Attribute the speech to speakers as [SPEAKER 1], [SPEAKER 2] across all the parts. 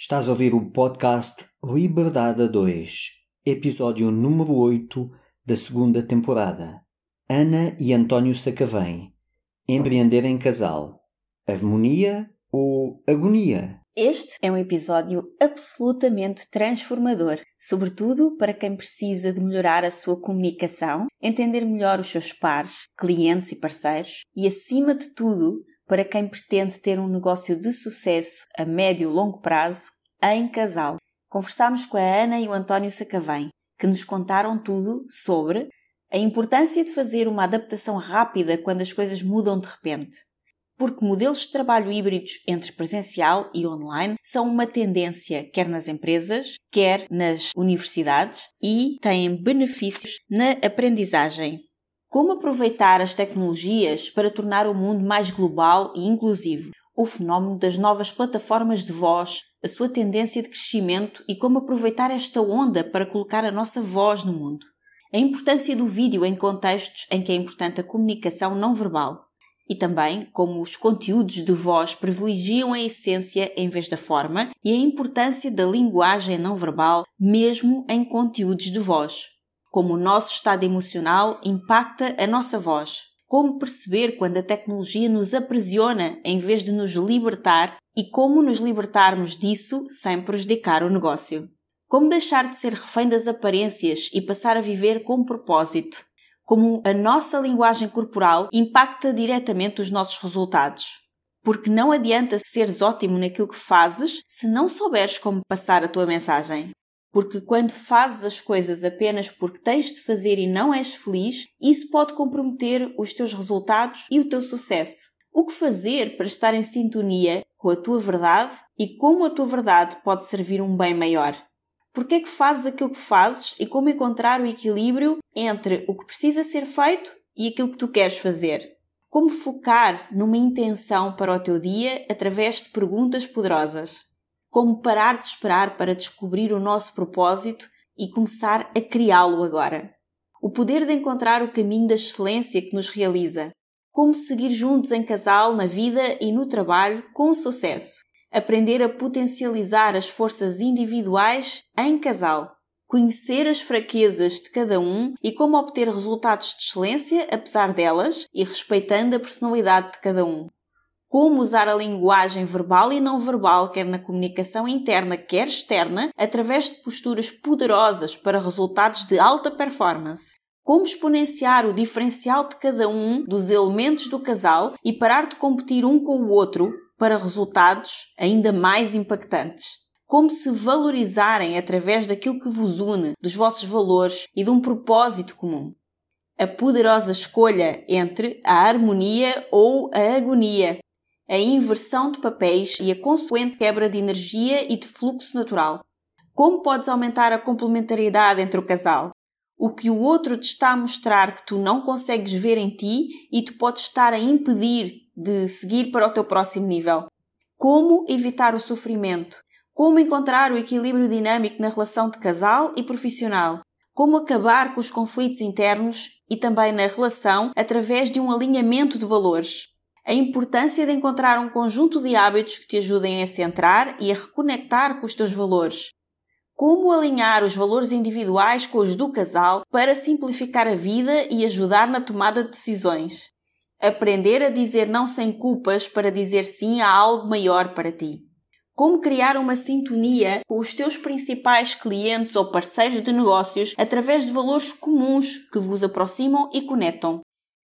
[SPEAKER 1] Estás a ouvir o podcast Liberdade a 2, episódio número 8 da segunda temporada. Ana e António Sacavém. Empreender em casal. Harmonia ou agonia?
[SPEAKER 2] Este é um episódio absolutamente transformador, sobretudo para quem precisa de melhorar a sua comunicação, entender melhor os seus pares, clientes e parceiros e, acima de tudo, para quem pretende ter um negócio de sucesso a médio e longo prazo em casal. Conversámos com a Ana e o António Sacavém, que nos contaram tudo sobre a importância de fazer uma adaptação rápida quando as coisas mudam de repente. Porque modelos de trabalho híbridos entre presencial e online são uma tendência quer nas empresas, quer nas universidades e têm benefícios na aprendizagem, como aproveitar as tecnologias para tornar o mundo mais global e inclusivo? O fenómeno das novas plataformas de voz, a sua tendência de crescimento e como aproveitar esta onda para colocar a nossa voz no mundo. A importância do vídeo em contextos em que é importante a comunicação não verbal. E também como os conteúdos de voz privilegiam a essência em vez da forma e a importância da linguagem não verbal, mesmo em conteúdos de voz como o nosso estado emocional impacta a nossa voz, como perceber quando a tecnologia nos aprisiona em vez de nos libertar e como nos libertarmos disso sem prejudicar o negócio. Como deixar de ser refém das aparências e passar a viver com propósito. Como a nossa linguagem corporal impacta diretamente os nossos resultados. Porque não adianta seres ótimo naquilo que fazes se não souberes como passar a tua mensagem. Porque quando fazes as coisas apenas porque tens de fazer e não és feliz, isso pode comprometer os teus resultados e o teu sucesso. O que fazer para estar em sintonia com a tua verdade e como a tua verdade pode servir um bem maior? Porque é que fazes aquilo que fazes e como encontrar o equilíbrio entre o que precisa ser feito e aquilo que tu queres fazer? Como focar numa intenção para o teu dia através de perguntas poderosas? Como parar de esperar para descobrir o nosso propósito e começar a criá-lo agora. O poder de encontrar o caminho da excelência que nos realiza. Como seguir juntos em casal, na vida e no trabalho com sucesso. Aprender a potencializar as forças individuais em casal. Conhecer as fraquezas de cada um e como obter resultados de excelência apesar delas e respeitando a personalidade de cada um como usar a linguagem verbal e não verbal, quer na comunicação interna, quer externa, através de posturas poderosas para resultados de alta performance. Como exponenciar o diferencial de cada um dos elementos do casal e parar de competir um com o outro para resultados ainda mais impactantes. Como se valorizarem através daquilo que vos une, dos vossos valores e de um propósito comum. A poderosa escolha entre a harmonia ou a agonia, a inversão de papéis e a consequente quebra de energia e de fluxo natural. Como podes aumentar a complementariedade entre o casal? O que o outro te está a mostrar que tu não consegues ver em ti e te pode estar a impedir de seguir para o teu próximo nível. Como evitar o sofrimento? Como encontrar o equilíbrio dinâmico na relação de casal e profissional? Como acabar com os conflitos internos e também na relação através de um alinhamento de valores? A importância de encontrar um conjunto de hábitos que te ajudem a centrar e a reconectar com os teus valores. Como alinhar os valores individuais com os do casal para simplificar a vida e ajudar na tomada de decisões. Aprender a dizer não sem culpas para dizer sim a algo maior para ti. Como criar uma sintonia com os teus principais clientes ou parceiros de negócios através de valores comuns que vos aproximam e conectam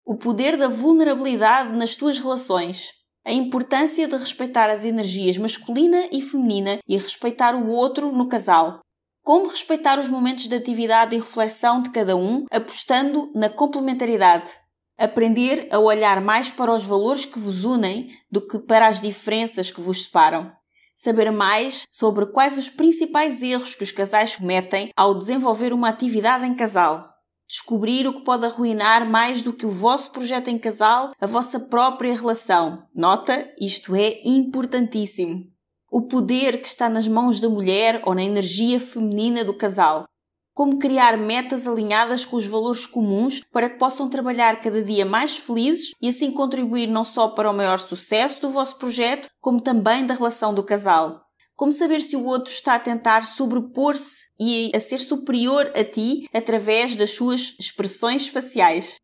[SPEAKER 2] o poder da vulnerabilidade nas tuas relações, a importância de respeitar as energias masculina e feminina e respeitar o outro no casal. Como respeitar os momentos de atividade e reflexão de cada um, apostando na complementaridade. Aprender a olhar mais para os valores que vos unem do que para as diferenças que vos separam. Saber mais sobre quais os principais erros que os casais cometem ao desenvolver uma atividade em casal Descobrir o que pode arruinar mais do que o vosso projeto em casal, a vossa própria relação. Nota, isto é importantíssimo. O poder que está nas mãos da mulher ou na energia feminina do casal. Como criar metas alinhadas com os valores comuns para que possam trabalhar cada dia mais felizes e assim contribuir não só para o maior sucesso do vosso projeto, como também da relação do casal Como saber se o outro está a tentar sobrepor-se e a ser superior a ti através das suas expressões faciais?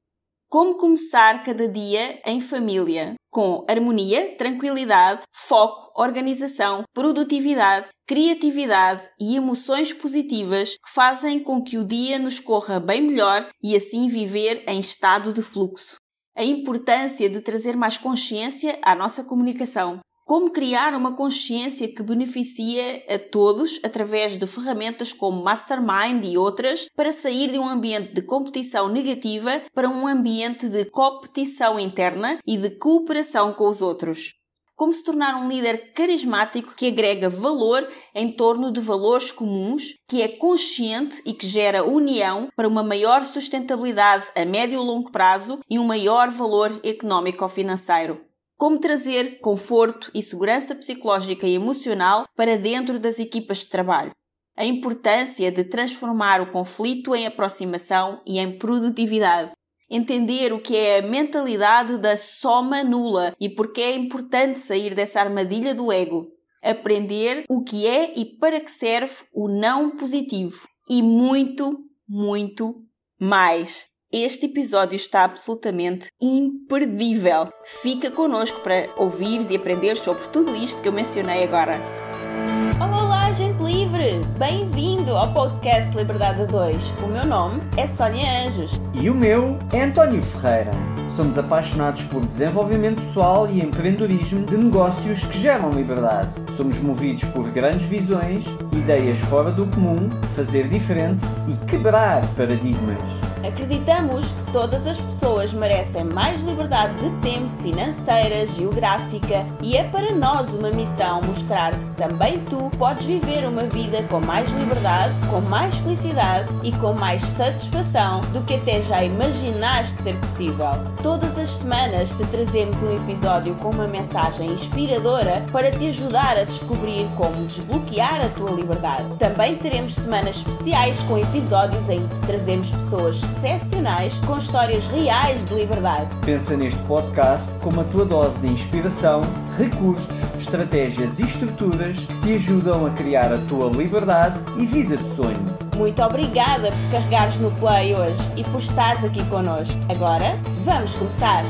[SPEAKER 2] Como começar cada dia em família? Com harmonia, tranquilidade, foco, organização, produtividade, criatividade e emoções positivas que fazem com que o dia nos corra bem melhor e assim viver em estado de fluxo. A importância de trazer mais consciência à nossa comunicação. Como criar uma consciência que beneficia a todos através de ferramentas como Mastermind e outras para sair de um ambiente de competição negativa para um ambiente de competição interna e de cooperação com os outros. Como se tornar um líder carismático que agrega valor em torno de valores comuns, que é consciente e que gera união para uma maior sustentabilidade a médio e longo prazo e um maior valor económico ou financeiro como trazer conforto e segurança psicológica e emocional para dentro das equipas de trabalho. A importância de transformar o conflito em aproximação e em produtividade. Entender o que é a mentalidade da soma nula e porque é importante sair dessa armadilha do ego. Aprender o que é e para que serve o não positivo. E muito, muito mais. Este episódio está absolutamente imperdível. Fica connosco para ouvires e aprenderes sobre tudo isto que eu mencionei agora. Livre! Bem-vindo ao podcast Liberdade 2. O meu nome é Sónia Anjos.
[SPEAKER 1] E o meu é António Ferreira. Somos apaixonados por desenvolvimento pessoal e empreendedorismo de negócios que geram liberdade. Somos movidos por grandes visões, ideias fora do comum, fazer diferente e quebrar paradigmas.
[SPEAKER 2] Acreditamos que todas as pessoas merecem mais liberdade de tempo, financeira, geográfica e é para nós uma missão mostrar-te que também tu podes viver uma vida com mais liberdade, com mais felicidade e com mais satisfação do que até já imaginaste ser possível. Todas as semanas te trazemos um episódio com uma mensagem inspiradora para te ajudar a descobrir como desbloquear a tua liberdade. Também teremos semanas especiais com episódios em que trazemos pessoas excepcionais com histórias reais de liberdade.
[SPEAKER 1] Pensa neste podcast como a tua dose de inspiração, recursos, estratégias e estruturas que te ajudam a criar a tua liberdade e vida de sonho.
[SPEAKER 2] Muito obrigada por carregares no play hoje e por estares aqui connosco. Agora, vamos começar!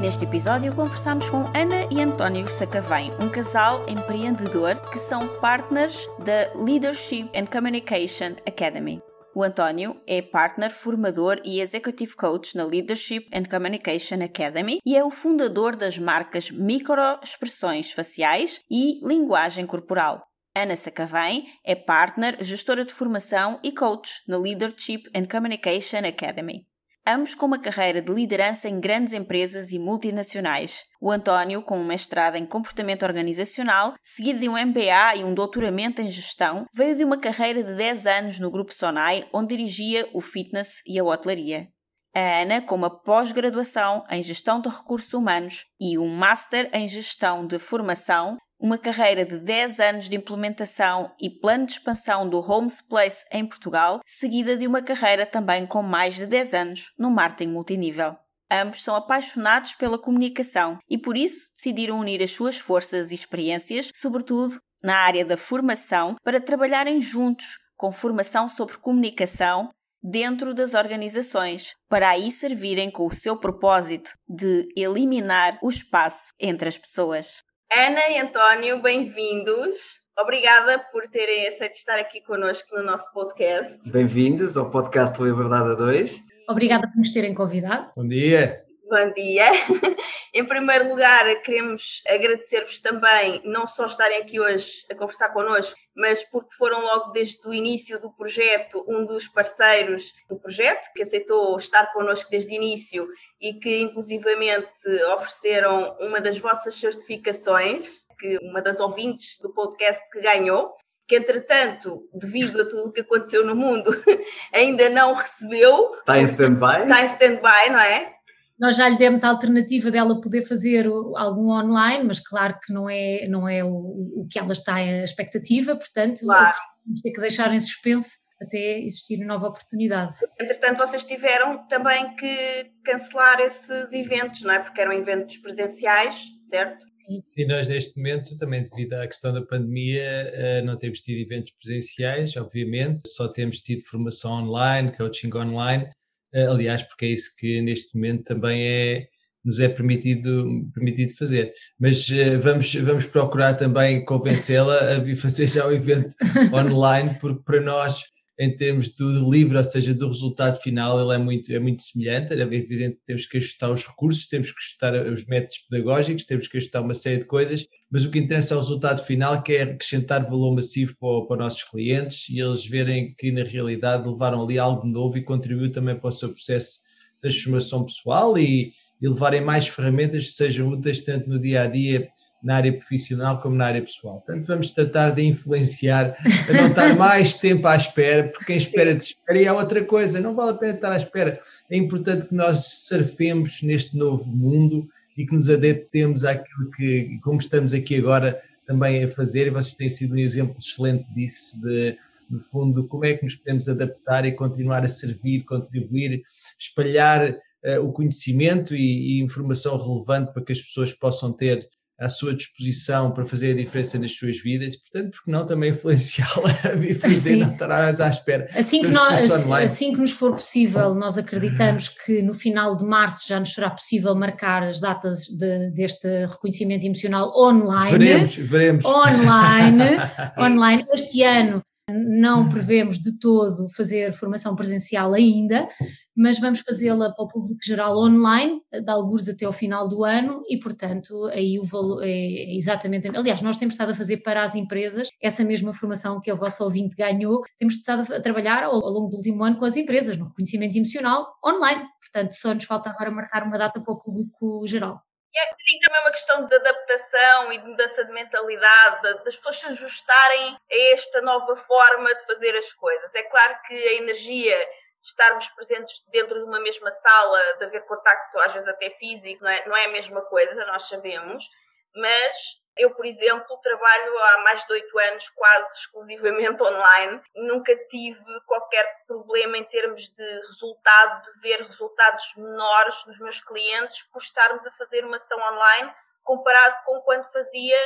[SPEAKER 2] Neste episódio conversamos com Ana e António Sacavém, um casal empreendedor que são partners da Leadership and Communication Academy. O António é partner, formador e executive coach na Leadership and Communication Academy e é o fundador das marcas Microexpressões Faciais e Linguagem Corporal. Ana Sacavém é partner, gestora de formação e coach na Leadership and Communication Academy ambos com uma carreira de liderança em grandes empresas e multinacionais. O António, com um mestrado em comportamento organizacional, seguido de um MBA e um doutoramento em gestão, veio de uma carreira de 10 anos no Grupo Sonai, onde dirigia o fitness e a hotelaria. A Ana, com uma pós-graduação em Gestão de Recursos Humanos e um Master em Gestão de Formação, uma carreira de 10 anos de implementação e plano de expansão do Homes Place em Portugal, seguida de uma carreira também com mais de 10 anos no marketing multinível. Ambos são apaixonados pela comunicação e por isso decidiram unir as suas forças e experiências, sobretudo na área da formação, para trabalharem juntos com formação sobre comunicação dentro das organizações, para aí servirem com o seu propósito de eliminar o espaço entre as pessoas. Ana e António, bem-vindos. Obrigada por terem aceito estar aqui connosco no nosso podcast.
[SPEAKER 1] Bem-vindos ao podcast Liberdade a 2.
[SPEAKER 3] Obrigada por nos terem convidado.
[SPEAKER 4] Bom dia.
[SPEAKER 2] Bom dia. Em primeiro lugar, queremos agradecer-vos também, não só estarem aqui hoje a conversar connosco, mas porque foram logo desde o início do projeto um dos parceiros do projeto, que aceitou estar connosco desde o início e que inclusivamente ofereceram uma das vossas certificações, que uma das ouvintes do podcast que ganhou, que entretanto, devido a tudo o que aconteceu no mundo, ainda não recebeu.
[SPEAKER 1] Está em stand-by?
[SPEAKER 2] Está em stand-by, não é?
[SPEAKER 3] Nós já lhe demos a alternativa dela poder fazer algum online, mas claro que não é, não é o, o que ela está em expectativa, portanto, claro. vamos ter que deixar em suspenso até existir nova oportunidade.
[SPEAKER 2] Entretanto, vocês tiveram também que cancelar esses eventos, não é? Porque eram eventos presenciais, certo?
[SPEAKER 4] Sim, nós neste momento, também devido à questão da pandemia, eh, não temos tido eventos presenciais, obviamente, só temos tido formação online, coaching online, aliás, porque é isso que neste momento também é, nos é permitido, permitido fazer. Mas uh, vamos, vamos procurar também convencê-la a vir fazer já o evento online, porque para nós em termos do livro, ou seja, do resultado final, ele é muito, é muito semelhante. É evidente que temos que ajustar os recursos, temos que ajustar os métodos pedagógicos, temos que ajustar uma série de coisas, mas o que interessa é o resultado final, que é acrescentar valor massivo para, para os nossos clientes e eles verem que, na realidade, levaram ali algo novo e contribuiu também para o seu processo de transformação pessoal e, e levarem mais ferramentas que sejam úteis tanto no dia a dia na área profissional como na área pessoal. Portanto, vamos tratar de influenciar, a não estar mais tempo à espera, porque quem espera desespera e há outra coisa, não vale a pena estar à espera. É importante que nós surfemos neste novo mundo e que nos adaptemos àquilo que, como estamos aqui agora também a fazer, e vocês têm sido um exemplo excelente disso, de, no fundo, como é que nos podemos adaptar e continuar a servir, contribuir, espalhar uh, o conhecimento e, e informação relevante para que as pessoas possam ter à sua disposição para fazer a diferença nas suas vidas, e, portanto, porque não também influenciá-la a vir fazer, não estarás à espera.
[SPEAKER 3] Assim que, nós, assim que nos for possível, nós acreditamos que no final de março já nos será possível marcar as datas de, deste reconhecimento emocional online.
[SPEAKER 4] Veremos, veremos.
[SPEAKER 3] Online, online. Este ano não prevemos de todo fazer formação presencial ainda, mas vamos fazê-la para o público geral online, de alguns até ao final do ano, e portanto aí o valor é exatamente. Aliás, nós temos estado a fazer para as empresas essa mesma formação que a vossa ouvinte ganhou, temos estado a trabalhar ao, ao longo do último ano com as empresas, no reconhecimento emocional online. Portanto, só nos falta agora marcar uma data para o público geral.
[SPEAKER 5] E é também uma questão de adaptação e de mudança de mentalidade, das pessoas se ajustarem a esta nova forma de fazer as coisas. É claro que a energia de estarmos presentes dentro de uma mesma sala, de haver contacto, às vezes até físico, não é, não é a mesma coisa, nós sabemos, mas eu, por exemplo, trabalho há mais de oito anos quase exclusivamente online. Nunca tive qualquer problema em termos de resultado, de ver resultados menores nos meus clientes por estarmos a fazer uma ação online comparado com quando fazia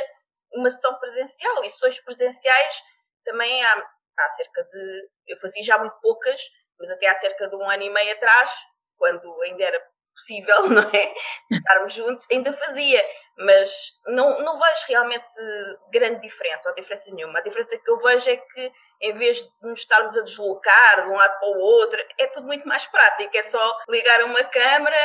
[SPEAKER 5] uma sessão presencial. E sessões presenciais também há, há cerca de. Eu fazia já muito poucas, mas até há cerca de um ano e meio atrás, quando ainda era possível, não é? Estarmos juntos, ainda fazia, mas não, não vejo realmente grande diferença, ou diferença nenhuma. A diferença que eu vejo é que, em vez de nos estarmos a deslocar de um lado para o outro, é tudo muito mais prático. É só ligar uma câmera,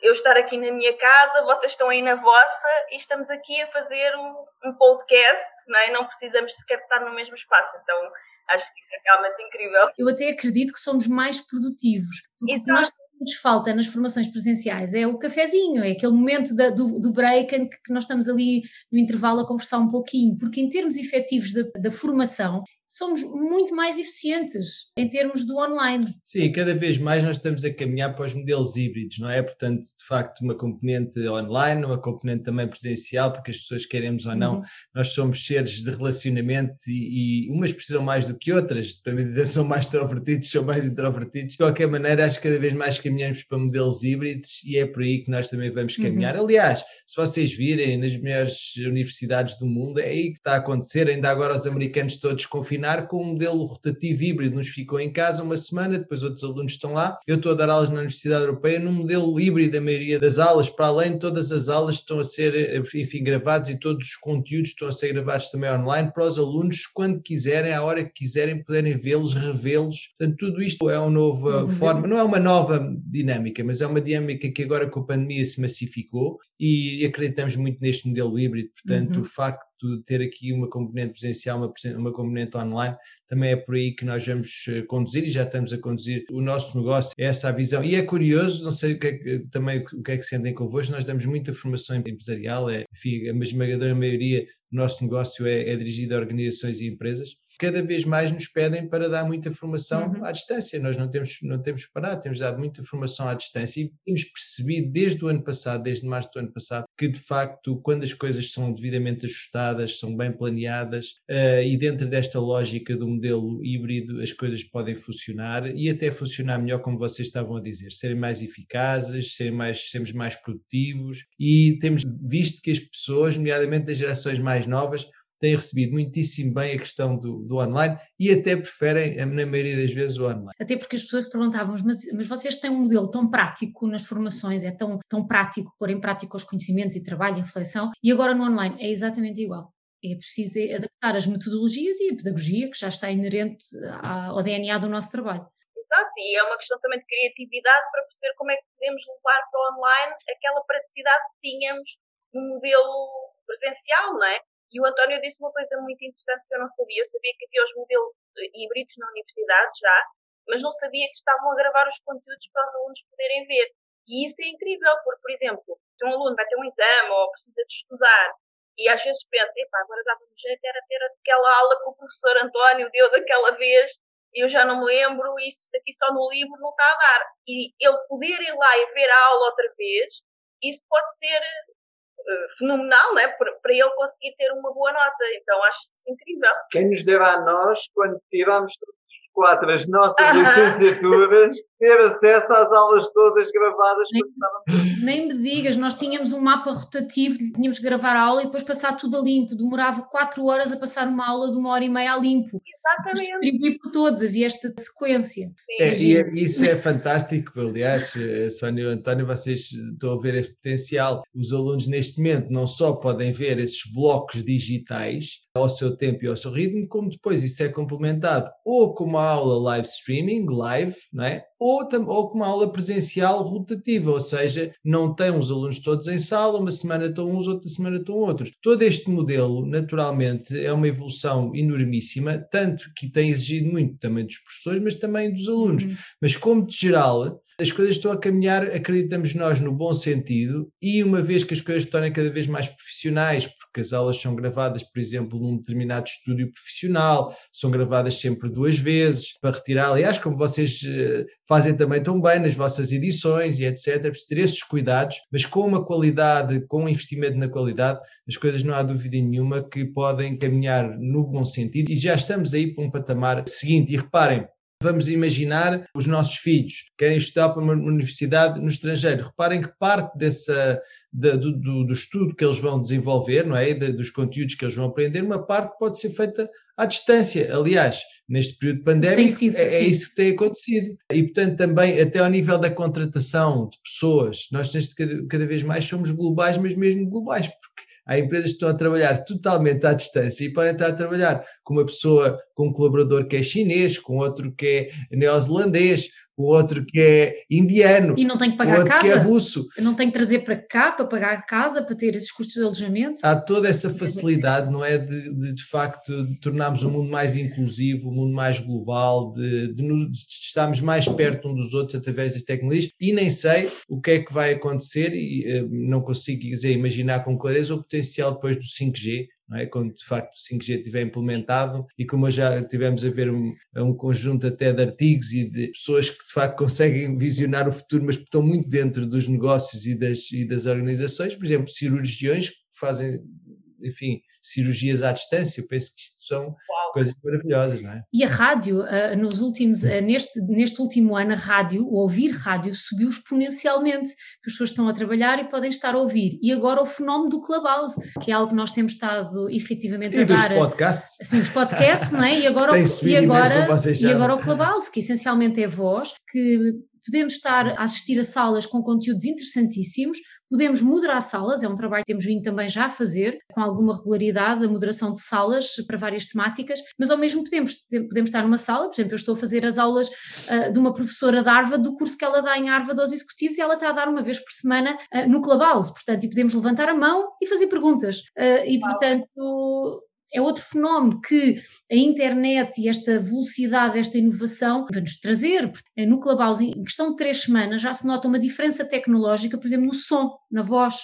[SPEAKER 5] eu estar aqui na minha casa, vocês estão aí na vossa e estamos aqui a fazer um, um podcast, não é? Não precisamos sequer estar no mesmo espaço. Então, acho que isso é realmente incrível.
[SPEAKER 3] Eu até acredito que somos mais produtivos. Exato. Nós nos falta nas formações presenciais é o cafezinho, é aquele momento da, do, do break em que nós estamos ali no intervalo a conversar um pouquinho, porque em termos efetivos da, da formação, somos muito mais eficientes em termos do online.
[SPEAKER 4] Sim, cada vez mais nós estamos a caminhar para os modelos híbridos, não é? Portanto, de facto, uma componente online, uma componente também presencial, porque as pessoas queremos ou não, uhum. nós somos seres de relacionamento e, e, umas precisam mais do que outras, medida são mais extrovertidos, são mais introvertidos. De qualquer maneira, acho que cada vez mais caminhamos para modelos híbridos e é por aí que nós também vamos uhum. caminhar. Uhum. Aliás, se vocês virem nas melhores universidades do mundo, é aí que está a acontecer, ainda agora os americanos todos confinados com um modelo rotativo híbrido, nos ficou em casa uma semana, depois outros alunos estão lá. Eu estou a dar aulas na Universidade Europeia num modelo híbrido, a maioria das aulas, para além de todas as aulas estão a ser, enfim, gravados e todos os conteúdos estão a ser gravados também online para os alunos, quando quiserem, à hora que quiserem, poderem vê-los, revê-los. Portanto, tudo isto é uma nova forma, não é uma nova dinâmica, mas é uma dinâmica que agora com a pandemia se massificou e acreditamos muito neste modelo híbrido. Portanto, uhum. o facto de ter aqui uma componente presencial, uma, uma componente online, também é por aí que nós vamos eh, conduzir e já estamos a conduzir o nosso negócio, é essa a visão. E é curioso, não sei o que é também o que é que sentem convosco, nós damos muita formação empresarial, é, enfim, a esmagadora maioria do nosso negócio é, é dirigido a organizações e empresas cada vez mais nos pedem para dar muita formação uhum. à distância. Nós não temos, não temos parado, temos dado muita formação à distância e temos percebido desde o ano passado, desde março do ano passado, que de facto, quando as coisas são devidamente ajustadas, são bem planeadas uh, e dentro desta lógica do modelo híbrido, as coisas podem funcionar e até funcionar melhor, como vocês estavam a dizer, serem mais eficazes, serem mais, sermos mais produtivos e temos visto que as pessoas, nomeadamente das gerações mais novas, têm recebido muitíssimo bem a questão do, do, online e até preferem, na maioria das vezes, o online.
[SPEAKER 3] Até porque as pessoas perguntavam, mas, mas vocês têm um modelo tão prático nas formações, é tão, tão prático pôr em prática os conhecimentos e trabalho e reflexão, e agora no online é exatamente igual. É preciso adaptar as metodologias e a pedagogia que já está inerente ao DNA do nosso trabalho.
[SPEAKER 5] Exato, e é uma questão também de criatividade para perceber como é que podemos levar para o online aquela praticidade que tínhamos no modelo presencial, não é? E o António disse uma coisa muito interessante que eu não sabia. Eu sabia que havia os modelos eh, híbridos na universidade já, mas não sabia que estavam a gravar os conteúdos para os alunos poderem ver. E isso é incrível, porque, por exemplo, se um aluno vai ter um exame ou precisa de estudar e às vezes pensa, epá, agora dava-me jeito era ter aquela aula que o professor António deu daquela vez eu já não me lembro, isso aqui só no livro não está a dar. E ele poder ir lá e ver a aula outra vez, isso pode ser eh, fenomenal, né? Para, ele conseguir ter uma boa nota. Então acho isso incrível.
[SPEAKER 6] Quem nos dera a nós, quando tiramos todos os quatro as nossas licenciaturas, ter acesso às aulas todas gravadas.
[SPEAKER 3] Nem, nem me digas, nós tínhamos um mapa rotativo, tínhamos que gravar a aula e depois passar tudo a limpo. Demorava quatro horas a passar uma aula de uma hora e meia a limpo.
[SPEAKER 5] Exatamente.
[SPEAKER 3] Distribuir para todos, havia esta sequência.
[SPEAKER 4] É, e é, isso é fantástico, aliás, eh, Sónia e António, vocês estão a ver esse potencial. Os alunos neste momento não só podem ver esses blocos digitais ao seu tempo e ao seu ritmo, como depois isso é complementado ou com uma aula live streaming, live, não é? ou, ou com uma aula presencial rotativa, ou seja, não tem os alunos todos em sala, uma semana estão uns, outra semana estão outros. Todo este modelo, naturalmente, é uma evolução enormíssima, tanto que tem exigido muito também dos professores, mas também dos alunos. Uhum. Mas como de geral, as coisas estão a caminhar, acreditamos nós, no bom sentido, e uma vez que as coisas se tornem cada vez mais profissionais, porque as aulas são gravadas, por exemplo, num determinado estúdio profissional, são gravadas sempre duas vezes, para retirar, aliás, como vocês uh, fazem também tão bem nas vossas edições e etc, preciso ter esses cuidados, mas com uma qualidade, com um investimento na qualidade, as coisas não há dúvida nenhuma que podem caminhar no bom sentido, e já estamos aí para um patamar seguinte, e reparem, Vamos imaginar os nossos filhos querem estudar para uma universidade no estrangeiro. Reparem que parte dessa, do, do, do, estudo que eles vão desenvolver, não é? Dos conteúdos que eles vão aprender, uma parte pode ser feita à distância. Aliás, neste período pandémico, sido, é, é, isso que tem acontecido. E, portanto, também, até ao nível da contratação de pessoas, nós neste, cada, cada vez mais somos globais, mas mesmo globais, porque Há empresas que estão a trabalhar totalmente à distância e podem estar a trabalhar com uma pessoa, com um colaborador que é chinês, com outro que é neozelandês, o outro que é indiano.
[SPEAKER 3] E não tem que pagar
[SPEAKER 4] o outro
[SPEAKER 3] casa.
[SPEAKER 4] que é russo.
[SPEAKER 3] Não tem que trazer para cá para pagar casa, para ter esses custos de alojamento.
[SPEAKER 4] Há toda essa facilidade, não é? De, de, de facto, de tornarmos o um mundo mais inclusivo, um mundo mais global, de, de, nos, de estarmos mais perto um dos outros através das tecnologias. E nem sei o que é que vai acontecer, e uh, não consigo dizer, imaginar com clareza o potencial depois do 5G, é? quando de facto o 5G estiver implementado e como já tivemos a ver um, um, conjunto até de artigos e de pessoas que de facto conseguem visionar o futuro, mas estão muito dentro dos negócios e das, e das organizações, por exemplo, cirurgiões que fazem, enfim, cirurgias à distância, eu penso que isto são Uau. coisas maravilhosas, não é?
[SPEAKER 3] E a rádio, uh, nos últimos, uh, neste, neste último ano, a rádio, o ouvir rádio subiu exponencialmente, as pessoas estão a trabalhar e podem estar a ouvir. E agora o fenómeno do Clubhouse, que é algo que nós temos estado efetivamente
[SPEAKER 4] e
[SPEAKER 3] a
[SPEAKER 4] dar. Dos podcasts.
[SPEAKER 3] Sim, os podcasts, não é? E agora, o, e agora, e agora o Clubhouse, que essencialmente é voz, que podemos estar a assistir a salas com conteúdos interessantíssimos, podemos moderar salas, é um trabalho que temos vindo também já a fazer, com alguma regularidade, a moderação de salas para várias temáticas, mas ao mesmo tempo podemos estar numa sala, por exemplo, eu estou a fazer as aulas uh, de uma professora da Harvard, do curso que ela dá em Harvard aos executivos, e ela está a dar uma vez por semana uh, no Clubhouse, portanto, e podemos levantar a mão e fazer perguntas. Uh, e, portanto, é outro fenómeno que a internet e esta velocidade, esta inovação vai-nos trazer. No Clubhouse, em questão de três semanas, já se nota uma diferença tecnológica, por exemplo, no som, na voz.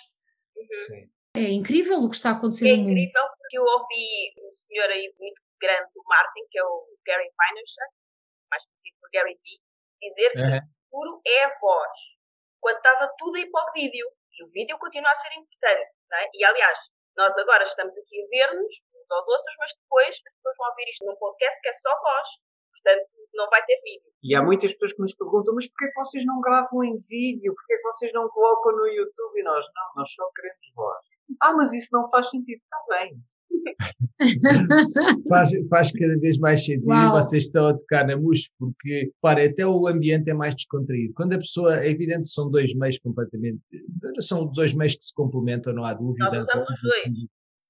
[SPEAKER 5] Uhum.
[SPEAKER 3] É incrível o que está acontecendo
[SPEAKER 5] é
[SPEAKER 3] no mundo.
[SPEAKER 5] É incrível, porque eu ouvi um senhor aí muito grande do marketing, que é o Gary Vaynerchuk, mais conhecido por Gary Vee, dizer que uhum. o futuro é a voz. Quando estava tudo aí para o vídeo, e o vídeo continua a ser importante, é? E aliás, nós agora estamos aqui a ver-nos uns aos outros, mas depois as pessoas vão ouvir isto num podcast que é só voz. Portanto, não vai ter vídeo.
[SPEAKER 6] E há muitas pessoas que nos perguntam, mas porquê que vocês não gravam em vídeo? Porquê que vocês não colocam no YouTube? E nós, não, nós só queremos voz. Ah, mas isso não faz sentido. Está bem.
[SPEAKER 4] faz, faz cada vez mais sentido Uau. e vocês estão a tocar na música porque, para, até o ambiente é mais descontraído. Quando a pessoa, é evidente que são dois meios completamente, são dois meios que se complementam, não há dúvida.
[SPEAKER 5] Nós usamos os dois.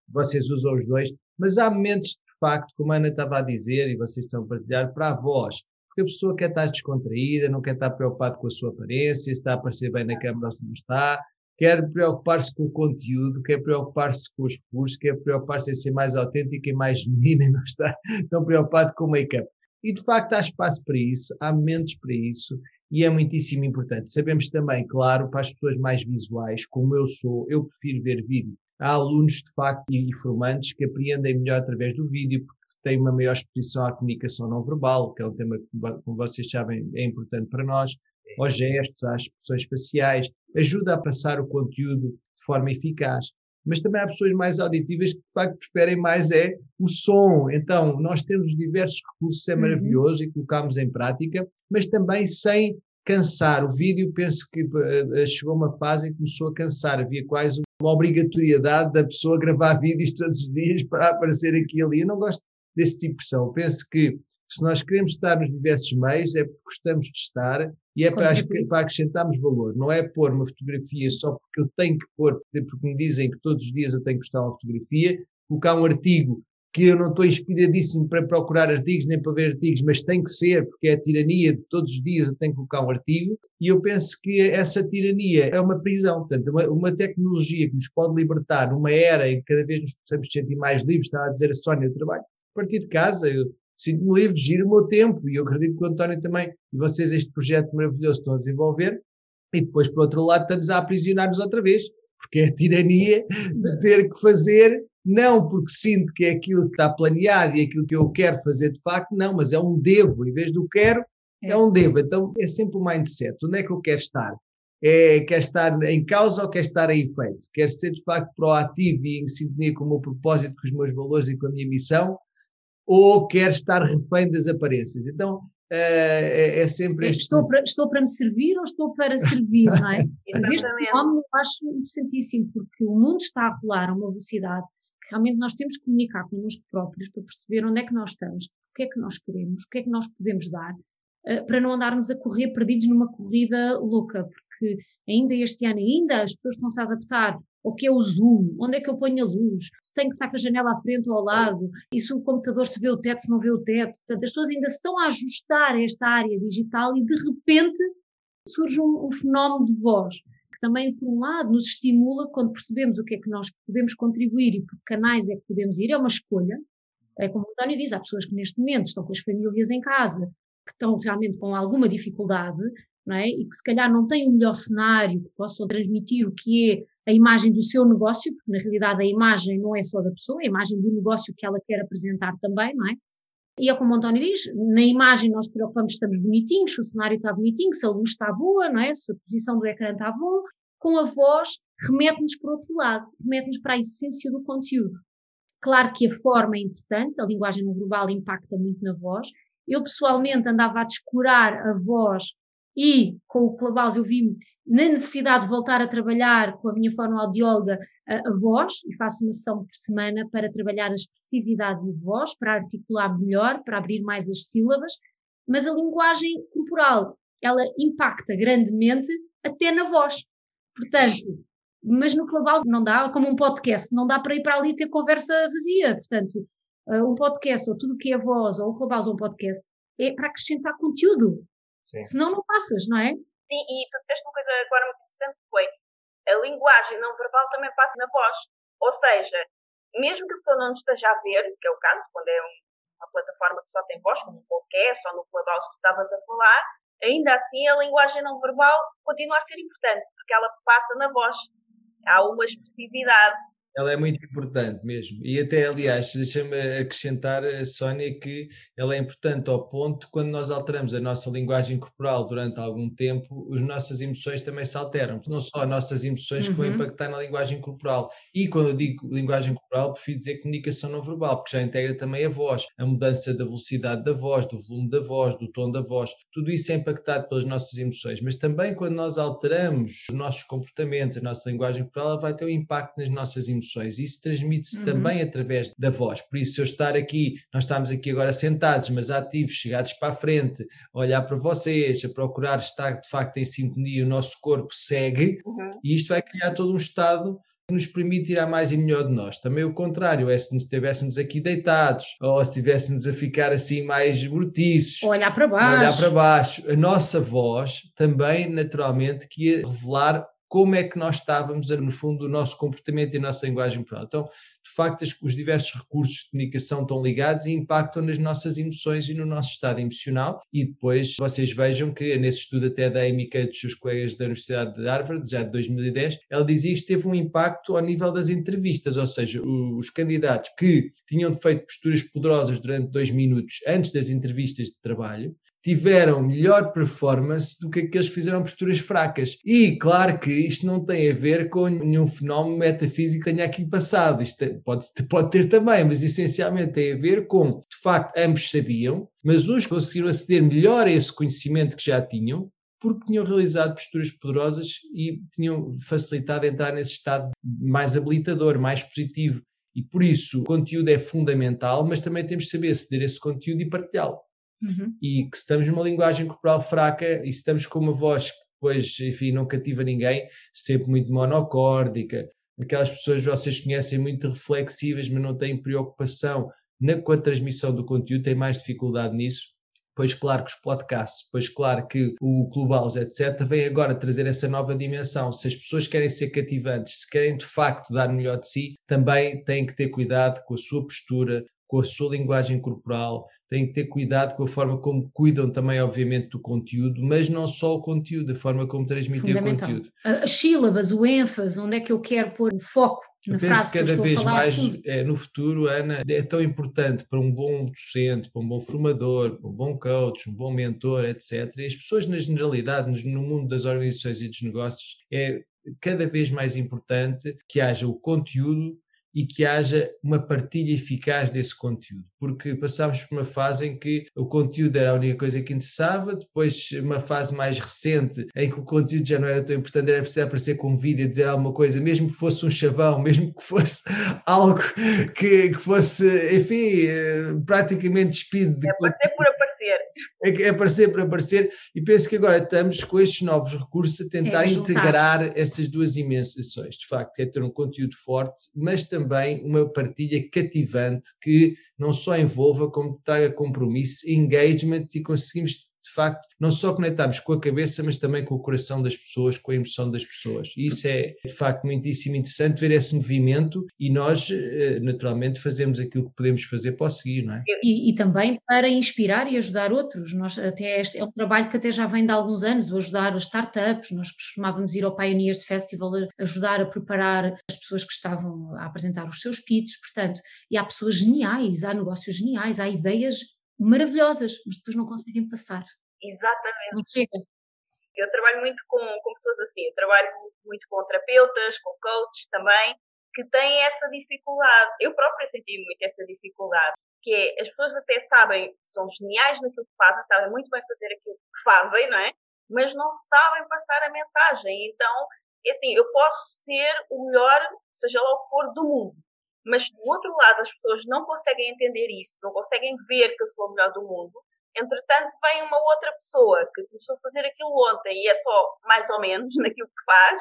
[SPEAKER 4] Vocês usam os dois, mas há momentos de facto, como a Ana estava a dizer e vocês estão a partilhar, para a voz. Porque a pessoa quer estar descontraída, não quer estar preocupado com a sua aparência, se está a aparecer bem na câmera ou se não está, quer preocupar-se com o conteúdo, quer preocupar-se com os recursos, quer preocupar-se em ser mais autêntico e mais genuíno e não está tão preocupado com o make-up. E de facto há espaço para isso, há momentos para isso e é muitíssimo importante. Sabemos também, claro, para as pessoas mais visuais, como eu sou, eu prefiro ver vídeo. Há alunos, de facto, e formantes que apreendem melhor através do vídeo, porque têm uma maior exposição à comunicação não verbal, que é um tema que, como vocês sabem, é importante para nós aos gestos, às expressões faciais, ajuda a passar o conteúdo de forma eficaz. Mas também há pessoas mais auditivas que, de facto, preferem mais é o som. Então, nós temos diversos recursos, é uhum. maravilhoso e colocamos em prática, mas também sem cansar. O vídeo, penso que uh, chegou uma fase em que começou a cansar. Havia quase uma obrigatoriedade da pessoa gravar vídeos todos os dias para aparecer aqui e ali. Eu não gosto desse tipo de pressão. Penso que se nós queremos estar nos diversos meios, é porque gostamos de estar e é para, para acrescentarmos valor. Não é pôr uma fotografia só porque eu tenho que pôr, porque me dizem que todos os dias eu tenho que postar uma fotografia, colocar um artigo que eu não estou inspiradíssimo para procurar artigos nem para ver artigos, mas tem que ser, porque é a tirania de todos os dias eu tenho que colocar um artigo, e eu penso que essa tirania é uma prisão, portanto, uma, uma tecnologia que nos pode libertar numa era em que cada vez nos possamos sentir mais livres, estava a dizer a Sónia, eu trabalho a partir de casa, eu sinto-me livre, giro o meu tempo, e eu acredito que o António também, e vocês este projeto maravilhoso estão a desenvolver, e depois, por outro lado, estamos a aprisionar-nos outra vez, porque é a tirania de ter que fazer, não porque sinto que é aquilo que está planeado e aquilo que eu quero fazer de facto, não, mas é um devo, em vez do quero, é, é um devo. Então é sempre o um mindset. Onde é que eu quero estar? É, quer estar em causa ou quer estar em efeito? Quer ser de facto proativo e em sintonia com o meu propósito, com os meus valores e com a minha missão? ou quer estar refém das aparências. Então, é, é sempre
[SPEAKER 3] é, estou, para, estou para me servir ou estou para servir, não é? Mas este fenómeno eu acho interessantíssimo, porque o mundo está a rolar a uma velocidade realmente nós temos que comunicar connosco próprios para perceber onde é que nós estamos, o que é que nós queremos, o que é que nós podemos dar, uh, para não andarmos a correr perdidos numa corrida louca, porque ainda este ano, ainda as pessoas estão-se a adaptar o que é o zoom, onde é que eu ponho a luz, se tem que estar com a janela à frente ou ao lado, e se o computador se vê o teto, se não vê o teto. Portanto, as pessoas ainda estão a ajustar a esta área digital e de repente surge um, um fenómeno de voz que também, por um lado, nos estimula quando percebemos o que é que nós podemos contribuir e por que canais é que podemos ir, é uma escolha. É como o António diz, há pessoas que neste momento estão com as famílias em casa, que estão realmente com alguma dificuldade, não é? E que se calhar não têm o melhor cenário que possam transmitir o que é a imagem do seu negócio, porque na realidade a imagem não é só da pessoa, é a imagem do negócio que ela quer apresentar também, não é? E é como o António diz, na imagem nós preocupamos se estamos bonitinhos, se o cenário está bonitinho, se a luz está boa, não é? Se a posição do ecrã está boa. Com a voz, remete-nos para outro lado, remete-nos para a essência do conteúdo. Claro que a forma é importante, a linguagem no global impacta muito na voz. Eu pessoalmente andava a descurar a voz e com o Clubhouse eu vi na necessidade de voltar a trabalhar com a minha fonoaudióloga a, a voz, e faço uma sessão por semana para trabalhar a expressividade de voz, para articular melhor, para abrir mais as sílabas, mas a linguagem corporal, ela impacta grandemente até na voz. Portanto, mas no Clubhouse não dá, como um podcast, não dá para ir para ali ter conversa vazia. Portanto, eh, um podcast, ou tudo o que é voz, ou o Clubhouse ou um podcast, é para acrescentar conteúdo. Sim. Senão não passas, não é?
[SPEAKER 5] Sim, e tu disseste uma coisa agora muito interessante que foi a linguagem não verbal também passa na voz. Ou seja, mesmo que a pessoa não esteja a ver, que é o caso, quando é uma plataforma que só tem voz, como um podcast ou no Clubhouse que estavas a falar, ainda assim a linguagem não verbal continua a ser importante, porque ela passa na voz. Há uma expressividade.
[SPEAKER 4] Ela é muito importante mesmo. E até, aliás, deixa-me acrescentar, Sónia, que ela é importante ao ponto quando nós alteramos a nossa linguagem corporal durante algum tempo, as nossas emoções também se alteram. Não só as nossas emoções uhum. que vão uhum. impactar na linguagem corporal. E quando eu digo linguagem corporal, prefiro dizer comunicação não verbal, porque já integra também a voz, a mudança da velocidade da voz, do volume da voz, do tom da voz. Tudo isso é impactado pelas nossas emoções. Mas também quando nós alteramos os nossos comportamentos, a nossa linguagem corporal, ela vai ter um impacto nas nossas emoções emoções. Isso transmite-se uhum. também através da voz. Por isso, se eu estar aqui, nós estamos aqui agora sentados, mas ativos, chegados para a frente, a olhar para vocês, a procurar estar de facto em sintonia, o nosso corpo segue, uhum. e isto vai criar todo um estado que nos permite tirar mais e melhor de nós. Também o contrário, é se nos estivéssemos aqui deitados, ou se estivéssemos a ficar assim mais mortiços,
[SPEAKER 3] olhar para baixo.
[SPEAKER 4] olhar para baixo, a nossa voz também naturalmente que ia revelar como é que nós estávamos, no fundo, o nosso comportamento e a nossa linguagem corporal. Então, de facto, os diversos recursos de comunicação estão ligados e impactam nas nossas emoções e no nosso estado emocional. E depois vocês vejam que, nesse estudo até da Amy Kay dos seus colegas da Universidade de Harvard, já de 2010, ela dizia que teve um impacto ao nível das entrevistas, ou seja, os candidatos que tinham feito posturas poderosas durante dois minutos antes das entrevistas de trabalho, tiveram melhor performance do que aqueles que fizeram posturas fracas. E claro que isto não tem a ver com nenhum fenómeno metafísico que tenha aqui passado. Isto pode, pode ter também, mas essencialmente tem a ver com, de facto, ambos sabiam, mas uns conseguiram aceder melhor a esse conhecimento que já tinham, porque tinham realizado posturas poderosas e tinham facilitado entrar nesse estado mais habilitador, mais positivo. E por isso o conteúdo é fundamental, mas também temos de saber ceder esse conteúdo e partilhá-lo. Uhum. E que se estamos numa linguagem corporal fraca e se estamos com uma voz que depois, enfim, não cativa ninguém, sempre muito monocórdica, aquelas pessoas que vocês conhecem muito reflexivas, mas não têm preocupação na, com a transmissão do conteúdo, têm mais dificuldade nisso. Pois claro que os podcasts, pois claro que o Clubhouse, etc., vem agora trazer essa nova dimensão. Se as pessoas querem ser cativantes, se querem de facto dar melhor de si, também têm que ter cuidado com a sua postura, com a sua linguagem corporal, têm que ter cuidado com a forma como cuidam também, obviamente, do conteúdo, mas não só o conteúdo, a forma como transmitir o conteúdo.
[SPEAKER 3] As sílabas, o ênfase, onde é que eu quero pôr o foco na eu
[SPEAKER 4] penso
[SPEAKER 3] que
[SPEAKER 4] cada
[SPEAKER 3] que
[SPEAKER 4] vez mais é, no futuro, Ana, é tão importante para um bom docente, para um bom formador, para um bom coach, um bom mentor, etc. E as pessoas, na generalidade, no mundo das organizações e dos negócios, é cada vez mais importante que haja o conteúdo e que haja uma partilha eficaz desse conteúdo, porque passámos por uma fase em que o conteúdo era a única coisa que interessava, depois uma fase mais recente em que o conteúdo já não era tão importante, era preciso aparecer com um vídeo, dizer alguma coisa, mesmo que fosse um chavão, mesmo que fosse algo que, que fosse, enfim, eh, praticamente despido. De...
[SPEAKER 5] É aparecer por aparecer.
[SPEAKER 4] É, é aparecer e penso que agora estamos com estes novos recursos a tentar é integrar essas duas imensões, de facto, é ter um conteúdo forte, mas também também uma partilha cativante que não só envolva, como traga compromisso, engagement e conseguimos de facto, não só conectarmos com a cabeça, mas também com o coração das pessoas, com a emoção das pessoas. E isso é, de facto, muitíssimo interessante ver esse movimento e nós, eh, naturalmente, fazemos aquilo que podemos fazer para o seguir, não é?
[SPEAKER 3] E, e também para inspirar e ajudar outros. Nós, até este é um trabalho que até já vem de alguns anos, o ajudar as startups. Nós costumávamos ir ao Pioneers Festival ajudar a preparar as pessoas que estavam a apresentar os seus pitches, portanto, e há pessoas geniais, há negócios geniais, há ideias maravilhosas, mas depois não conseguem passar.
[SPEAKER 5] Exatamente.
[SPEAKER 3] Não chega.
[SPEAKER 5] Eu trabalho muito com, com pessoas assim, eu trabalho muito com terapeutas, com coaches também, que têm essa dificuldade. Eu própria senti muito essa dificuldade, que é, as pessoas até sabem, são geniais naquilo que fazem, sabem muito bem fazer aquilo que fazem, não é? Mas não sabem passar a mensagem. Então, é assim, eu posso ser o melhor, seja lá o que for, do mundo mas do outro lado as pessoas não conseguem entender isso, não conseguem ver que eu sou a melhor do mundo. Entretanto, vem uma outra pessoa que começou a fazer aquilo ontem e é só mais ou menos naquilo que faz,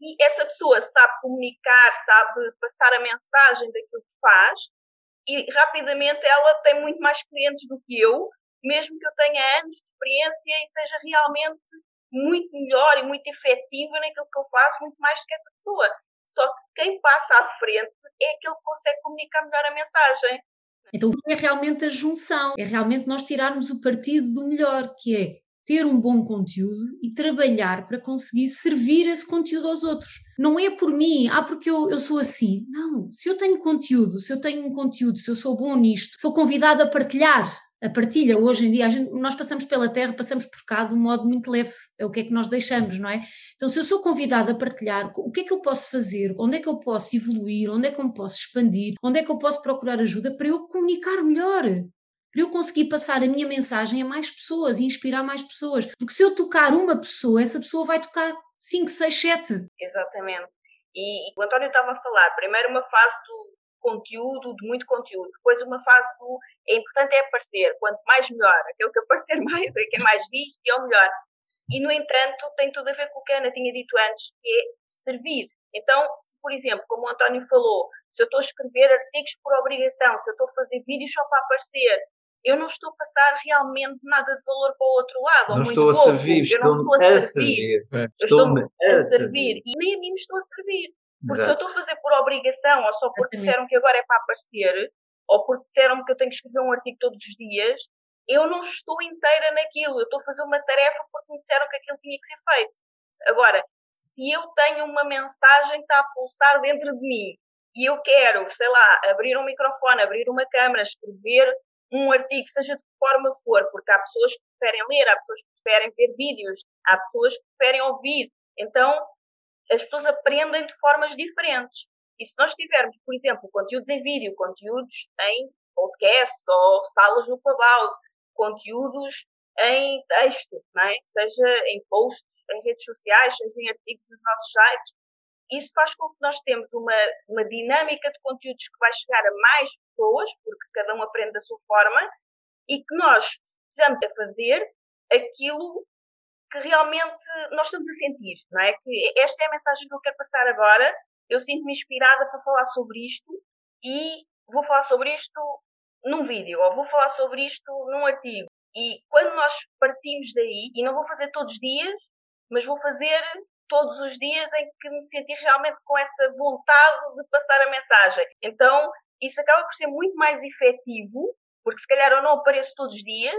[SPEAKER 5] e essa pessoa sabe comunicar, sabe passar a mensagem daquilo que faz, e rapidamente ela tem muito mais clientes do que eu, mesmo que eu tenha anos de experiência e seja realmente muito melhor e muito efetiva naquilo que eu faço, muito mais do que essa pessoa. Só que quem passa à frente é aquele que consegue comunicar melhor a mensagem.
[SPEAKER 3] Então é realmente a junção, é realmente nós tirarmos o partido do melhor, que é ter um bom conteúdo e trabalhar para conseguir servir esse conteúdo aos outros. Não é por mim, ah, porque eu, eu sou assim. Não, se eu tenho conteúdo, se eu tenho um conteúdo, se eu sou bom nisto, sou convidada a partilhar, a partilha. Hoje em dia, gente, nós passamos pela Terra, passamos por cá de um modo muito leve, é o que é que nós deixamos, não é? Então, se eu sou convidada a partilhar, o que é que eu posso fazer? Onde é que eu posso evoluir? Onde é que eu me posso expandir? Onde é que eu posso procurar ajuda para eu comunicar melhor? Para eu conseguir passar a minha mensagem a mais pessoas e inspirar mais pessoas. Porque se eu tocar uma pessoa, essa pessoa vai tocar 5, 6, 7.
[SPEAKER 5] Exatamente. E, e o António estava a falar, primeiro uma fase do, conteúdo, de muito conteúdo. Depois uma fase do é importante é aparecer, quanto mais melhor. Aquele que aparecer mais é que é mais visto e é o melhor. E no entanto tem tudo a ver com o que a Ana tinha dito antes, que é servir. Então, se por exemplo, como o António falou, se eu estou a escrever artigos por obrigação, se eu estou a fazer vídeos só para aparecer, eu não estou a passar realmente nada de valor para o outro lado.
[SPEAKER 6] Não estou a servir, eu não estou a servir.
[SPEAKER 5] servir. Estou a servir. E nem a mim me estou a servir. Porque Exato. se eu estou a fazer por obrigação, ou só porque disseram que agora é para aparecer, ou porque disseram que eu tenho que escrever um artigo todos os dias, eu não estou inteira naquilo. Eu estou a fazer uma tarefa porque me disseram que aquilo tinha que ser feito. Agora, se eu tenho uma mensagem que está a pulsar dentro de mim e eu quero, sei lá, abrir um microfone, abrir uma câmera, escrever um artigo, seja de que forma for, porque há pessoas que preferem ler, há pessoas que preferem ver vídeos, há pessoas que preferem ouvir. Então, as pessoas aprendem de formas diferentes. E se nós tivermos, por exemplo, conteúdos em vídeo, conteúdos em podcast ou salas no Clubhouse, conteúdos em texto, é? seja em posts, em redes sociais, seja em artigos nos nossos sites, isso faz com que nós temos uma, uma dinâmica de conteúdos que vai chegar a mais pessoas, porque cada um aprende da sua forma, e que nós estejamos a fazer aquilo que realmente nós estamos a sentir, não é? Que esta é a mensagem que eu quero passar agora. Eu sinto-me inspirada para falar sobre isto e vou falar sobre isto num vídeo ou vou falar sobre isto num artigo. E quando nós partimos daí, e não vou fazer todos os dias, mas vou fazer todos os dias em que me sentir realmente com essa vontade de passar a mensagem. Então, isso acaba por ser muito mais efetivo, porque se calhar eu não apareço todos os dias,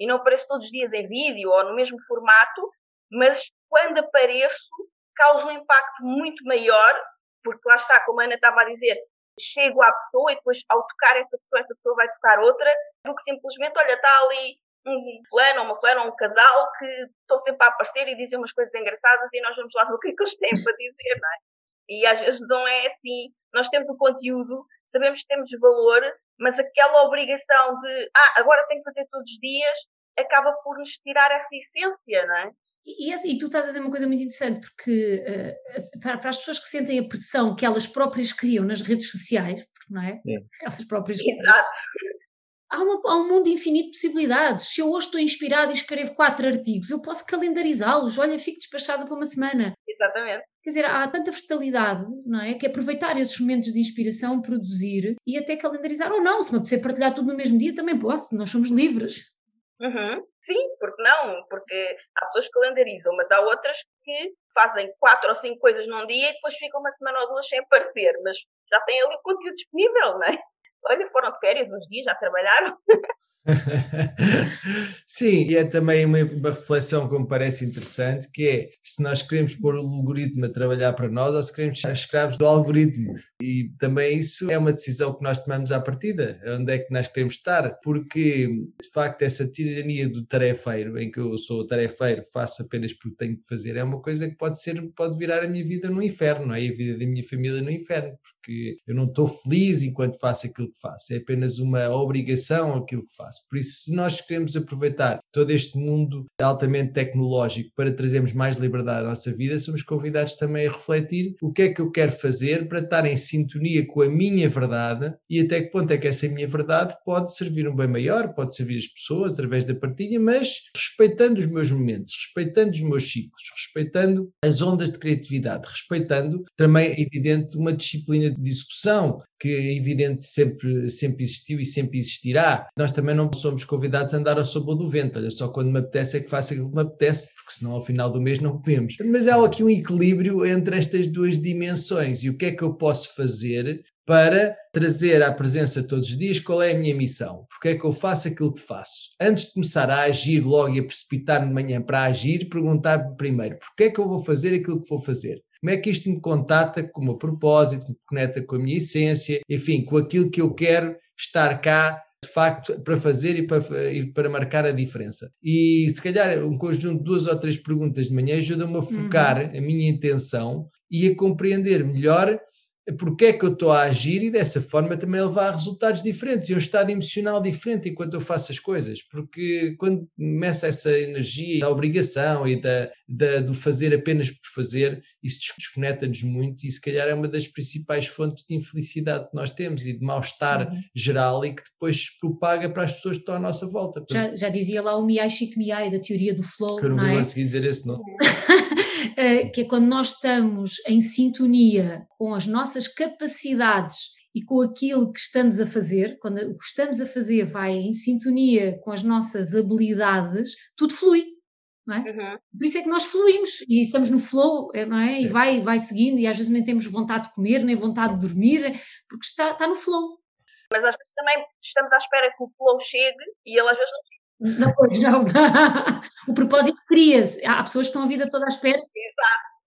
[SPEAKER 5] e não apareço todos os dias em vídeo ou no mesmo formato, mas quando apareço causa um impacto muito maior, porque lá está, como a Ana estava a dizer, chego à pessoa e depois ao tocar essa pessoa, essa pessoa vai tocar outra, do que simplesmente, olha, está ali um fulano ou uma fulana ou um casal que estão sempre a aparecer e dizem umas coisas engraçadas e nós vamos lá ver o que é que eles têm para dizer, não é? E às vezes não é assim. Nós temos o conteúdo, sabemos que temos valor, mas aquela obrigação de, ah, agora tenho que fazer todos os dias, acaba por nos tirar essa essência, não é?
[SPEAKER 3] E, e, tu estás a dizer uma coisa muito interessante, porque uh, para, para, as pessoas que sentem a pressão que elas próprias criam nas redes sociais, não é? é. Elas próprias.
[SPEAKER 5] Exato.
[SPEAKER 3] Há, uma, há, um mundo infinito de possibilidades. Se eu hoje estou inspirada e escrevo quatro artigos, eu posso calendarizá-los. Olha, fico despachada para uma semana.
[SPEAKER 5] Exatamente.
[SPEAKER 3] Quer dizer, há tanta versatilidade, não é? Que aproveitar esses momentos de inspiração, produzir e até calendarizar. Ou não, se me apetecer partilhar tudo no mesmo dia, também posso. Nós somos livres.
[SPEAKER 5] Uhum. Sim, porque não? Porque há pessoas que calendarizam, mas há outras que fazem quatro ou cinco coisas num dia e depois ficam uma semana ou duas sem aparecer, mas já têm ali o conteúdo disponível, não é? Olha, foram de férias uns dias, já trabalharam.
[SPEAKER 4] Sim, e é também uma, uma, reflexão que me parece interessante, que é se nós queremos pôr o algoritmo a trabalhar para nós ou se queremos ser escravos do algoritmo. E também isso é uma decisão que nós tomamos à partida, onde é que nós queremos estar, porque de facto essa tirania do tarefeiro, em que eu sou tarefeiro, faço apenas porque tenho que fazer, é uma coisa que pode ser, pode virar a minha vida no inferno, é? A vida da minha família no inferno, porque eu não estou feliz enquanto faço aquilo que faço, é apenas uma obrigação aquilo que faço espaço. Por isso, se nós queremos aproveitar todo este mundo altamente tecnológico para trazermos mais liberdade à nossa vida, somos convidados também a refletir o que é que eu quero fazer para estar em sintonia com a minha verdade e até que ponto é que essa minha verdade pode servir um bem maior, pode servir as pessoas através da partilha, mas respeitando os meus momentos, respeitando os meus ciclos, respeitando as ondas de criatividade, respeitando também, é evidente, uma disciplina de execução que é evidente sempre, sempre existiu e sempre existirá. Nós também não somos convidados a andar ao sombra do vento. Olha, só quando me apetece é que faço aquilo que me apetece, porque senão ao final do mês não comemos. Mas há aqui um equilíbrio entre estas duas dimensões e o que é que eu posso fazer para trazer à presença todos os dias qual é a minha missão, porque é que eu faço aquilo que faço. Antes de começar a agir logo e a precipitar-me de manhã para agir, perguntar-me primeiro, porque é que eu vou fazer aquilo que vou fazer? Como é que isto me contata com o meu propósito, me conecta com a minha essência, enfim, com aquilo que eu quero estar cá de facto para fazer e para, e para marcar a diferença. E se calhar um conjunto de duas ou três perguntas de manhã ajuda-me a focar uhum. a minha intenção e a compreender melhor porque é que eu estou a agir e dessa forma também levar a resultados diferentes e um estado emocional diferente enquanto eu faço as coisas, porque quando começa essa energia da obrigação e da, da, do fazer apenas por fazer, isso desconecta-nos muito e se calhar é uma das principais fontes de infelicidade que nós temos e de mal-estar uhum. geral e que depois se propaga para as pessoas que estão à nossa volta.
[SPEAKER 3] Já, já dizia lá o Miyai Csikszentmihalyi da teoria do flow,
[SPEAKER 4] que eu não,
[SPEAKER 3] não
[SPEAKER 4] vou
[SPEAKER 3] é?
[SPEAKER 4] conseguir dizer esse nome.
[SPEAKER 3] Eh, que é quando nós estamos em sintonia com as nossas capacidades e com aquilo que estamos a fazer, quando o que estamos a fazer vai em sintonia com as nossas habilidades, tudo flui. É? Uhum. Por isso é que nós fluímos e estamos no flow, é, não é? E vai, vai seguindo, e às vezes nem temos vontade de comer, nem vontade de dormir, porque está, está no flow.
[SPEAKER 5] Mas às vezes também estamos à espera que o flow chegue e ele às vezes não chega.
[SPEAKER 3] Não, pois não. o propósito cria-se. Há pessoas que estão a vida toda à espera.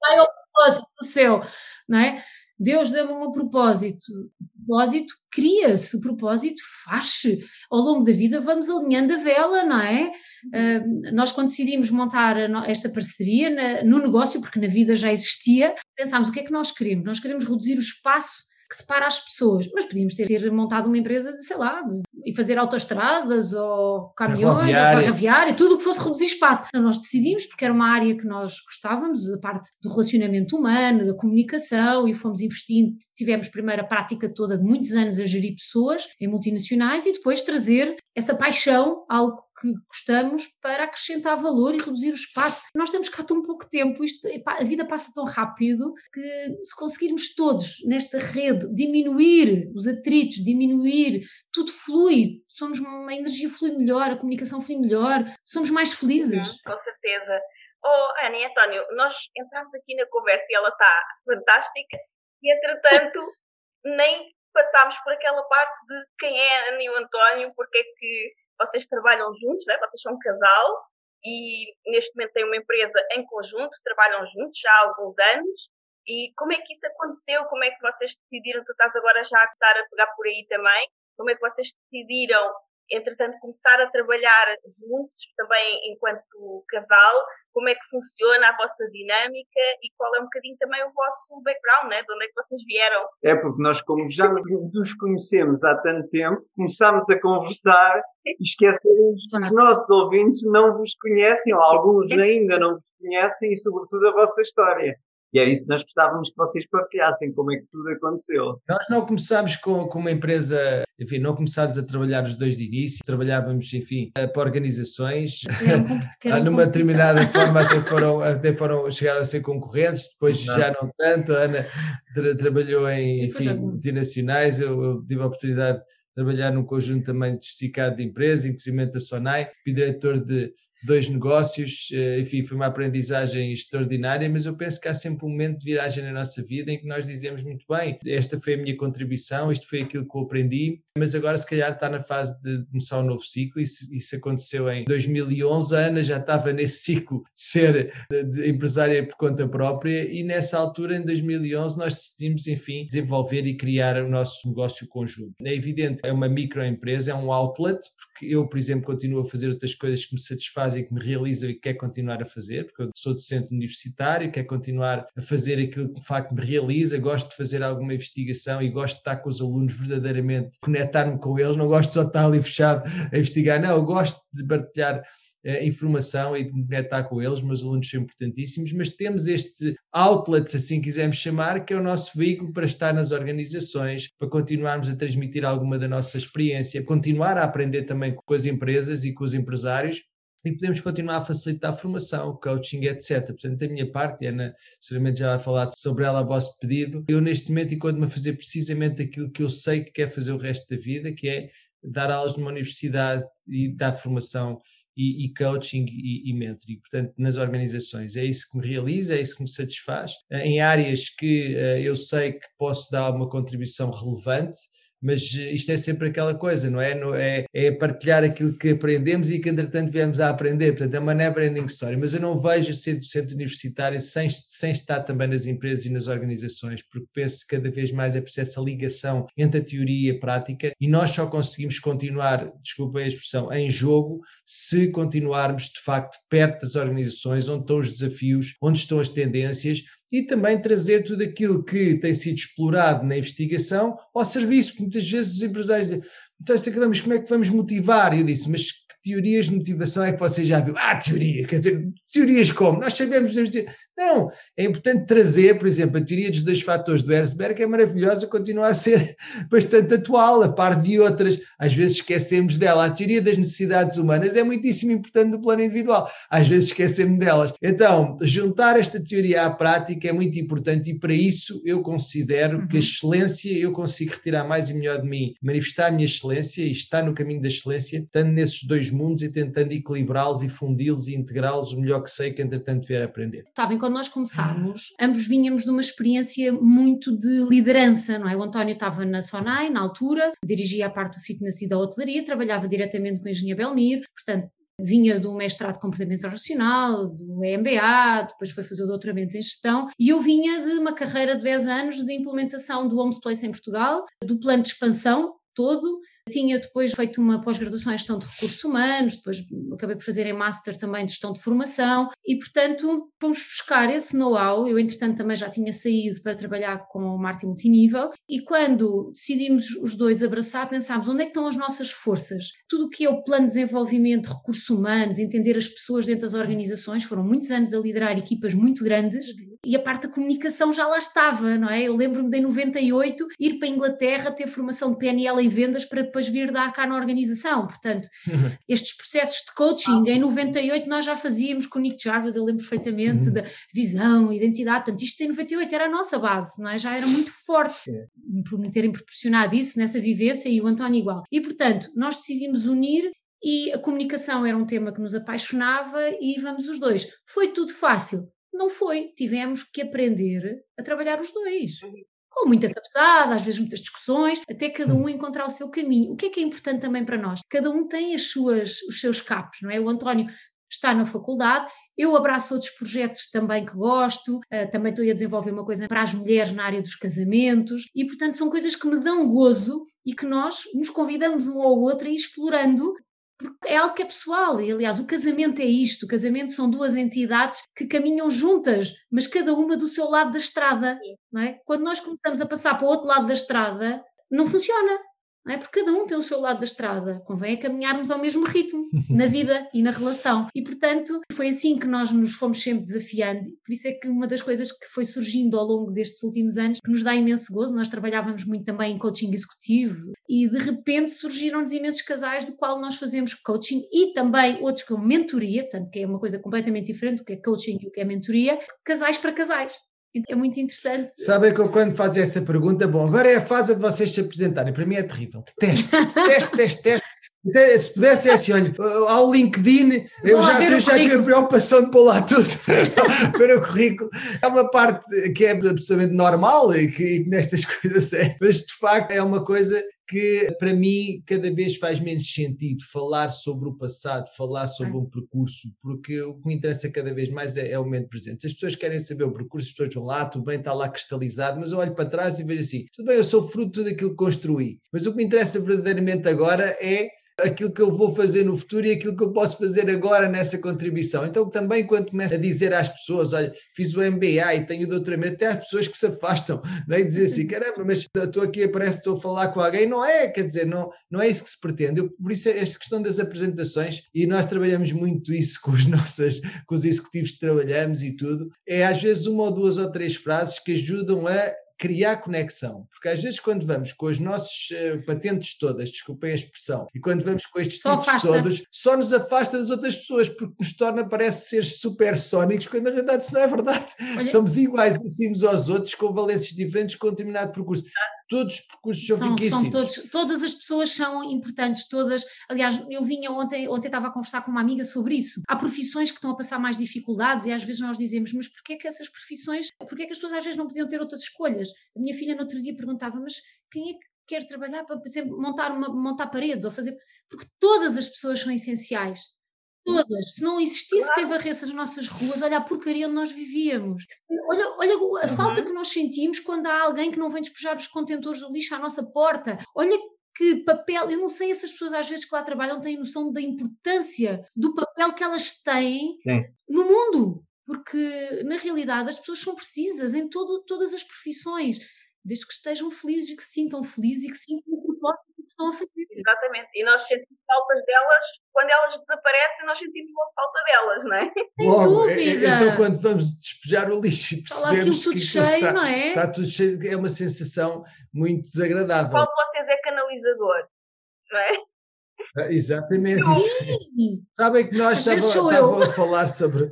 [SPEAKER 3] Vai ao propósito do céu, não é? Deus deu-me um propósito. O propósito cria-se, o propósito faz-se. Ao longo da vida vamos alinhando a vela, não é? Uh, nós, quando decidimos montar esta parceria na, no negócio, porque na vida já existia, pensámos o que é que nós queremos? Nós queremos reduzir o espaço que separa as pessoas, mas podíamos ter, ter montado uma empresa de, sei lá, de, e fazer autoestradas ou caminhões ou ferroviária, tudo o que fosse reduzir espaço. Então, nós decidimos, porque era uma área que nós gostávamos, a parte do relacionamento humano, da comunicação, e fomos investindo, tivemos primeiro a prática toda de muitos anos a gerir pessoas em multinacionais e depois trazer essa paixão, algo que gostamos, para acrescentar valor e reduzir o espaço. Nós temos cá tão pouco tempo, isto, a vida passa tão rápido que se conseguirmos todos nesta rede diminuir os atritos, diminuir, tudo flui, somos uma energia flui melhor, a comunicação flui melhor, somos mais felizes.
[SPEAKER 5] Uhum, com certeza. Oh, Ana e António, nós entramos aqui na conversa e ela está fantástica e entretanto nem passámos por aquela parte de quem é a Ana e o António, porque é que vocês trabalham juntos, né? vocês são um casal e neste momento têm uma empresa em conjunto, trabalham juntos já há alguns anos. E como é que isso aconteceu? Como é que vocês decidiram? Tu estás agora já a estar a pegar por aí também. Como é que vocês decidiram entretanto, começar a trabalhar juntos também enquanto casal, como é que funciona a vossa dinâmica e qual é um bocadinho também o vosso background, né? de onde é que vocês vieram?
[SPEAKER 6] É porque nós, como já nos conhecemos há tanto tempo, começámos a conversar e esquecemos que os nossos ouvintes não vos conhecem, ou alguns ainda não vos conhecem, e sobretudo a vossa história. E é isso que nós gostávamos que vocês partilhassem, como é que tudo aconteceu.
[SPEAKER 4] Nós não começámos com, com uma empresa, enfim, não começámos a trabalhar os dois de início, trabalhávamos, enfim, eh, para organizações, numa determinada forma até foram, até foram, chegaram a ser concorrentes, depois não. já não tanto, a Ana tra trabalhou em, enfim, multinacionais, eu, eu tive a oportunidade de trabalhar num conjunto também diversificado de empresas, inclusive a Sonai, fui diretor de dois negócios, eh, enfim, foi uma aprendizagem extraordinária, mas eu penso que há sempre um momento de viragem na nossa vida em que nós dizemos muito bem, esta foi a minha contribuição, isto foi aquilo que eu aprendi, mas agora se calhar está na fase de começar um novo ciclo, isso, isso aconteceu em 2011, a Ana já estava nesse ciclo de ser de, empresária por conta própria e nessa altura, em 2011, nós decidimos, enfim, desenvolver e criar o nosso negócio conjunto. É evidente, é uma microempresa, é um outlet, porque eu, por exemplo, continuo a fazer outras coisas que me satisfazem e que me realiza e que quer continuar a fazer, porque eu sou docente universitário, quero continuar a fazer aquilo que de facto me realiza, gosto de fazer alguma investigação e gosto de estar com os alunos verdadeiramente, conectar-me com eles, não gosto de só estar ali fechado a investigar, não, eu gosto de partilhar eh, informação e de me conectar com eles, meus alunos são importantíssimos, mas temos este outlet, se assim quisermos chamar, que é o nosso veículo para estar nas organizações, para continuarmos a transmitir alguma da nossa experiência, continuar a aprender também com as empresas e com os empresários, e podemos continuar a facilitar a formação, coaching, etc. Portanto, da minha parte, e Ana seguramente já vai falar sobre ela a vosso pedido, eu neste momento encontro-me a fazer precisamente aquilo que eu sei que quer fazer o resto da vida, que é dar aulas numa universidade e dar formação e, e coaching e, e, mentoring, portanto, nas organizações. É isso que me realiza, é isso que me satisfaz. Em áreas que uh, eu sei que posso dar uma contribuição relevante, mas eh, isto é sempre aquela coisa, não é? É, é partilhar aquilo que aprendemos e que entretanto viemos a aprender, portanto é uma never ending story, mas eu não vejo centro, centro universitário sem, sem estar também nas empresas e nas organizações, porque penso que cada vez mais é preciso essa ligação entre a teoria e a prática. E nós só conseguimos continuar, desculpem a expressão, em jogo se continuarmos de facto perto das organizações, onde estão os desafios, onde estão as tendências e também trazer tudo aquilo que tem sido explorado na investigação ao serviço. Muitas vezes os empresários dizem, então, como é que vamos motivar? Eu disse, mas teorias de motivação é que você já viu? Ah, teoria, quer dizer, teorias como? Nós sabemos, não, é importante trazer, por exemplo, a teoria dos dois fatores do Herzberg é maravilhosa, continua a ser bastante atual, a par de outras, às vezes esquecemos dela. A teoria das necessidades humanas é muitíssimo importante no plano individual, às vezes esquecemos delas. Então, juntar esta teoria à prática é muito importante e para isso eu considero uhum. que a excelência eu consigo retirar mais e melhor de mim, manifestar a minha excelência e estar no caminho da excelência, estando nesses dois mundos e tentando equilibrá-los e fundi-los e integrá-los o melhor que sei que entretanto vier a aprender.
[SPEAKER 3] Sabem quando nós começámos, ambos vínhamos de uma experiência muito de liderança, não é? O António estava na Sonai, na altura, dirigia a parte do fitness e da hotelaria, trabalhava diretamente com a engenharia Belmir, portanto, vinha do mestrado de comportamento racional, do MBA, depois foi fazer o doutoramento em gestão, e eu vinha de uma carreira de 10 anos de implementação do Homes Place em Portugal, do plano de expansão todo, tinha depois feito uma pós-graduação em gestão de recursos humanos, depois acabei por fazer em master também de gestão de formação e, portanto, fomos buscar esse know-how. Eu, entretanto, também já tinha saído para trabalhar com o marketing multinível e quando decidimos os dois abraçar, pensámos onde é que estão as nossas forças? Tudo o que é o plano de desenvolvimento de recursos humanos, entender as pessoas dentro das organizações, foram muitos anos a liderar equipas muito grandes e a parte da comunicação já lá estava, não é? Eu lembro-me de em 98 ir para a Inglaterra ter formação de PNL em vendas para depois vir dar cá na organização. Portanto, estes processos de coaching, em 98 nós já fazíamos com o Nick Jarvis, eu lembro perfeitamente uhum. da visão, identidade, portanto, isto em 98 era a nossa base, não é? Já era muito forte por me terem proporcionado isso nessa vivência e o António igual. E, portanto, nós decidimos unir e a comunicação era um tema que nos apaixonava e vamos os dois. Foi tudo fácil? Não foi. Tivemos que aprender a trabalhar os dois. Uhum com muita cabeçada, às vezes muitas discussões, até cada um encontrar o seu caminho. O que é que é importante também para nós? Cada um tem as suas, os seus capos, não é? O António está na faculdade, eu abraço outros projetos também que gosto, uh, também estou a desenvolver uma coisa para as mulheres na área dos casamentos, e portanto são coisas que me dão gozo e que nós nos convidamos um ao outro a ir explorando porque é algo que é pessoal, e aliás, o casamento é isto: o casamento são duas entidades que caminham juntas, mas cada uma do seu lado da estrada. É? Quando nós começamos a passar para o outro lado da estrada, não funciona não é? Porque cada um tem o seu lado da estrada, convém é caminharmos ao mesmo ritmo na vida e na relação. E portanto, foi assim que nós nos fomos sempre desafiando. Por isso é que uma das coisas que foi surgindo ao longo destes últimos anos, que nos dá imenso gozo, nós trabalhávamos muito também em coaching executivo e de repente surgiram-nos imensos casais do qual nós fazemos coaching e também outros com mentoria, portanto, que é uma coisa completamente diferente do que é coaching e o que é mentoria, casais para casais. É muito interessante.
[SPEAKER 4] Sabem que eu, quando fazem essa pergunta, bom, agora é a fase de vocês se apresentarem. Para mim é terrível. Detesto, detesto, detesto, detesto. Se pudesse, é assim, olha, ao LinkedIn, eu Vou já, eu já tive a preocupação de pôr lá tudo para o currículo. É uma parte que é absolutamente normal e que nestas coisas é, mas de facto é uma coisa que para mim cada vez faz menos sentido falar sobre o passado, falar sobre um percurso, porque o que me interessa cada vez mais é, é, o momento presente. Se as pessoas querem saber o percurso, as pessoas vão lá, tudo bem, está lá cristalizado, mas eu olho para trás e vejo assim, tudo bem, eu sou fruto de tudo aquilo que construí, mas o que me interessa verdadeiramente agora é aquilo que eu vou fazer no futuro e aquilo que eu posso fazer agora nessa contribuição. Então, também quando começo a dizer às pessoas, olha, fiz o MBA e tenho o doutoramento, até há pessoas que se afastam, não é? E dizem assim, caramba, mas estou aqui, parece que estou a falar com alguém. Não é, quer dizer, não, não é isso que se pretende. Eu, por isso, esta questão das apresentações, e nós trabalhamos muito isso com os nossos, com os executivos que trabalhamos e tudo, é às vezes uma ou duas ou três frases que ajudam a criar conexão, porque às vezes quando vamos com as nossas uh, patentes todas, desculpem a expressão, e quando vamos com estes só todos, só nos afasta das outras pessoas, porque nos torna, parece ser supersónicos, quando na realidade isso não é verdade. Olha. Somos iguais uns aos outros, com valências diferentes, com um determinado percurso todos os percursos são,
[SPEAKER 3] são
[SPEAKER 4] riquíssimos.
[SPEAKER 3] São todos, todas as pessoas são importantes, todas. Aliás, eu vinha ontem, ontem estava a conversar com uma amiga sobre isso. Há profissões que estão a passar mais dificuldades e às vezes nós dizemos, mas porquê é que essas profissões, porquê é que as pessoas às vezes não podiam ter outras escolhas? A minha filha no outro dia perguntava, mas quem é que quer trabalhar para, por exemplo, montar, uma, montar paredes ou fazer. Porque todas as pessoas são essenciais. Todas. Se não existisse claro. quem varresse as nossas ruas, olha a porcaria onde nós vivíamos. Olha, olha a uhum. falta que nós sentimos quando há alguém que não vem despejar os contentores do lixo à nossa porta. Olha que papel, eu não sei, essas pessoas às vezes que lá trabalham têm noção da importância do papel que elas têm Sim. no mundo. Porque, na realidade, as pessoas são precisas em todo, todas as profissões desde que estejam felizes e que se sintam felizes e que sintam o propósito estão a fazer.
[SPEAKER 5] Exatamente, e nós sentimos faltas delas, quando elas desaparecem, nós sentimos uma falta delas, não é?
[SPEAKER 3] Sem Logo, é, é, dúvida.
[SPEAKER 4] Então, quando vamos despejar o lixo e percebemos
[SPEAKER 3] tudo
[SPEAKER 4] que
[SPEAKER 3] cheio,
[SPEAKER 4] está,
[SPEAKER 3] não é?
[SPEAKER 4] está tudo cheio, é uma sensação muito desagradável.
[SPEAKER 5] Qual de vocês é canalizador, não é?
[SPEAKER 4] Ah, exatamente. Sim. Sabem que nós estávamos a falar sobre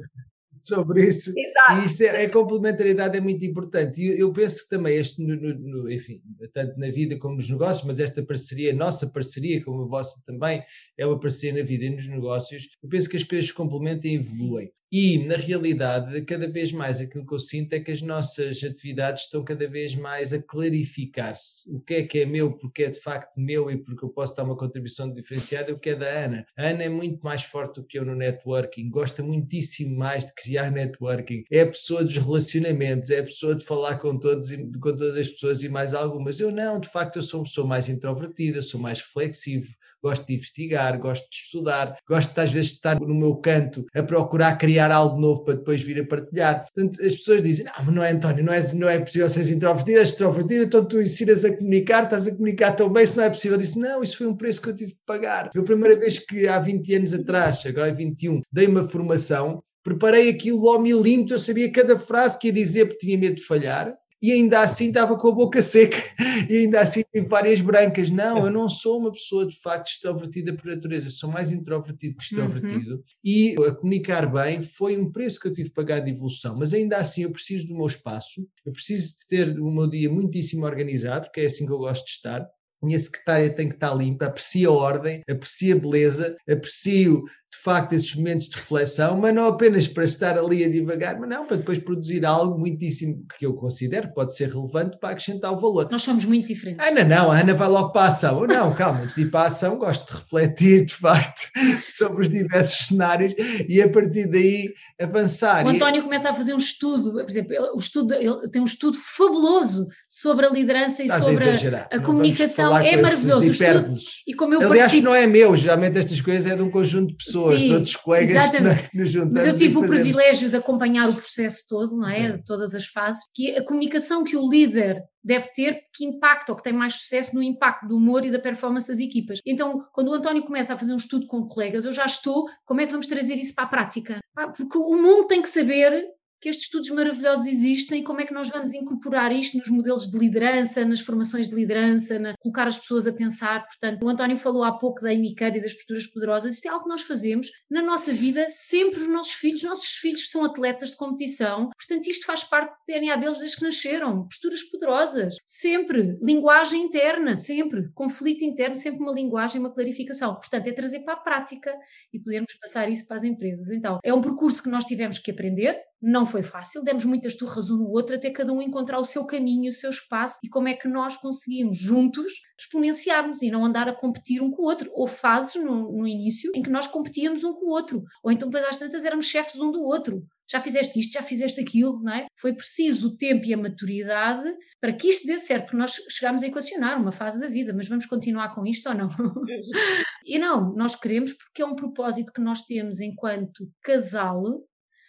[SPEAKER 4] sobre isso. Exato. E isso é, a complementaridade é muito importante. E eu penso que também este, no, no, enfim, tanto na vida como nos negócios, mas esta parceria, nossa parceria, como a vossa também, é uma parceria na vida e nos negócios. Eu penso que as coisas se complementam e evoluem. E, na realidade, cada vez mais aquilo que eu sinto é que as nossas atividades estão cada vez mais a clarificar-se. O que é que é meu, porque é de facto meu e porque eu posso dar uma contribuição diferenciada, é o que é da Ana. A Ana é muito mais forte do que eu no networking, gosta muitíssimo mais de criar networking. É a pessoa dos relacionamentos, é a pessoa de falar com, todos e, com todas as pessoas e mais algumas. Eu não, de facto, eu sou uma pessoa mais introvertida, sou mais reflexivo, gosto de investigar, gosto de estudar, gosto às vezes de estar no meu canto a procurar criar algo novo para depois vir a partilhar. Portanto, as pessoas dizem, não, mas não é António, não é, não é possível ser introvertida, és extrovertida, então tu ensinas a comunicar, estás a comunicar tão bem, se não é possível. Eu disse, não, isso foi um preço que eu tive de pagar. Foi a primeira vez que há 20 anos atrás, agora é 21, dei uma formação preparei aquilo ao milímetro, eu sabia cada frase que ia dizer porque tinha medo de falhar, e ainda assim estava com a boca seca e ainda assim tem várias brancas. Não, eu não sou uma pessoa de facto extrovertida por natureza, sou mais introvertido que extrovertido uhum. e a comunicar bem foi um preço que eu tive que pagar de evolução, mas ainda assim eu preciso do meu espaço, eu preciso de ter o meu dia muitíssimo organizado, porque é assim que eu gosto de estar. Minha secretária tem que estar limpa, aprecia a ordem, aprecia a beleza, aprecio de facto esses momentos de reflexão, mas não apenas para estar ali a divagar, mas não, para depois produzir algo muitíssimo que eu considero que pode ser relevante para acrescentar o valor.
[SPEAKER 3] Nós somos muito diferentes.
[SPEAKER 4] Ana não, a Ana vai logo para a ação. Não, calma, antes de ir para a ação, gosto de refletir de facto sobre os diversos cenários e a partir daí avançar.
[SPEAKER 3] O António começa a fazer um estudo, por exemplo, o estudo, ele tem um estudo fabuloso sobre a liderança e Estás sobre a, a comunicação. É maravilhoso. Estudo, e como eu
[SPEAKER 4] Aliás,
[SPEAKER 3] participo...
[SPEAKER 4] não é meu, geralmente estas coisas é de um conjunto de pessoas pessoas, Sim, todos os colegas exatamente. que nos juntamos.
[SPEAKER 3] Mas eu tive o privilégio de acompanhar o processo todo, não é? De todas as fases, que a comunicação que o líder deve ter que impacta ou que tem mais sucesso no impacto do humor e da performance das equipas. Então, quando o António começa a fazer um estudo com colegas, eu já estou, como é que vamos trazer isso para a prática? Porque o mundo tem que saber que estes estudos maravilhosos existem e como é que nós vamos incorporar isto nos modelos de liderança, nas formações de liderança, na, colocar as pessoas a pensar. Portanto, o António falou há pouco da Cuddy e das posturas poderosas. Isto é algo que nós fazemos na nossa vida, sempre os nossos filhos. Nossos filhos são atletas de competição, portanto, isto faz parte do DNA deles desde que nasceram. Posturas poderosas, sempre. Linguagem interna, sempre. Conflito interno, sempre uma linguagem, uma clarificação. Portanto, é trazer para a prática e podermos passar isso para as empresas. Então, é um percurso que nós tivemos que aprender, não foi fácil, demos muitas turras um no outro até cada um encontrar o seu caminho, o seu espaço e como é que nós conseguimos juntos exponenciarmos e não andar a competir um com o outro. Houve fases no, no início em que nós competíamos um com o outro, ou então depois às tantas éramos chefes um do outro. Já fizeste isto, já fizeste aquilo, não é? Foi preciso o tempo e a maturidade para que isto dê certo, porque nós chegámos a equacionar uma fase da vida, mas vamos continuar com isto ou não? e não, nós queremos porque é um propósito que nós temos enquanto casal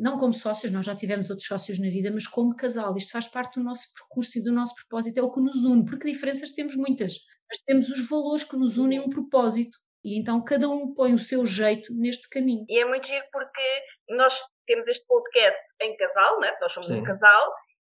[SPEAKER 3] não como sócios, nós já tivemos outros sócios na vida, mas como casal. Isto faz parte do nosso percurso e do nosso propósito, é o que nos une, porque diferenças temos muitas, mas temos os valores que nos unem um propósito. E então cada um põe o seu jeito neste caminho.
[SPEAKER 5] E é muito giro porque nós temos este podcast em casal, né? nós somos Sim. um casal,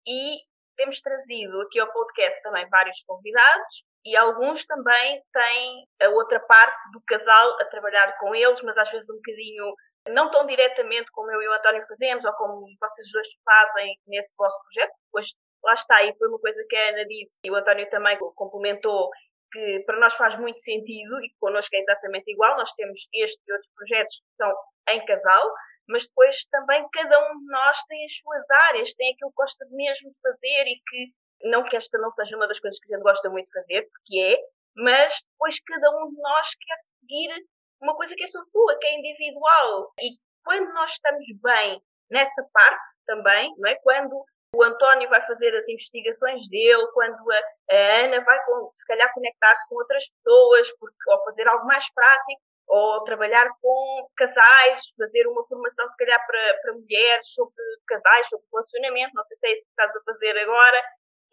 [SPEAKER 5] e temos trazido aqui ao podcast também vários convidados e alguns também têm a outra parte do casal a trabalhar com eles, mas às vezes um bocadinho não tão diretamente como eu e o António fazemos, ou como vocês dois fazem nesse vosso projeto, depois lá está, e foi uma coisa que a Ana disse e o António também complementou, que para nós faz muito sentido e que connosco é exatamente igual. Nós temos este e outros projetos que são em casal, mas depois também cada um de nós tem as suas áreas, tem aquilo que gosta mesmo de fazer e que não que esta não seja uma das coisas que a gente gosta muito de fazer, porque é, mas depois cada um de nós quer seguir uma coisa que é só que é individual. E quando nós estamos bem nessa parte também, não é? Quando o António vai fazer as investigações dele, quando a, Ana vai, se calhar, conectar-se com outras pessoas, porque, ou fazer algo mais prático, ou trabalhar com casais, fazer uma formação, se calhar, para, para mulheres sobre casais, sobre relacionamento, não sei se é isso que estás a fazer agora.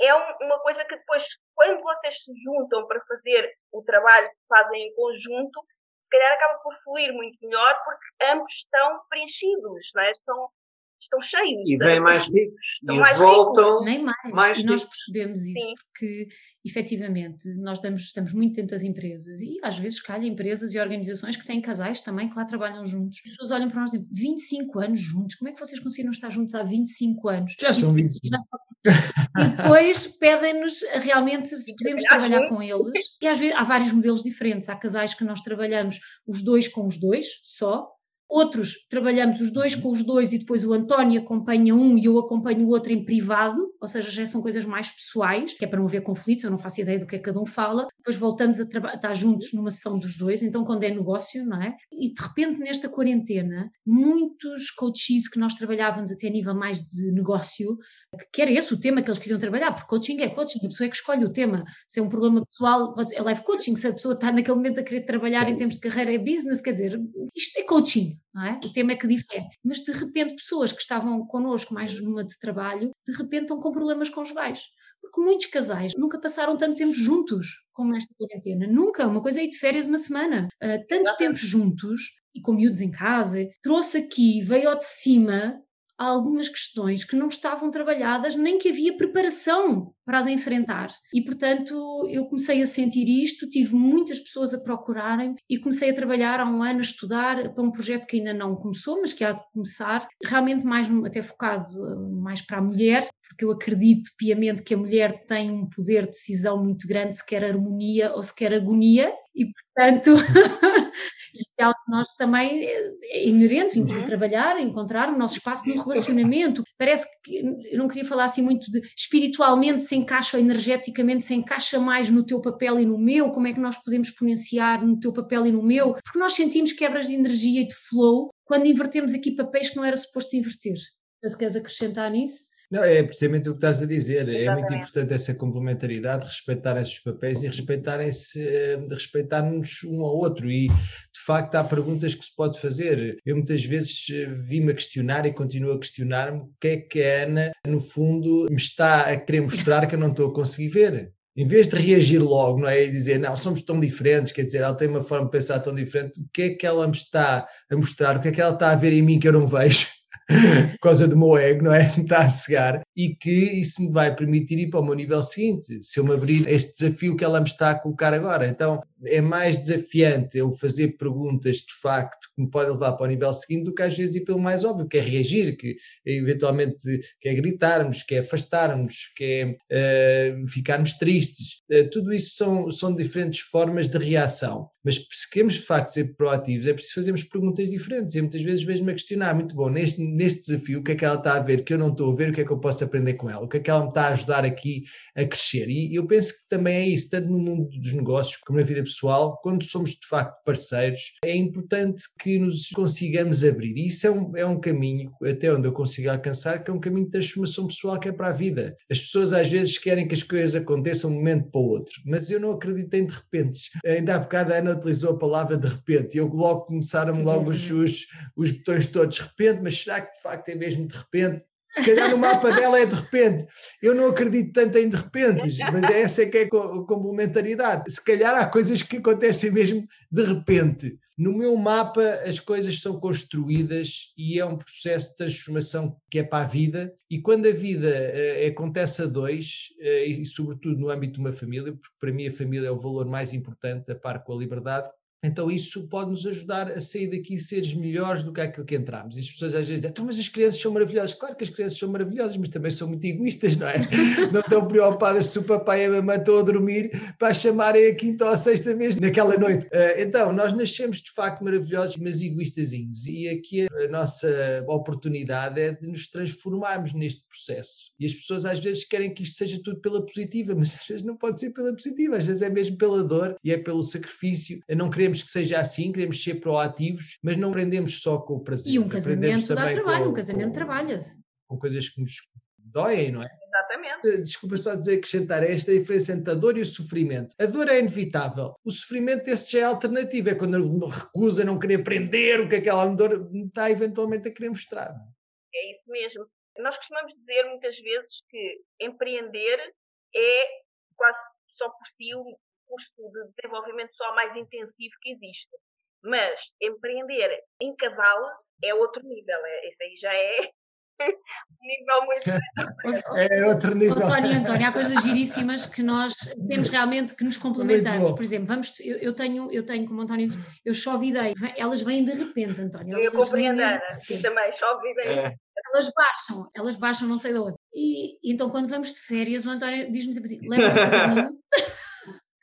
[SPEAKER 5] É um, uma coisa que depois, quando vocês se juntam para fazer o trabalho que fazem em conjunto, calhar acaba por fluir muito melhor, porque ambos estão preenchidos, não é? estão, estão cheios.
[SPEAKER 6] E vêm mais ricos. e mais voltam ricos.
[SPEAKER 3] Nem mais. mais e nós percebemos isso Sim. porque, efetivamente, nós damos, estamos muito dentro das empresas e às vezes calha empresas e organizações que têm casais também que lá trabalham juntos. As pessoas olham para nós e dizem, 25 anos juntos, como é que vocês conseguiram estar juntos há 25 anos?
[SPEAKER 4] Já são 25. Já,
[SPEAKER 3] e depois pedem-nos realmente se podemos trabalhar com eles. E às vezes há vários modelos diferentes. Há casais que nós trabalhamos os dois com os dois, só, Outros trabalhamos os dois com os dois e depois o António acompanha um e eu acompanho o outro em privado, ou seja, já são coisas mais pessoais, que é para não haver conflitos, eu não faço ideia do que é que cada um fala. Depois voltamos a estar juntos numa sessão dos dois, então quando é negócio, não é? E de repente nesta quarentena, muitos coaches que nós trabalhávamos até a nível mais de negócio, que era esse o tema que eles queriam trabalhar, porque coaching é coaching, a pessoa é que escolhe o tema. Se é um problema pessoal, pode ser, é life coaching, se a pessoa está naquele momento a querer trabalhar em termos de carreira é business, quer dizer, isto é coaching é? O tema é que difere. Mas de repente, pessoas que estavam connosco mais numa de trabalho, de repente estão com problemas conjugais. Porque muitos casais nunca passaram tanto tempo juntos como nesta quarentena. Nunca. Uma coisa é ir de férias uma semana. Uh, tanto tempo juntos e com miúdos em casa, trouxe aqui, veio ao de cima há algumas questões que não estavam trabalhadas, nem que havia preparação para as enfrentar. E, portanto, eu comecei a sentir isto, tive muitas pessoas a procurarem e comecei a trabalhar há um ano, a estudar para um projeto que ainda não começou, mas que há de começar, realmente mais até focado eh, mais para a mulher, porque eu acredito piamente que a mulher tem um poder de decisão muito grande, se quer harmonia ou se quer agonia, e portanto é algo que nós também é, é inerente, vimos uhum. trabalhar, encontrar o nosso espaço no relacionamento. Parece que eu não queria falar assim muito de espiritualmente se encaixa ou energeticamente se encaixa mais no teu papel e no meu, como é que nós podemos exponenciar no teu papel e no meu, porque nós sentimos quebras de energia e de flow quando invertemos aqui papéis que não era suposto inverter. Se queres acrescentar nisso?
[SPEAKER 4] Não, é precisamente o que estás a dizer. Exatamente. É muito importante essa complementaridade, respeitar esses papéis e respeitarem-se, eh, respeitar-nos um ao outro. E de facto há perguntas que se pode fazer. Eu muitas vezes eh, vi-me a questionar e continuo a questionar-me o que é que a Ana, no fundo, me está a querer mostrar que eu não estou a conseguir ver. Em vez de reagir logo, não é? E dizer, não, somos tão diferentes, quer dizer, ela tem uma forma de pensar tão diferente, o que é que ela me está a mostrar, o que é que ela está a ver em mim que eu não vejo? por causa do meu ego, não é? Está a cegar. E que isso me vai permitir ir para o meu nível seguinte, se eu me abrir este desafio que ela me está a colocar agora. Então, é mais desafiante eu fazer perguntas de facto que me podem levar para o nível seguinte do que às vezes ir pelo mais óbvio, que é reagir, que eventualmente que é gritarmos, que é afastarmos, que é uh, ficarmos tristes. Uh, tudo isso são, são diferentes formas de reação. Mas se queremos de facto ser proativos, é preciso fazermos perguntas diferentes. E muitas vezes vejo-me a questionar, muito bom, neste, neste desafio, o que é que ela está a ver que eu não estou a ver, o que é que eu posso aprender com ela, o que é que ela me está a ajudar aqui a crescer. E eu penso que também é isso, tanto no mundo dos negócios como na vida pessoal, quando somos de facto parceiros, é importante que nos consigamos abrir. E isso é um, é um caminho, até onde eu consigo alcançar, que é um caminho de transformação pessoal que é para a vida. As pessoas às vezes querem que as coisas aconteçam de um momento para o outro, mas eu não acredito em de repente. Ainda há bocado a Ana utilizou a palavra de repente, e eu logo começaram logo os, os, os botões todos de repente, mas será que de facto é mesmo de repente? Se calhar no mapa dela é de repente. Eu não acredito tanto em de repente, mas é essa que é a complementaridade. Se calhar há coisas que acontecem mesmo de repente. No meu mapa, as coisas são construídas e é um processo de transformação que é para a vida. E quando a vida uh, acontece a dois, uh, e sobretudo no âmbito de uma família, porque para mim a família é o valor mais importante, a par com a liberdade, então isso pode nos ajudar a sair daqui seres melhores do que aquilo que entramos. E as pessoas às vezes dizem, então, mas as crianças são maravilhosas. Claro que as crianças são maravilhosas, mas também são muito egoístas, não é? não estão preocupadas se o papai e a mamãe estão a dormir para chamarem a quinta ou a sexta vez naquela noite. Eh, então, nós nascemos de facto maravilhosos, mas egoístazinhos. E aqui a nossa oportunidade é de nos transformarmos neste processo. E as pessoas às vezes querem que isto seja tudo pela positiva, mas às vezes não pode ser pela positiva, às vezes é mesmo pela dor e é pelo sacrifício. Não queremos que seja assim, queremos ser proativos, mas não aprendemos só com o prazer.
[SPEAKER 3] E um casamento dá trabalho, com, um casamento trabalha-se.
[SPEAKER 4] Com coisas que nos doem, não é?
[SPEAKER 5] Exatamente.
[SPEAKER 4] Eh, desculpa só dizer, acrescentar esta diferença entre a dor e o sofrimento. A dor é inevitável. O sofrimento, esse já é alternativo. É quando ele recusa não querer aprender o que aquela dor está eventualmente a querer mostrar.
[SPEAKER 5] É isso mesmo. Nós costumamos dizer muitas vezes que empreender é quase só por si o custo de desenvolvimento pessoal mais intensivo que existe. Mas empreender em casal é outro nível. É, esse aí já é um nível muito.
[SPEAKER 4] é outro nível. Oh,
[SPEAKER 3] Sónia e António, há coisas giríssimas que nós temos realmente que nos complementamos. Por exemplo, vamos, eu, eu, tenho, eu tenho, como o António diz, eu chove ideias, elas vêm de repente, António.
[SPEAKER 5] Eu compreendo, Ana, também chove ideias. É
[SPEAKER 3] elas baixam, elas baixam não sei de onde. E, então quando vamos de férias, o António diz-me sempre assim, levas um caderninho,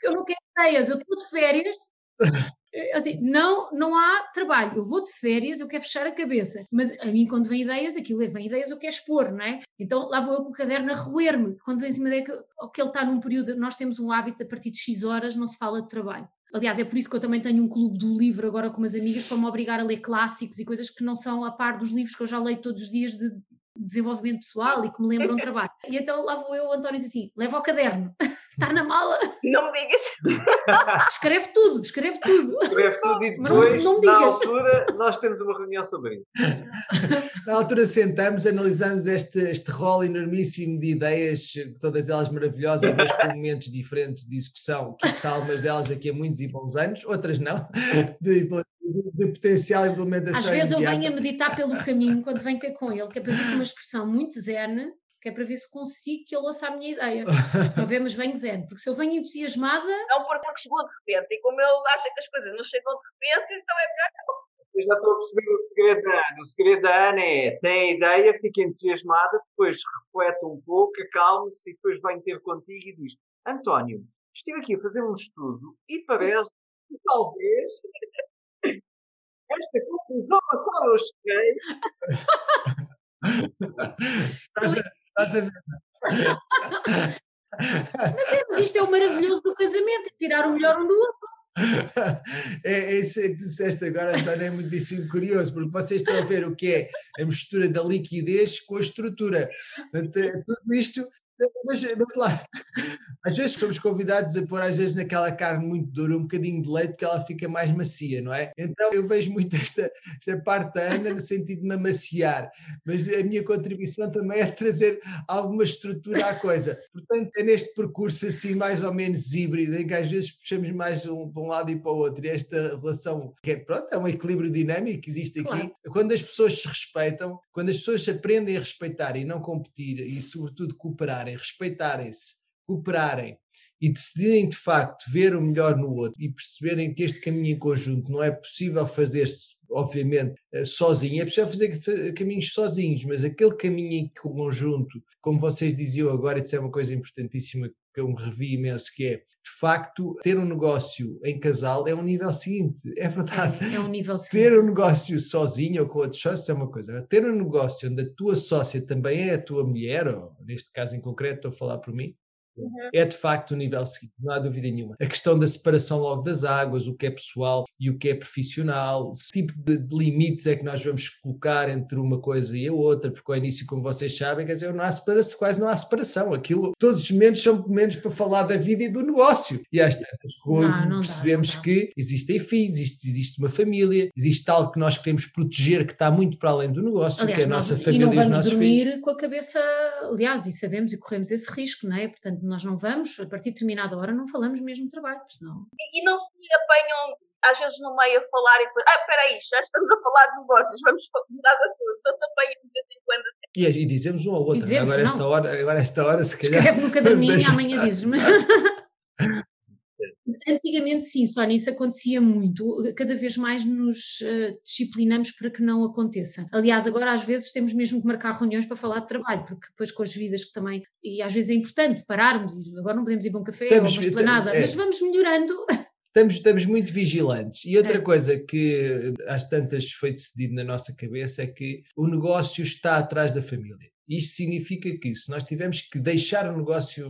[SPEAKER 3] eu não quero ideias, eu estou de férias, assim, não, não há trabalho, eu vou de férias, eu quero fechar a cabeça, mas a mim quando vem ideias, aquilo é, vem ideias eu quero expor, não é? Então lá vou eu com o caderno a roer-me, quando vem cima ideia que, que ele está num período, nós temos um hábito a partir de X horas não se fala de trabalho. Aliás, é por isso que eu também tenho um clube do livro agora com umas amigas para me obrigar a ler clássicos e coisas que não são a par dos livros que eu já leio todos os dias de desenvolvimento pessoal e que me lembram o trabalho. E então lá vou eu, o António, diz assim: leva o caderno, está na mala.
[SPEAKER 5] Não me digas.
[SPEAKER 3] escreve tudo, escreve tudo.
[SPEAKER 6] Escreve tudo e depois, não, não na altura, nós temos uma reunião sobre isso.
[SPEAKER 4] Na altura sentamos, analisamos este, este rol enormíssimo de ideias, todas elas maravilhosas, mas com momentos diferentes de execução, que algumas delas daqui a muitos e bons anos, outras não, de, de potencial implementação.
[SPEAKER 3] Às vezes imediata. eu venho a meditar pelo caminho quando venho ter com ele, que é para ver uma expressão muito zen, que é para ver se consigo que ele ouça a minha ideia. Para ver, mas venho zen, porque se eu venho entusiasmada.
[SPEAKER 5] Não, porque chegou de repente, e como ele acha que as coisas não chegam de repente, então é melhor não.
[SPEAKER 6] Eu já estou a perceber o segredo da Ana. O segredo da Ana é tem a ideia, fica entusiasmada, depois reflete um pouco, acalma-se e depois vem ter contigo e diz: António, estive aqui a fazer um estudo e parece que talvez esta conclusão a qual eu cheguei.
[SPEAKER 4] Estás a ver?
[SPEAKER 3] Mas, é, mas isto é o maravilhoso do casamento, é tirar o melhor um do outro.
[SPEAKER 4] É, é isso que tu disseste agora, António, é muitíssimo curioso, porque vocês estão a ver o que é a mistura da liquidez com a estrutura. Portanto, tudo isto mas, mas lá, às vezes somos convidados a pôr às vezes naquela carne muito dura um bocadinho de leite que ela fica mais macia, não é? Então eu vejo muito esta, esta parte da Ana no sentido de me amaciar, mas a minha contribuição também é trazer alguma estrutura à coisa. Portanto, é neste percurso assim mais ou menos híbrido, em que às vezes puxamos mais um, para um lado e para o outro, e esta relação que é, pronto, é um equilíbrio dinâmico que existe aqui. Claro. Quando as pessoas se respeitam, quando as pessoas aprendem a respeitar e não competir e sobretudo cooperar respeitarem-se, cooperarem e decidirem de facto ver o melhor no outro e perceberem que este caminho em conjunto não é possível fazer-se, obviamente, eh, sozinho, é possível fazer caminhos sozinhos, mas aquele caminho em conjunto, como vocês diziam agora, isso é uma coisa importantíssima que eu me revi imenso, que é de facto, ter um negócio em casal é um nível seguinte, é verdade.
[SPEAKER 3] É, é um nível seguinte.
[SPEAKER 4] Ter um negócio sozinho ou com outros sócios é uma coisa. Ter um negócio onde a tua sócia também é a tua mulher, ou neste caso em concreto estou a falar por mim, Uhum. É de facto o nível seguinte, não há dúvida nenhuma. A questão da separação logo das águas, o que é pessoal e o que é profissional, que tipo de, de, limites é que nós vamos colocar entre uma coisa e a outra, porque ao início, como vocês sabem, quer dizer, não há separação, quase não há separação. Aquilo, todos os momentos são momentos para falar da vida e do negócio. E às tantas, não, não percebemos dá, que existem filhos, existe, existe uma família, existe algo que nós queremos proteger que está muito para além do negócio,
[SPEAKER 3] aliás,
[SPEAKER 4] que é a nossa
[SPEAKER 3] nós,
[SPEAKER 4] família
[SPEAKER 3] e não vamos
[SPEAKER 4] e os nossos
[SPEAKER 3] dormir
[SPEAKER 4] filhos.
[SPEAKER 3] com a cabeça, aliás, e sabemos e corremos esse risco, não é? Portanto, nós não vamos, a partir de determinada hora, não falamos mesmo de trabalho, senão...
[SPEAKER 5] E, e não se apanham, às vezes, no meio a falar e depois, ah, espera aí, já estamos a falar de negócios, vamos mudar de assunto, então se apanham de vez em quando.
[SPEAKER 4] E, e dizemos um ao outro, dizemos, agora, esta hora, agora esta hora, se calhar...
[SPEAKER 3] Escreve no caderninho e amanhã dizes-me. antigamente sim, Sónia, isso acontecia muito. Cada vez mais nos uh, disciplinamos para que não aconteça. Aliás, agora às vezes temos mesmo que marcar reuniões para falar de trabalho, porque depois com as vidas que também. E às vezes é importante pararmos, agora não podemos ir para um café estamos, ou uma nada, é, mas vamos melhorando.
[SPEAKER 4] Estamos, estamos muito vigilantes. E outra é. coisa que às tantas foi decidido na nossa cabeça é que o negócio está atrás da família. Isto significa que, se nós tivermos que deixar o negócio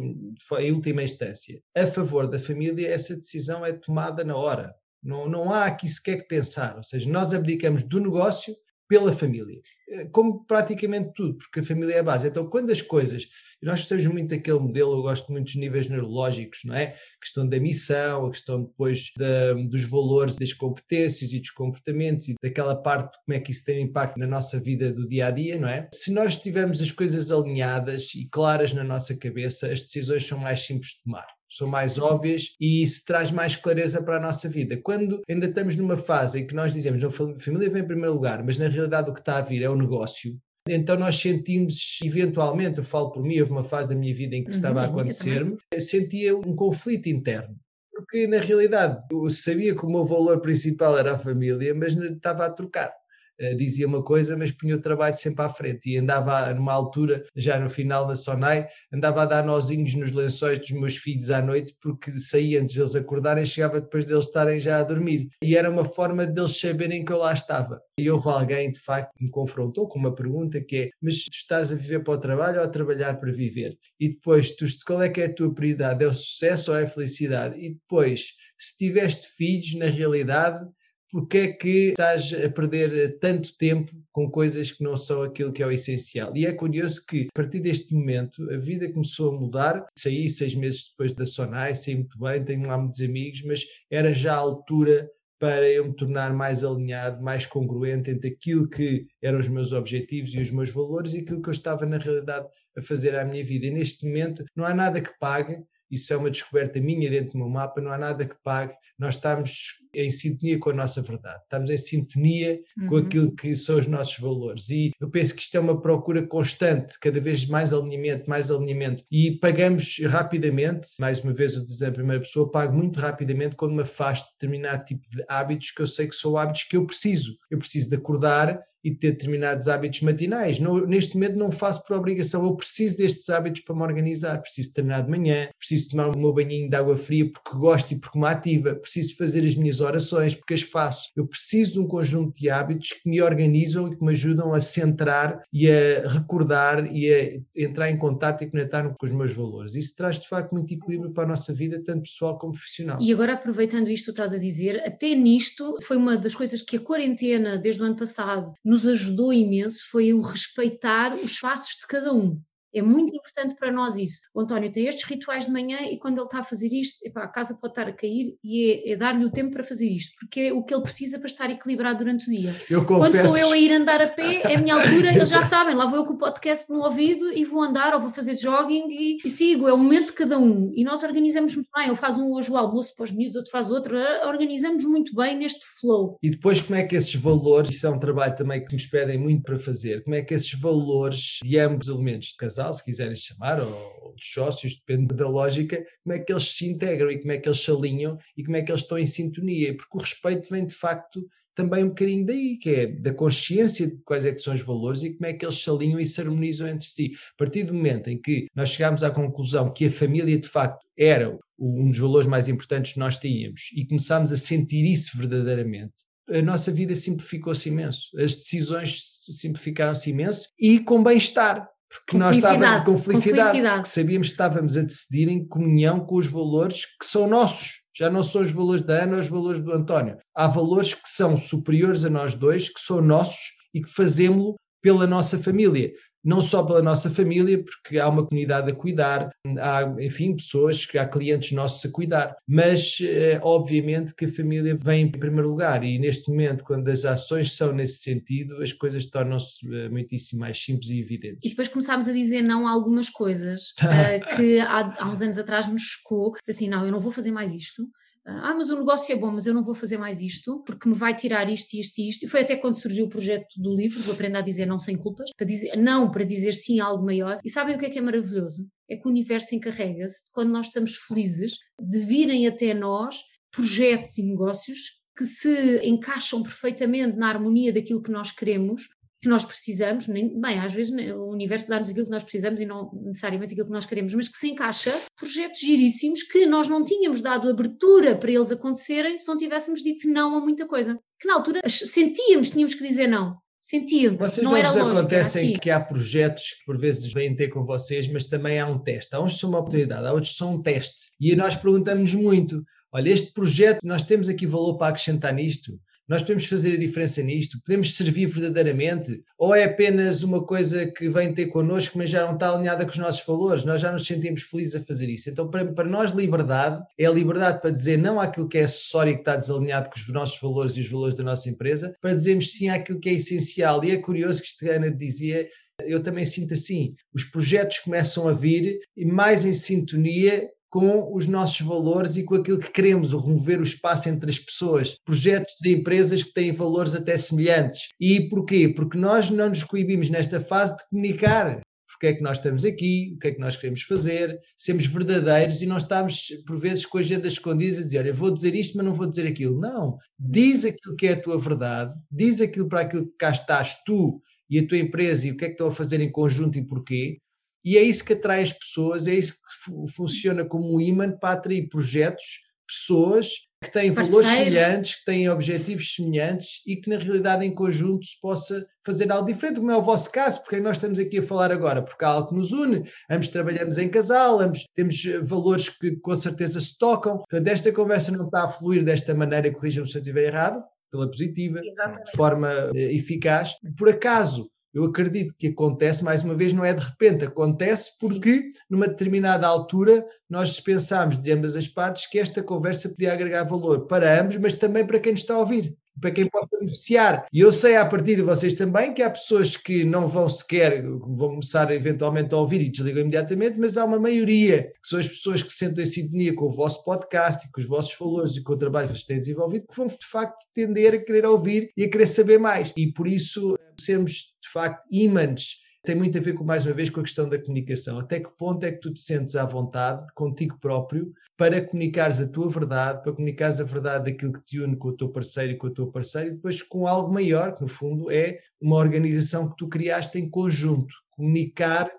[SPEAKER 4] em última instância a favor da família, essa decisão é tomada na hora. Não, não há aqui sequer que pensar. Ou seja, nós abdicamos do negócio pela família. Eh, como praticamente tudo, porque a família é a base. Então, quando as coisas. Nós gostamos muito daquele modelo, eu gosto muito dos níveis neurológicos, não é? A questão da missão, a questão depois da, dos valores, das competências e dos comportamentos e daquela parte de como é que isso tem impacto na nossa vida do dia a dia, não é? Se nós tivermos as coisas alinhadas e claras na nossa cabeça, as decisões são mais simples de tomar são mais óbvias e isso traz mais clareza para a nossa vida. Quando ainda estamos numa fase em que nós dizemos a família vem em primeiro lugar, mas na realidade o que está a vir é o negócio, então nós sentimos, eventualmente, eu falo por mim, houve uma fase da minha vida em que uhum, estava a acontecer-me, sentia um conflito interno. Porque na realidade eu sabia que o meu valor principal era a família, mas estava a trocar. Eh, dizia uma coisa, mas punha o trabalho sempre à frente e andava numa altura, já no final na Sonai, andava a dar nozinhos nos lençóis dos meus filhos à noite porque saía antes deles acordarem, chegava depois deles estarem já a dormir. E era uma forma deles saberem que eu lá estava. E houve alguém, de facto, que me confrontou com uma pergunta que é: Mas tu estás a viver para o trabalho ou a trabalhar para viver? E depois, tu, qual é que é a tua prioridade? É o sucesso ou é a felicidade? E depois, se tiveste filhos, na realidade, porque é que estás a perder tanto tempo com coisas que não são aquilo que é o essencial. E é curioso que, a partir deste momento, a vida começou a mudar. Saí seis meses depois da Sonai, saí muito bem, tenho lá muitos amigos, mas era já a altura para eu me tornar mais alinhado, mais congruente entre aquilo que eram os meus objetivos e os meus valores e aquilo que eu estava, na realidade, a fazer à minha vida. E neste momento não há nada que pague isso é uma descoberta minha dentro do meu mapa, não há nada que pague. Nós estamos em sintonia com a nossa verdade, estamos em sintonia uhum. com aquilo que são os nossos valores. E eu penso que isto é uma procura constante, cada vez mais alinhamento, mais alinhamento. E pagamos rapidamente, mais uma vez eu dizer a primeira pessoa, pago muito rapidamente quando me afasto de determinado tipo de hábitos que eu sei que são hábitos que eu preciso. Eu preciso de acordar e ter determinados hábitos matinais. No, neste momento não faço por obrigação, eu preciso destes hábitos para me organizar. Preciso treinar de manhã, preciso tomar o meu banhinho de água fria porque gosto e porque me ativa, preciso fazer as minhas orações porque as faço. Eu preciso de um conjunto de hábitos que me organizam e que me ajudam a centrar e a recordar e a entrar em contato e conectar-me com os meus valores. Isso traz de facto muito equilíbrio para a nossa vida, tanto pessoal como profissional.
[SPEAKER 3] E agora aproveitando isto que estás a dizer, até nisto foi uma das coisas que a quarentena desde o ano passado nos ajudou imenso foi o respeitar os espaços de cada um. É muito importante para nós isso. O António tem estes rituais de manhã e quando ele está a fazer isto, epá, a casa pode estar a cair e é, é dar-lhe o tempo para fazer isto, porque é o que ele precisa para estar equilibrado durante o dia.
[SPEAKER 4] Eu
[SPEAKER 3] quando sou eu a ir andar a pé, é a minha altura, eles já sabem, lá vou eu com o podcast no ouvido e vou andar ou vou fazer jogging e, e sigo, é o momento de cada um. E nós organizamos muito bem, eu faço um hoje o almoço para os miúdos, outro faz outro, organizamos muito bem neste flow.
[SPEAKER 4] E depois como é que esses valores, isso é um trabalho também que nos pedem muito para fazer, como é que esses valores de ambos os elementos de casal casal, se quiserem chamar, ou, ou dos sócios, depende da lógica, como é que eles se integram e como é que eles se alinham e como é que eles estão em sintonia, porque o respeito vem de facto também um bocadinho daí, que é da consciência de quais é que são os valores e como é que eles se alinham e se harmonizam entre si. A partir do momento em que nós chegámos à conclusão que a família de facto era um dos valores mais importantes que nós tínhamos e começámos a sentir isso verdadeiramente, a nossa vida simplificou-se imenso, as decisões simplificaram-se imenso e com bem-estar, porque nós estávamos com felicidade, com felicidade. Porque sabíamos que estávamos a decidir em comunhão com os valores que são nossos. Já não são os valores da Ana ou os valores do António. Há valores que são superiores a nós dois, que são nossos e que fazemos pela nossa família não só pela nossa família, porque há uma comunidade a cuidar, há, enfim, pessoas, há clientes nossos a cuidar, mas eh, obviamente que a família vem em primeiro lugar e neste momento, quando as ações são nesse sentido, as coisas tornam-se eh, muitíssimo mais simples e evidentes.
[SPEAKER 3] E depois começámos a dizer não a algumas coisas uh, que há, há uns anos atrás nos chocou, assim, não, eu não vou fazer mais isto, ah, mas o negócio é bom, mas eu não vou fazer mais isto, porque me vai tirar isto, isto e isto. E foi até quando surgiu o projeto do livro, do Aprenda a Dizer Não Sem Culpas, para dizer não, para dizer sim a algo maior. E sabem o que é que é maravilhoso? É que o universo encarrega-se de quando nós estamos felizes de virem até nós projetos e negócios que se encaixam perfeitamente na harmonia daquilo que nós queremos que nós precisamos, nem, bem, às vezes o universo dá-nos aquilo que nós precisamos e não necessariamente aquilo que nós queremos, mas que se encaixa projetos giríssimos que nós não tínhamos dado abertura para eles acontecerem se não tivéssemos dito não a muita coisa. Que na altura sentíamos, tínhamos que dizer não. Sentíamos,
[SPEAKER 4] vocês
[SPEAKER 3] não, não
[SPEAKER 4] era lógico, acontecem que há projetos que por vezes vêm ter com vocês, mas também há um teste. Há uns que são uma oportunidade, há outros que são um teste. E nós perguntamos muito, olha, este projeto, nós temos aqui valor para acrescentar nisto? Nós podemos fazer a diferença nisto? Podemos servir verdadeiramente? Ou é apenas uma coisa que vem ter connosco, mas já não está alinhada com os nossos valores? Nós já nos sentimos felizes a fazer isso. Então, para, para nós, liberdade é a liberdade para dizer não àquilo que é acessório e que está desalinhado com os nossos valores e os valores da nossa empresa, para dizermos sim àquilo que é essencial. E é curioso que Estegana dizia eu também sinto assim. Os projetos começam a vir e mais em sintonia com os nossos valores e com aquilo que queremos, o remover o espaço entre as pessoas, projetos de empresas que têm valores até semelhantes. E porquê? Porque nós não nos coibimos nesta fase de comunicar. Porque é que nós estamos aqui, o que é que nós queremos fazer, sermos verdadeiros e não estamos, por vezes, com a agenda escondida a dizer: Olha, vou dizer isto, mas não vou dizer aquilo. Não. Diz aquilo que é a tua verdade, diz aquilo para aquilo que cá estás tu e a tua empresa e o que é que estão a fazer em conjunto e porquê, e é isso que atrai as pessoas, é isso que funciona como um imã para atrair projetos, pessoas que têm Parceiros. valores semelhantes, que têm objetivos semelhantes e que na realidade em conjunto se possa fazer algo diferente, como é o vosso caso, porque nós estamos aqui a falar agora, porque há algo que nos une, ambos trabalhamos em casal, ambos temos eh, valores que com certeza se tocam, portanto esta conversa não está a fluir desta maneira, corrijam-me se eu estiver errado, pela positiva, Exatamente. de forma eh, eficaz, por acaso eu acredito que acontece, mais uma vez, não é de repente, acontece porque, Sim. numa determinada altura, nós dispensámos de ambas as partes que esta conversa podia agregar valor para ambos, mas também para quem nos está a ouvir para quem possa beneficiar. E eu sei a partir de vocês também que há pessoas que não vão sequer, vão começar eventualmente a ouvir e desligam imediatamente, mas há uma maioria, que são as pessoas que sentem em sintonia com o vosso podcast e com os vossos valores e com o trabalho que vocês têm desenvolvido, que vão de facto tender a querer ouvir e a querer saber mais. E por isso sermos de facto ímãs tem muito a ver com, mais uma vez, com a questão da comunicação. Até que ponto é que tu te sentes à vontade contigo próprio para comunicares a tua verdade, para comunicares a verdade daquilo que te une com o teu parceiro e com a tua parceira, e depois com algo maior, que no fundo é uma organização que tu criaste em conjunto. Comunicar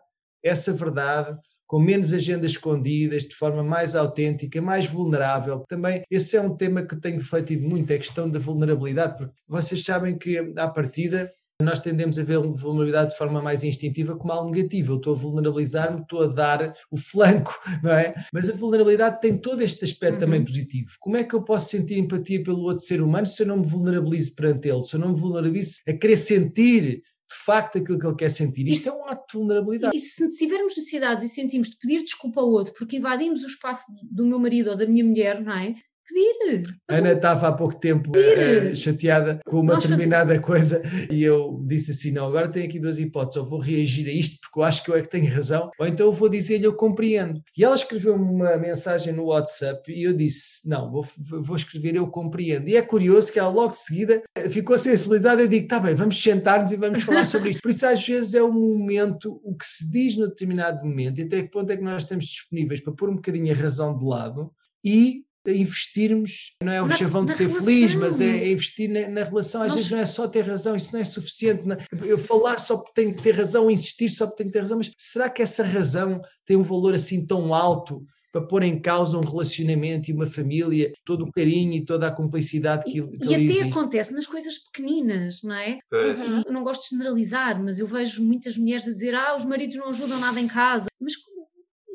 [SPEAKER 4] essa verdade com menos agendas escondidas, de forma mais autêntica, mais vulnerável. Também esse é um tema que tenho refletido muito, é a questão da vulnerabilidade, porque vocês sabem que à partida nós tendemos a ver vulnerabilidade de forma mais instintiva como algo negativo. Eu estou a vulnerabilizar-me, estou a dar o flanco, não é? Mas a vulnerabilidade tem todo este aspecto uhum. também positivo. Como é que eu posso sentir empatia pelo outro ser humano se eu não me vulnerabilizo perante ele, se eu não me vulnerabilizo a querer sentir de facto aquilo que ele quer sentir. Isso é um ato de vulnerabilidade.
[SPEAKER 3] E se tivermos necessidades e sentimos de pedir desculpa ao outro porque invadimos o espaço do meu marido ou da minha mulher, não é? Pedir.
[SPEAKER 4] Ana estava há pouco tempo uh, chateada com uma Nós determinada fazemos. coisa e eu disse assim: não, agora tenho aqui duas hipóteses, ou vou reagir a isto porque eu acho que eu é que tenho razão, ou então eu vou dizer-lhe eu compreendo. E ela escreveu-me uma mensagem no WhatsApp e eu disse: não, vou, vou escrever eu compreendo. E é curioso que ela logo de seguida ficou sensibilizada e digo: está bem, vamos sentar-nos e vamos falar sobre isto. Por isso, às vezes, é um momento, o que se diz no determinado momento, e até que ponto é que nós estamos disponíveis para pôr um bocadinho a razão de lado e investirmos, não é o na, chavão de ser relação. feliz, mas é, é investir na, na relação. Às Nós... vezes não é só ter razão, isso não é suficiente. Não. Eu falar só porque tenho que ter razão, insistir só porque tenho que ter razão, mas será que essa razão tem um valor assim tão alto? para pôr em causa um relacionamento e uma família, todo o carinho e toda a cumplicidade que, que
[SPEAKER 3] E até
[SPEAKER 4] existe.
[SPEAKER 3] acontece nas coisas pequeninas, não é? Uhum. Eu não gosto de generalizar, mas eu vejo muitas mulheres a dizer ah, os maridos não ajudam nada em casa. Mas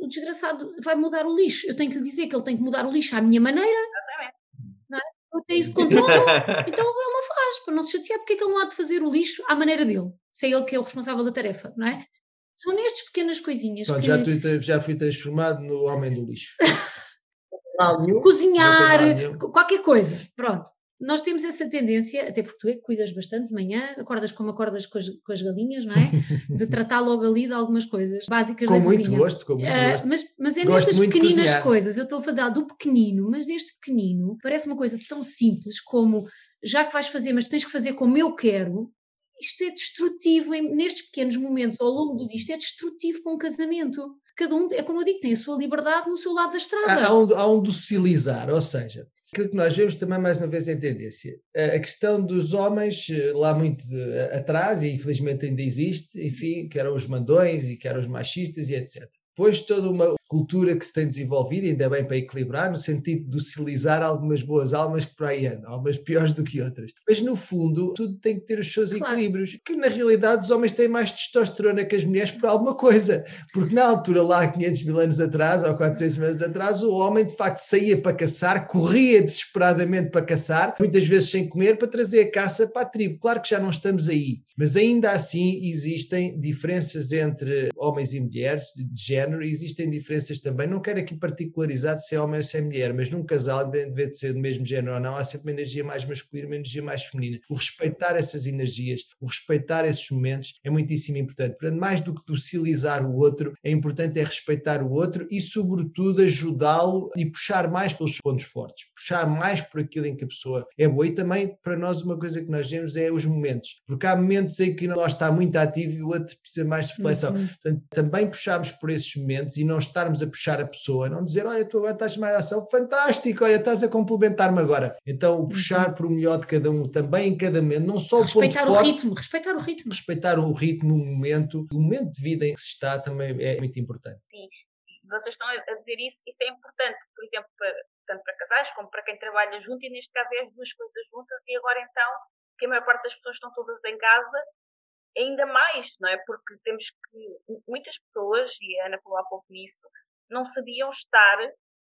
[SPEAKER 3] o desgraçado vai mudar o lixo. Eu tenho que lhe dizer que ele tem que mudar o lixo à minha maneira. Exatamente. Não é? Eu tenho isso controle. então ele não faz, para não se chatear, porque é que ele não há de fazer o lixo à maneira dele? Se é ele que é o responsável da tarefa, não é? São nestas pequenas coisinhas
[SPEAKER 4] Pronto, que... já, já fui transformado no homem do lixo.
[SPEAKER 3] Cozinhar, qualquer coisa, pronto. Nós temos essa tendência, até porque tu é que cuidas bastante de manhã, acordas como acordas com as, com as galinhas, não é? De tratar logo ali de algumas coisas básicas
[SPEAKER 4] com
[SPEAKER 3] da
[SPEAKER 4] muito
[SPEAKER 3] cozinha.
[SPEAKER 4] gosto, com muito
[SPEAKER 3] Uh,
[SPEAKER 4] gosto.
[SPEAKER 3] mas, mas é
[SPEAKER 4] Gosto
[SPEAKER 3] nestas pequeninas coisas, eu estou a fazer do pequenino, mas deste pequenino parece uma coisa tão simples como já que vais fazer, mas tens que fazer como eu quero. Isto é destrutivo nestes pequenos momentos ao longo do dia. Isto é destrutivo com o casamento. Cada um, é como eu digo, tem a sua liberdade no seu lado da estrada.
[SPEAKER 4] Há, há um, há um docilizar, ou seja, aquilo que nós vemos também mais uma vez em tendência. A a questão dos homens, eh, lá muito eh, atrás, e infelizmente ainda existe, enfim, que eram os mandões e que eram os machistas e etc. Depois toda uma cultura que se tem desenvolvido, ainda bem para equilibrar, no sentido de docilizar algumas boas almas que por aí andam, algumas piores do que outras. Mas no fundo, tudo tem que ter os seus
[SPEAKER 3] Claro.
[SPEAKER 4] equilíbrios, que na realidade os homens têm mais testosterona que as mulheres por alguma coisa. Porque na altura, lá há 500 mil anos atrás, ou 400 mil anos atrás, o homem de facto saía para caçar, corria desesperadamente para caçar, muitas vezes sem comer, para trazer a caça para a tribo. Claro que já não estamos aí, mas ainda assim existem diferenças entre homens e mulheres, de género, existem diferenças também. Não quero aqui particularizar se é homem ou se é mulher, mas num casal, deve de ser do mesmo género ou não, há sempre uma energia mais masculina, uma energia mais feminina. O respeitar essas energias, o respeitar esses momentos é muitíssimo importante. Portanto, mais do que docilizar o outro, é importante é respeitar o outro e, sobretudo, ajudá-lo e puxar mais pelos pontos fortes, puxar mais por aquilo em que a pessoa é boa. E também, para nós, uma coisa que nós vemos é os momentos, porque há momentos em que nós está muito ativo e o outro precisa mais de reflexão.
[SPEAKER 3] Uhum.
[SPEAKER 4] Portanto, também puxarmos por esses momentos e não estarmos a puxar a pessoa, não dizer, olha, tu agora estás mais ação, fantástico, olha, estás a complementar-me agora. Então, o puxar por o melhor de cada um, também em cada momento, não só o ponto
[SPEAKER 3] respeitar o
[SPEAKER 4] forte,
[SPEAKER 3] ritmo, respeitar o ritmo.
[SPEAKER 4] respeitar o ritmo, o momento, o momento de vida em que se está também é muito importante.
[SPEAKER 5] vocês estão a a dizer isso, isso é importante, por exemplo, para, tanto para casais como para quem trabalha junto, e neste caso é as duas coisas juntas, e agora então, que a maior parte das pessoas estão todas em casa, ainda mais, não é? Porque temos que, muitas pessoas, e a Ana falou há pouco nisso, não sabiam estar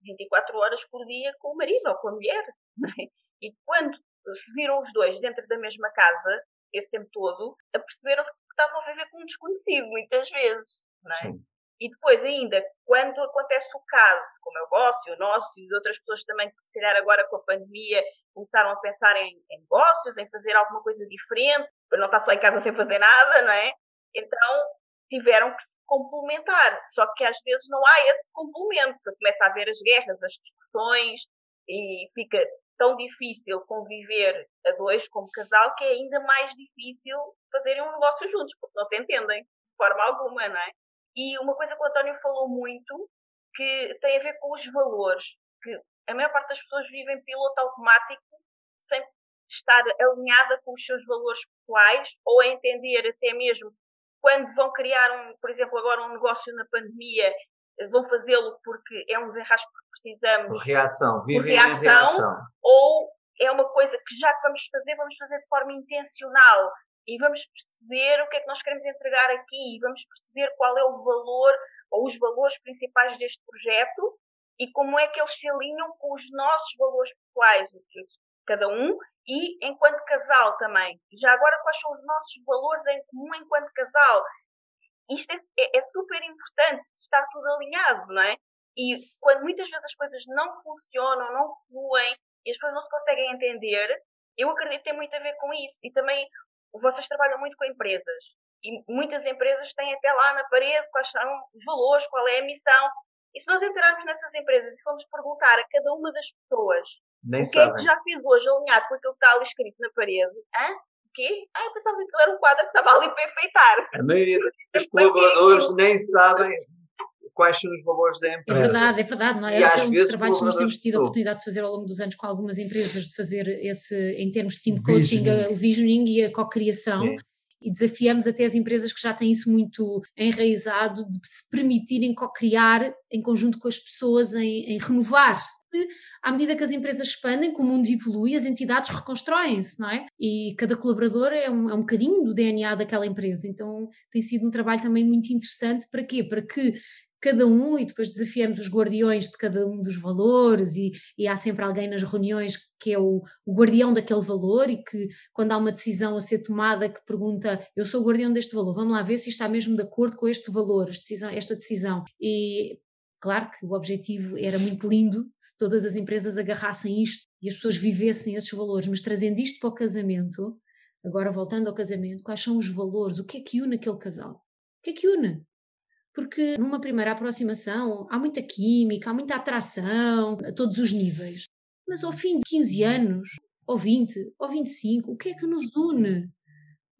[SPEAKER 5] 24 horas por dia com o marido ou com a mulher, é? E quando se viram os dois dentro da mesma casa, esse tempo todo, aperceberam-se que estavam a viver com um desconhecido, muitas vezes, não é?
[SPEAKER 6] Sim.
[SPEAKER 5] E depois ainda, quando acontece o caso, como é o vosso, e o nosso, e outras pessoas também que se calhar agora com a pandemia começaram a pensar em, em negócios, em fazer alguma coisa diferente, para não estar só em casa sem fazer nada, não é? Então tiveram que se complementar. Só que às vezes não há esse complemento. Começa a haver as guerras, as discussões, e fica tão difícil conviver a dois como casal que é ainda mais difícil fazerem um negócio juntos, porque não se entendem de forma alguma, não é? E uma coisa que o António falou muito, que tem a ver com os valores, que a maior parte das pessoas vivem piloto automático sem estar alinhada com os seus valores pessoais ou a entender até mesmo quando vão criar, um, por exemplo, agora um negócio na pandemia, vão fazê-lo porque é um desenrasque que precisamos
[SPEAKER 6] Por reação, vivem em
[SPEAKER 5] reação.
[SPEAKER 6] reação.
[SPEAKER 5] ou é uma coisa que já que vamos fazer, vamos fazer de forma intencional e vamos perceber o que é que nós queremos entregar aqui e vamos perceber qual é o valor ou os valores principais deste projeto e como é que eles se alinham com os nossos valores pessoais, cada um, e enquanto casal também. Já agora, quais são os nossos valores em comum enquanto casal? Isto é, é- é super importante estar tudo alinhado, não é? E quando muitas vezes as coisas não funcionam, não fluem e as pessoas não se conseguem entender, eu acredito que tem muito a ver com isso. E também vocês trabalham muito com empresas. E muitas empresas têm até lá na parede quais são os valores, qual é a missão. E se nós entrarmos nessas empresas e formos perguntar a cada uma das pessoas
[SPEAKER 6] Nem
[SPEAKER 5] o que é
[SPEAKER 6] sabem.
[SPEAKER 5] que já fiz hoje alinhado com aquilo que está ali escrito na parede? Hã? O quê? Ah, eu pensava que era um quadro que estava ali para enfeitar.
[SPEAKER 6] A maioria dos colaboradores nem sabem quais são os valores da
[SPEAKER 3] É
[SPEAKER 6] empresa.
[SPEAKER 3] verdade, é verdade. Não é?
[SPEAKER 6] E
[SPEAKER 3] Esse é um dos trabalhos que nós temos tido a
[SPEAKER 6] de
[SPEAKER 3] oportunidade de fazer ao longo dos anos com algumas empresas, de fazer esse, em termos de team coaching,
[SPEAKER 4] Visioning.
[SPEAKER 3] a- o visioning e a co-criação. E desafiamos até as empresas que já têm isso muito enraizado de se permitirem co-criar em conjunto com as pessoas, em, em renovar. Porque À medida que as empresas expandem, que o mundo evolui, as entidades reconstroem-se, não é? E cada colaborador é um, é um bocadinho do DNA daquela empresa. Então tem sido um trabalho também muito interessante. Para quê? Para que cada um, e depois desafiamos os guardiões de cada um dos valores, e, e há sempre alguém nas reuniões que é o, o guardião daquele valor, e que quando há uma decisão a ser tomada que pergunta, eu sou o guardião deste valor, vamos lá ver se está mesmo de acordo com este valor, esta decisão. Esta decisão. E Claro que o objetivo era muito lindo se todas as empresas agarrassem isto e as pessoas vivessem esses valores, mas trazendo isto para o casamento, agora voltando ao casamento, quais são os valores? O que é que une aquele casal? O que é que une? Porque numa primeira aproximação há muita química, há muita atração a todos os níveis. Mas ao fim de 15 anos, ou 20, ou 25, o que é que nos une?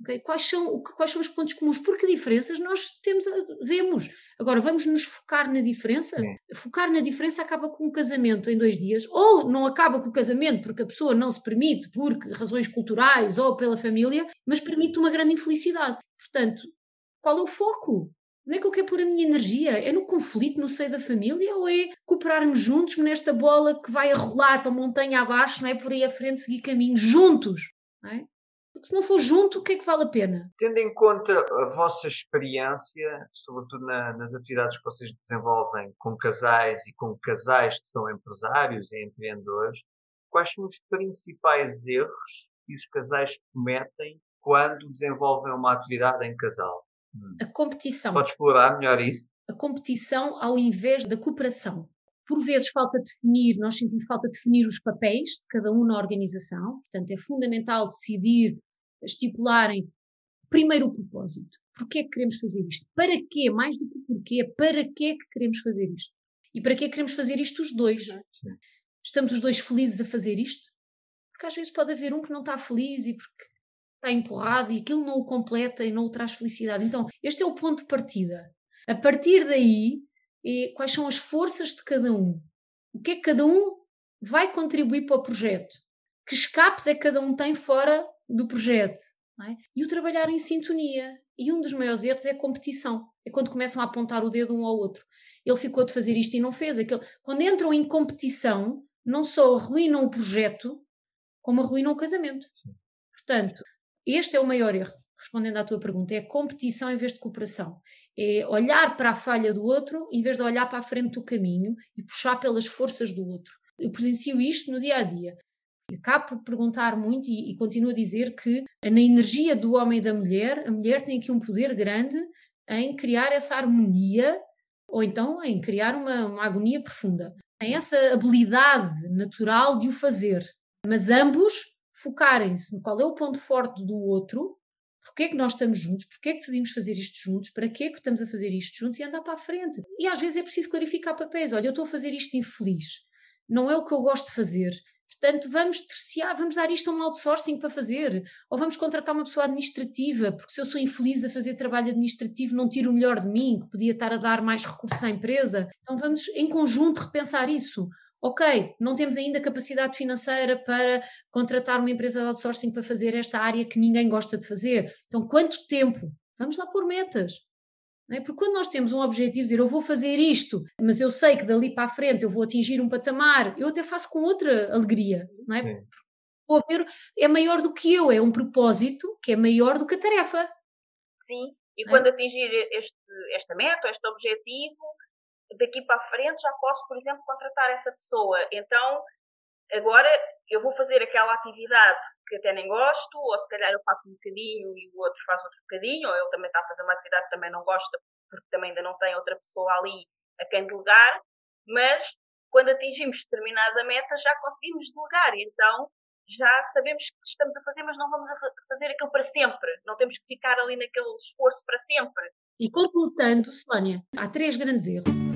[SPEAKER 3] Okay? Quais, são, quais são os pontos comuns? Porque diferenças nós temos, vemos. Agora, vamos nos focar na diferença? Focar na diferença acaba com um casamento em dois dias, ou não acaba com o casamento porque a pessoa não se permite por razões culturais ou pela família, mas permite uma grande infelicidade. Portanto, qual é o foco? Onde é que eu quero pôr a minha energia? É no conflito no seio da família ou é cooperarmos juntos nesta bola que vai a rolar para a montanha abaixo, não é? Por aí à frente seguir caminho, juntos, não é? Porque se não for junto, o que é que vale a pena?
[SPEAKER 6] Tendo em conta a vossa experiência, sobretudo na, nas atividades que vocês desenvolvem com casais e com casais que são empresários e empreendedores, quais são os principais erros que os casais cometem quando desenvolvem uma atividade em casal?
[SPEAKER 3] A competição.
[SPEAKER 6] Pode explorar melhor isso?
[SPEAKER 3] A competição ao invés da cooperação. Por vezes falta definir, nós sentimos falta de definir os papéis de cada um na organização, portanto é fundamental decidir, estipularem primeiro o propósito. Porquê é que queremos fazer isto? Para quê? Mais do que porquê, para quê é que queremos fazer isto? E para que queremos fazer isto os dois? Sim. Estamos os dois felizes a fazer isto? Porque às vezes pode haver um que não está feliz e porque está empurrado e aquilo não o completa e não o traz felicidade. Então, este é o ponto de partida. A partir daí, é quais são as forças de cada um? O que é que cada um vai contribuir para o projeto? Que escapes é que cada um tem fora do projeto? É? E o trabalhar em sintonia. E um dos maiores erros é a competição. É quando começam a apontar o dedo um ao outro. Ele ficou de fazer isto e não fez aquilo. Quando entram em competição, não só arruinam o projeto, como arruinam o casamento. Sim. Portanto, este é o maior erro, respondendo à tua pergunta, é competição em vez de cooperação. É olhar para a falha do outro em vez de olhar para a frente do caminho e puxar pelas forças do outro. Eu presencio isto no dia a dia. Acabo por perguntar muito e, e continuo a dizer que na energia do homem e da mulher, a mulher tem aqui um poder grande em criar essa harmonia ou então em criar uma, uma agonia profunda. Tem essa habilidade natural de o fazer, mas ambos focarem-se no qual é o ponto forte do outro, porque é que nós estamos juntos, porque é que decidimos fazer isto juntos, para que é que estamos a fazer isto juntos e andar para a frente. E às vezes é preciso clarificar papéis. Olha, eu estou a fazer isto infeliz, não é o que eu gosto de fazer. Portanto, vamos terciar, vamos dar isto a um outsourcing para fazer, ou vamos contratar uma pessoa administrativa, porque se eu sou infeliz a fazer trabalho administrativo, não tiro o melhor de mim, que podia estar a dar mais recursos à empresa. Então, vamos em conjunto repensar isso ok, não temos ainda capacidade financeira para contratar uma empresa de outsourcing para fazer esta área que ninguém gosta de fazer. Então, quanto tempo? Vamos lá pôr metas. É? Porque quando nós temos um objetivo, dizer eu vou fazer isto, mas eu sei que dali para a frente eu vou atingir um patamar, eu até faço com outra alegria, não é? É maior do que eu, é um propósito que é maior do que a tarefa.
[SPEAKER 5] Sim, e é? quando atingir este, esta meta, este objetivo, daqui para frente já posso, por exemplo, contratar essa pessoa. Então, agora eu vou fazer aquela atividade que até nem gosto, ou se calhar eu faço um bocadinho e o outro faz outro bocadinho, ou ele também está a fazer uma atividade que também não gosta, porque também ainda não tem outra pessoa ali a quem delegar, mas quando atingimos determinada meta já conseguimos delegar, então já sabemos que estamos a fazer, mas não vamos fazer aquilo para sempre, não temos que ficar ali naquele esforço para sempre.
[SPEAKER 3] E completando, Sónia, há três grandes erros.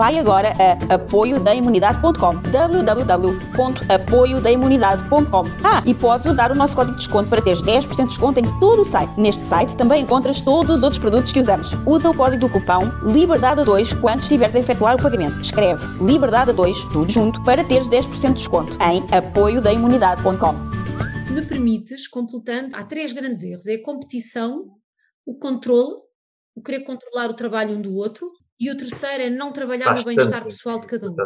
[SPEAKER 2] Vai agora a apoiodaimunidade.com www.apoiodaimunidade.com Ah, e podes usar o nosso código de desconto para teres 10% de desconto em todo o site. Neste site também encontras todos os outros produtos que usamos. Usa o código do cupão LIBERDADE2 quando estiveres a efetuar o pagamento. Escreve LIBERDADE2, tudo junto, para teres 10% de desconto em apoiodaimunidade.com.
[SPEAKER 3] Se me permites, completando, há três grandes erros: é a competição, o controle, o querer controlar o trabalho um do outro, e o terceiro é não trabalhar no bem-estar pessoal de cada um.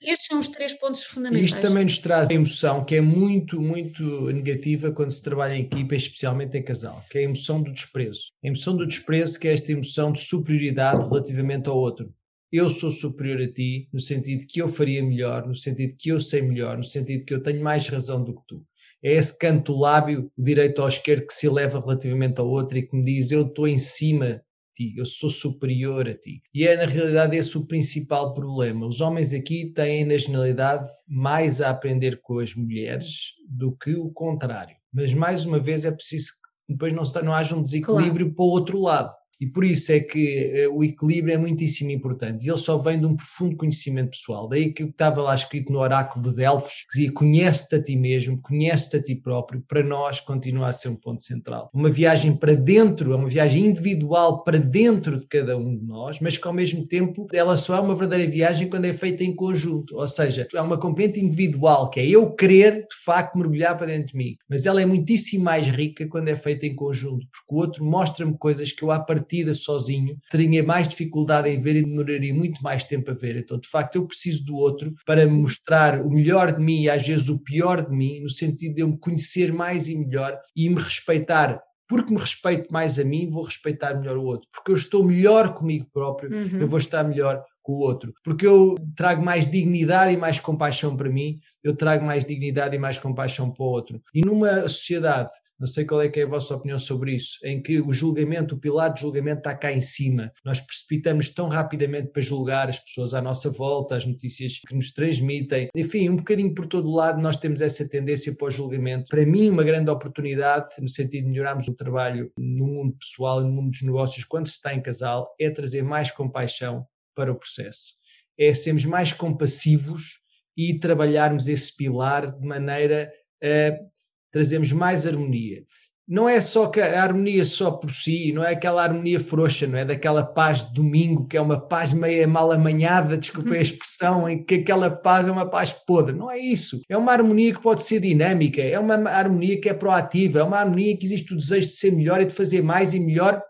[SPEAKER 3] Estes são os três pontos fundamentais.
[SPEAKER 4] Isto também nos traz a emoção que é muito, muito negativa quando se trabalha em equipa, especialmente em casal, que é a emoção do desprezo. A emoção do desprezo que é esta emoção de superioridade relativamente ao outro. Eu sou superior a ti, no sentido que eu faria melhor, no sentido que eu sei melhor, no sentido que eu tenho mais razão do que tu. É esse canto lábio, o direito ou esquerdo, que se eleva relativamente ao outro e que me diz eu estou em cima ti, eu sou superior a ti. E é na realidade esse o principal problema. Os homens aqui têm na generalidade mais a aprender com as mulheres do que o contrário. Mas mais uma vez é preciso que depois não, não haja um desequilíbrio claro. para o outro lado. E por isso é que uh, o equilíbrio é muitíssimo importante. E ele só vem de um profundo conhecimento pessoal. Daí que estava lá escrito no oráculo de Delfos, que dizia: Conhece-te a ti mesmo, conhece-te a ti próprio. Para nós, continua a ser um ponto central. Uma viagem para dentro, é uma viagem individual para dentro de cada um de nós, mas que ao mesmo tempo ela só é uma verdadeira viagem quando é feita em conjunto. Ou seja, é uma componente individual, que é eu querer de facto mergulhar para dentro de mim. Mas ela é muitíssimo mais rica quando é feita em conjunto, porque o outro mostra-me coisas que eu, a partir partida sozinho, teria mais dificuldade em ver e demoraria muito mais tempo a ver. Então, de facto, eu preciso do outro para me mostrar o melhor de mim e às vezes o pior de mim, no sentido de eu me conhecer mais e melhor e me respeitar porque me respeito mais a mim, vou respeitar melhor o outro. Porque eu estou melhor comigo próprio, uhum. eu vou estar melhor com o outro. Porque eu trago mais dignidade e mais compaixão para mim, eu trago mais dignidade e mais compaixão para o outro. E numa sociedade não sei qual é que é a vossa opinião sobre isso, em que o julgamento, o pilar de julgamento está cá em cima. Nós precipitamos tão rapidamente para julgar as pessoas à nossa volta, as notícias que nos transmitem. Enfim, um bocadinho por todo lado nós temos essa tendência para o julgamento. Para mim, uma grande oportunidade, no sentido de melhorarmos o trabalho no mundo pessoal e no mundo dos negócios, quando se está em casal, é trazer mais compaixão para o processo. É sermos mais compassivos e trabalharmos esse pilar de maneira a trazemos mais harmonia. Não é só que a harmonia só por si, não é aquela harmonia frouxa, não é daquela paz de domingo, que é uma paz meia mal amanhada, desculpe a expressão, em que aquela paz é uma paz podre. Não é isso. É uma harmonia que pode ser dinâmica, é uma harmonia que é proativa, é uma harmonia que existe o desejo de ser melhor e de fazer mais e melhor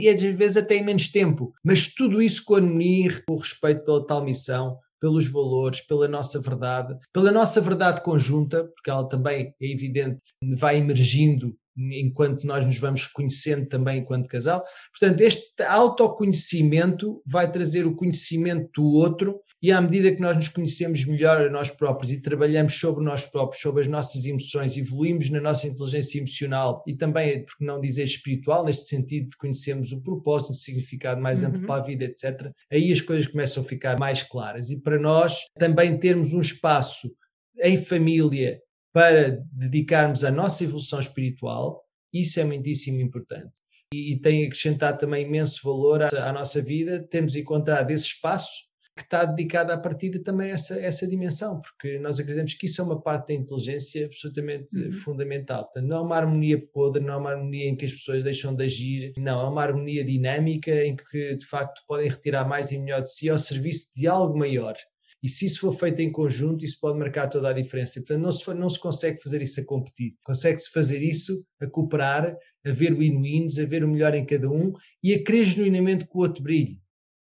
[SPEAKER 4] e às vezes até em menos tempo. Mas tudo isso com harmonia e com respeito pela tal missão, pelos valores, pela nossa verdade, pela nossa verdade conjunta, porque ela também é evidente, vai emergindo enquanto nós nos vamos conhecendo também enquanto casal. Portanto, este autoconhecimento vai trazer o conhecimento do outro e à medida que nós nos conhecemos melhor a nós próprios e trabalhamos sobre nós próprios, sobre as nossas emoções, evoluímos na nossa inteligência emocional e também, por não dizer espiritual, neste sentido de conhecermos o propósito, o significado mais uhum. amplo para a vida, etc., aí as coisas começam a ficar mais claras. E para nós também termos um espaço em família para dedicarmos à nossa evolução espiritual, isso é muitíssimo importante. E, e tem acrescentado também imenso valor à, à nossa vida, temos encontrado esse espaço que está dedicada à partida também a essa, essa dimensão, porque nós acreditamos que isso é uma parte da inteligência absolutamente uhum. fundamental. Portanto, não é uma harmonia podre, não é uma harmonia em que as pessoas deixam de agir, não, é uma harmonia dinâmica em que de facto podem retirar mais e melhor de si ao serviço de algo maior. E se isso for feito em conjunto, isso pode marcar toda a diferença. Portanto, não se, não se consegue fazer isso a competir. Consegue-se fazer isso a cooperar, a ver win-wins, a ver o melhor em cada um e a querer genuinamente que o outro brilhe.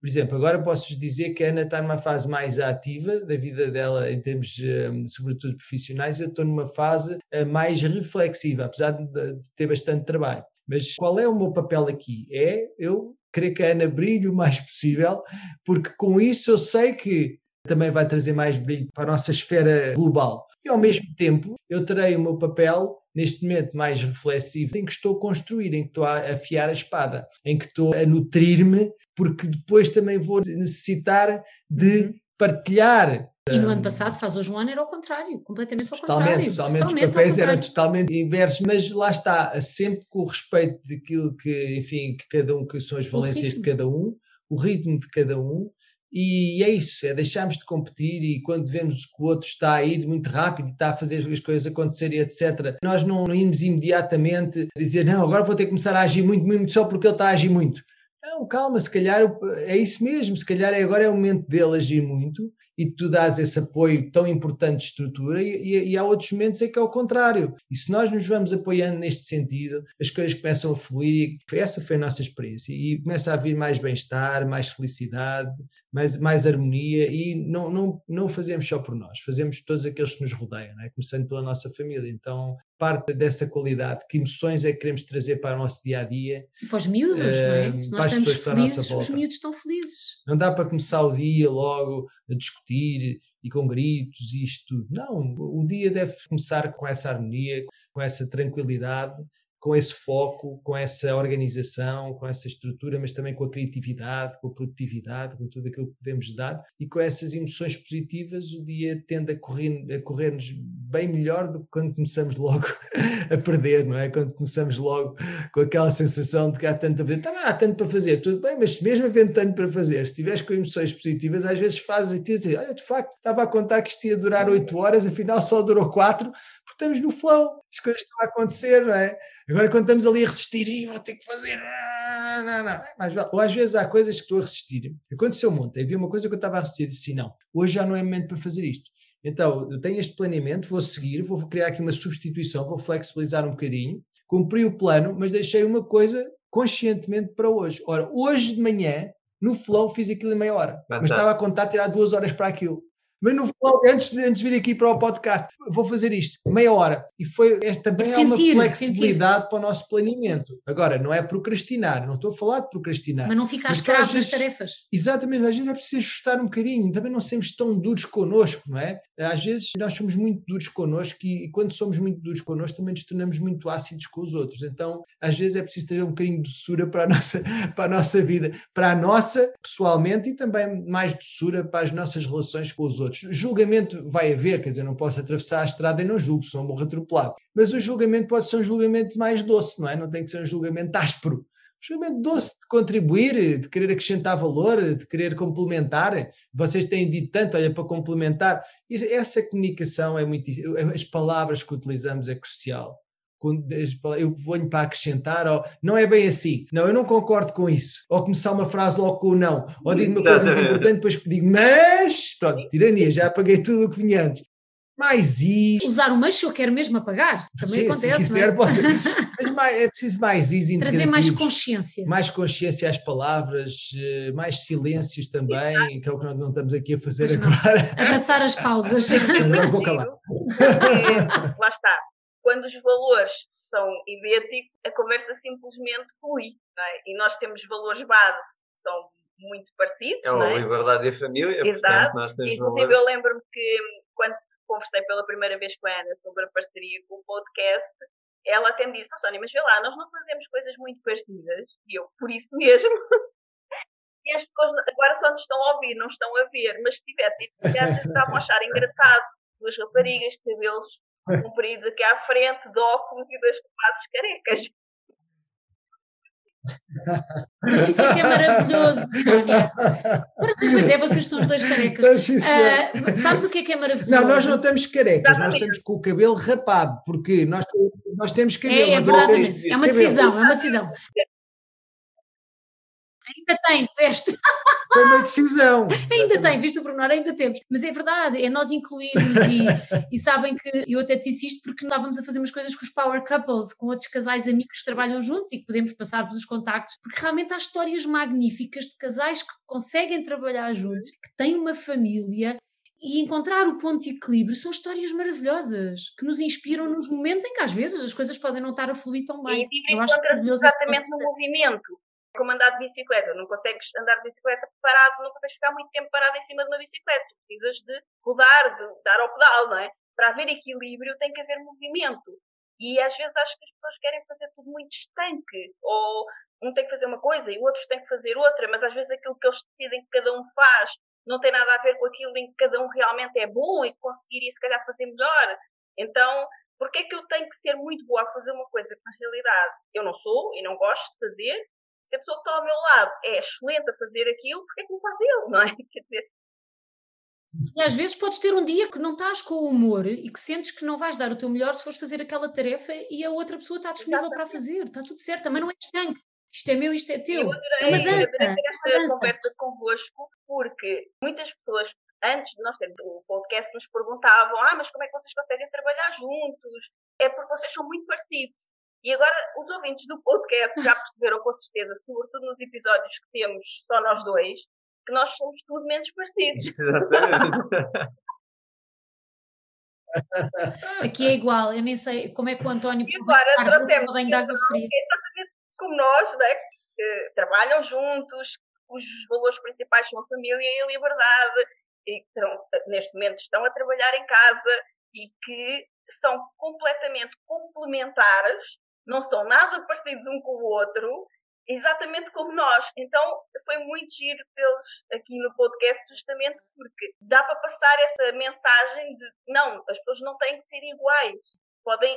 [SPEAKER 4] Por exemplo, agora posso-vos dizer que a Ana está numa fase mais ativa da vida dela, em termos, hum, sobretudo, profissionais. Eu estou numa fase eh, mais reflexiva, apesar de ter bastante trabalho. Mas qual é o meu papel aqui? É eu querer que a Ana brilhe o mais possível, porque com isso eu sei que também vai trazer mais brilho para a nossa esfera global. E ao mesmo tempo, eu terei o meu papel neste momento mais reflexivo, em que estou a construir, em que estou a afiar a espada, em que estou a nutrir-me, porque depois também vou necessitar de uhum. partilhar
[SPEAKER 3] e no ano passado, faz hoje um ano, era ao contrário, completamente ao
[SPEAKER 4] totalmente,
[SPEAKER 3] contrário.
[SPEAKER 4] Totalmente, totalmente os papéis eram totalmente inversos, mas lá está, sempre com o respeito daquilo que, enfim, que cada um, que são as valências de cada um, o ritmo de cada um, e é isso, é deixarmos de competir e quando vemos que o outro está a ir muito rápido e está a fazer as coisas acontecerem, etc., nós não, não irmos imediatamente dizer, não, agora vou ter que começar a agir muito, muito só porque ele está a agir muito. Não, calma, se calhar é isso mesmo, se calhar é, agora é o momento dele agir muito e tu dás esse apoio tão importante de estrutura, e, e, e, há outros momentos em que é o contrário. E se nós nos vamos apoiando neste sentido, as coisas começam a fluir, e essa foi a nossa experiência, e começa a vir mais bem-estar, mais felicidade, mais, mais harmonia, e não, não, não fazemos só por nós, fazemos todos aqueles que nos rodeiam, é? começando pela nossa família. Então, parte dessa qualidade, que emoções é que queremos trazer para o nosso dia a dia.
[SPEAKER 3] Para os miúdos, uh, não é? Se nós estamos felizes, os miúdos estão felizes.
[SPEAKER 4] Não dá para começar o dia logo a discutir e com gritos e isto tudo. Não, o dia deve começar com essa harmonia, com essa tranquilidade com esse foco, com essa organização, com essa estrutura, mas também com a criatividade, com a produtividade, com tudo aquilo que podemos dar e com essas emoções positivas, o dia tende a correr-nos a correr bem melhor do que quando começamos logo a perder, não é? Quando começamos logo com aquela sensação de que há tanto a fazer, tá, há tanto para fazer, tudo bem, mas mesmo havendo tanto para fazer, se estiveres com emoções positivas, às vezes fazes e dizer, olha, de facto, estava a contar que isto ia durar 8 horas, afinal só durou 4, porque estamos no flow, as coisas estão a acontecer, não é? Agora, quando estamos ali a resistir, e vou ter que fazer. Não, não, não. Mas, ou às vezes há coisas que estou a resistir. Aconteceu ontem, havia uma coisa que eu estava a resistir disse: não, hoje já não é momento para fazer isto. Então, eu tenho este planeamento, vou seguir, vou criar aqui uma substituição, vou flexibilizar um bocadinho, cumpri o plano, mas deixei uma coisa conscientemente para hoje. Ora, hoje de manhã, no flow, fiz aquilo em meia hora, mas estava a contar tirar duas horas para aquilo. Mas antes, de, antes de vir aqui para o podcast, vou fazer isto, meia hora. E foi esta também é, uma flexibilidade sentir. para o nosso planeamento. Agora, não é procrastinar, não estou a falar de procrastinar.
[SPEAKER 3] Mas não ficar escravo nas tarefas.
[SPEAKER 4] Exatamente, às vezes é preciso ajustar um bocadinho, também não sermos tão duros connosco, não é? Às vezes nós somos muito duros connosco e, e quando somos muito duros connosco também nos tornamos muito ácidos com os outros. Então, às vezes é preciso ter um bocadinho de doçura para a nossa, para a nossa vida, para a nossa, pessoalmente, e também mais doçura para as nossas relações com os outros Julgamento vai haver, quer dizer, não posso atravessar a estrada e não julgo, sou morro atropelado. Mas o julgamento pode ser um julgamento mais doce, não é? Não tem que ser um julgamento áspero. Um julgamento doce de contribuir, de querer acrescentar valor, de querer complementar. Vocês têm dito tanto, olha, para complementar. Essa comunicação é muito. As palavras que utilizamos é crucial eu vou-lhe para acrescentar, ou não é bem assim, não, eu não concordo com isso, ou começar uma frase logo com o não, ou digo uma coisa muito importante, depois digo, mas, pronto, tirania, já apaguei tudo o que vinha antes. Mais isso.
[SPEAKER 3] Usar o mas se eu quero mesmo apagar, também Sim, acontece. Se quiser, é? posso.
[SPEAKER 4] Mas mais, é preciso mais easy.
[SPEAKER 3] Trazer mais consciência.
[SPEAKER 4] Mais consciência às palavras, eh, mais silêncios também, que é o que nós não estamos aqui a fazer pois agora.
[SPEAKER 3] Abraçar as pausas.
[SPEAKER 4] Não vou calar.
[SPEAKER 5] Lá está quando os valores são idênticos, a conversa simplesmente flui. É? E nós temos valores base que são muito parecidos. É
[SPEAKER 6] a
[SPEAKER 5] é?
[SPEAKER 6] liberdade e a família.
[SPEAKER 5] Exato. Inclusive, valores... eu lembro-me que quando conversei pela primeira vez com a Ana sobre a parceria com o podcast, ela até me disse: oh, Sónia, mas vê lá, nós não fazemos coisas muito parecidas. E eu, por isso mesmo. e as pessoas agora só nos estão a ouvir, não estão a ver. Mas se tiver, estavam a achar engraçado duas raparigas de cabelos comprido aqui à frente, de óculos e das faces carecas.
[SPEAKER 3] Isso é que é maravilhoso, Sónia. Pois é, vocês estão os dois carecas. Uh, sabes o que é que é maravilhoso?
[SPEAKER 7] Não, nós não estamos carecas, nós estamos com o cabelo rapado, porque nós, nós temos cabelo.
[SPEAKER 3] É, é verdade, é uma decisão, é uma decisão. Ainda tem, disseste.
[SPEAKER 7] Foi uma decisão.
[SPEAKER 3] ainda tem, visto o pormenor, ainda temos. Mas é verdade, é nós incluirmos e, e sabem que eu até disse isto porque estávamos a fazer umas coisas com os power couples, com outros casais amigos que trabalham juntos e que podemos passar-vos os contactos, porque realmente há histórias magníficas de casais que conseguem trabalhar juntos, que têm uma família e encontrar o ponto de equilíbrio são histórias maravilhosas que nos inspiram nos momentos em que às vezes as coisas podem não estar a fluir tão bem.
[SPEAKER 5] E eu acho exatamente no movimento como andar de bicicleta. Não consegues andar de bicicleta parado, não consegues ficar muito tempo parado em cima de uma bicicleta. Precisas de rodar, de dar ao pedal, não é? Para haver equilíbrio tem que haver movimento. E às vezes acho que as pessoas querem fazer tudo muito estanque. Ou um tem que fazer uma coisa e o outro tem que fazer outra, mas às vezes aquilo que eles decidem que cada um faz não tem nada a ver com aquilo em que cada um realmente é bom e conseguiria se calhar fazer melhor. Então, porquê é que eu tenho que ser muito boa a fazer uma coisa que na realidade eu não sou e não gosto de fazer se a pessoa que está ao meu lado é excelente a fazer aquilo, porque é que não faz ele, não é? Quer dizer,
[SPEAKER 3] e às vezes podes ter um dia que não estás com o humor e que sentes que não vais dar o teu melhor se fores fazer aquela tarefa e a outra pessoa está disponível Exatamente. para fazer, está tudo certo, também não é estanque. Isto é meu, isto é teu.
[SPEAKER 5] Eu adorei,
[SPEAKER 3] é uma dança.
[SPEAKER 5] Eu adorei ter esta dança. conversa convosco, porque muitas pessoas, antes de nós termos o podcast, nos perguntavam: ah, mas como é que vocês conseguem trabalhar juntos? É porque vocês são muito parecidos. E agora, os ouvintes do podcast já perceberam com certeza, sobretudo nos episódios que temos só nós dois, que nós somos tudo menos parecidos.
[SPEAKER 3] Aqui é igual, eu nem sei como é que o António
[SPEAKER 5] e agora trouxemos bem de água fria. como nós, né, que trabalham juntos, cujos valores principais são a família e a liberdade, e que estão, neste momento estão a trabalhar em casa e que são completamente complementares não são nada parecidos um com o outro, exatamente como nós. Então foi muito giro tê-los aqui no podcast, justamente porque dá para passar essa mensagem de não, as pessoas não têm que ser iguais, podem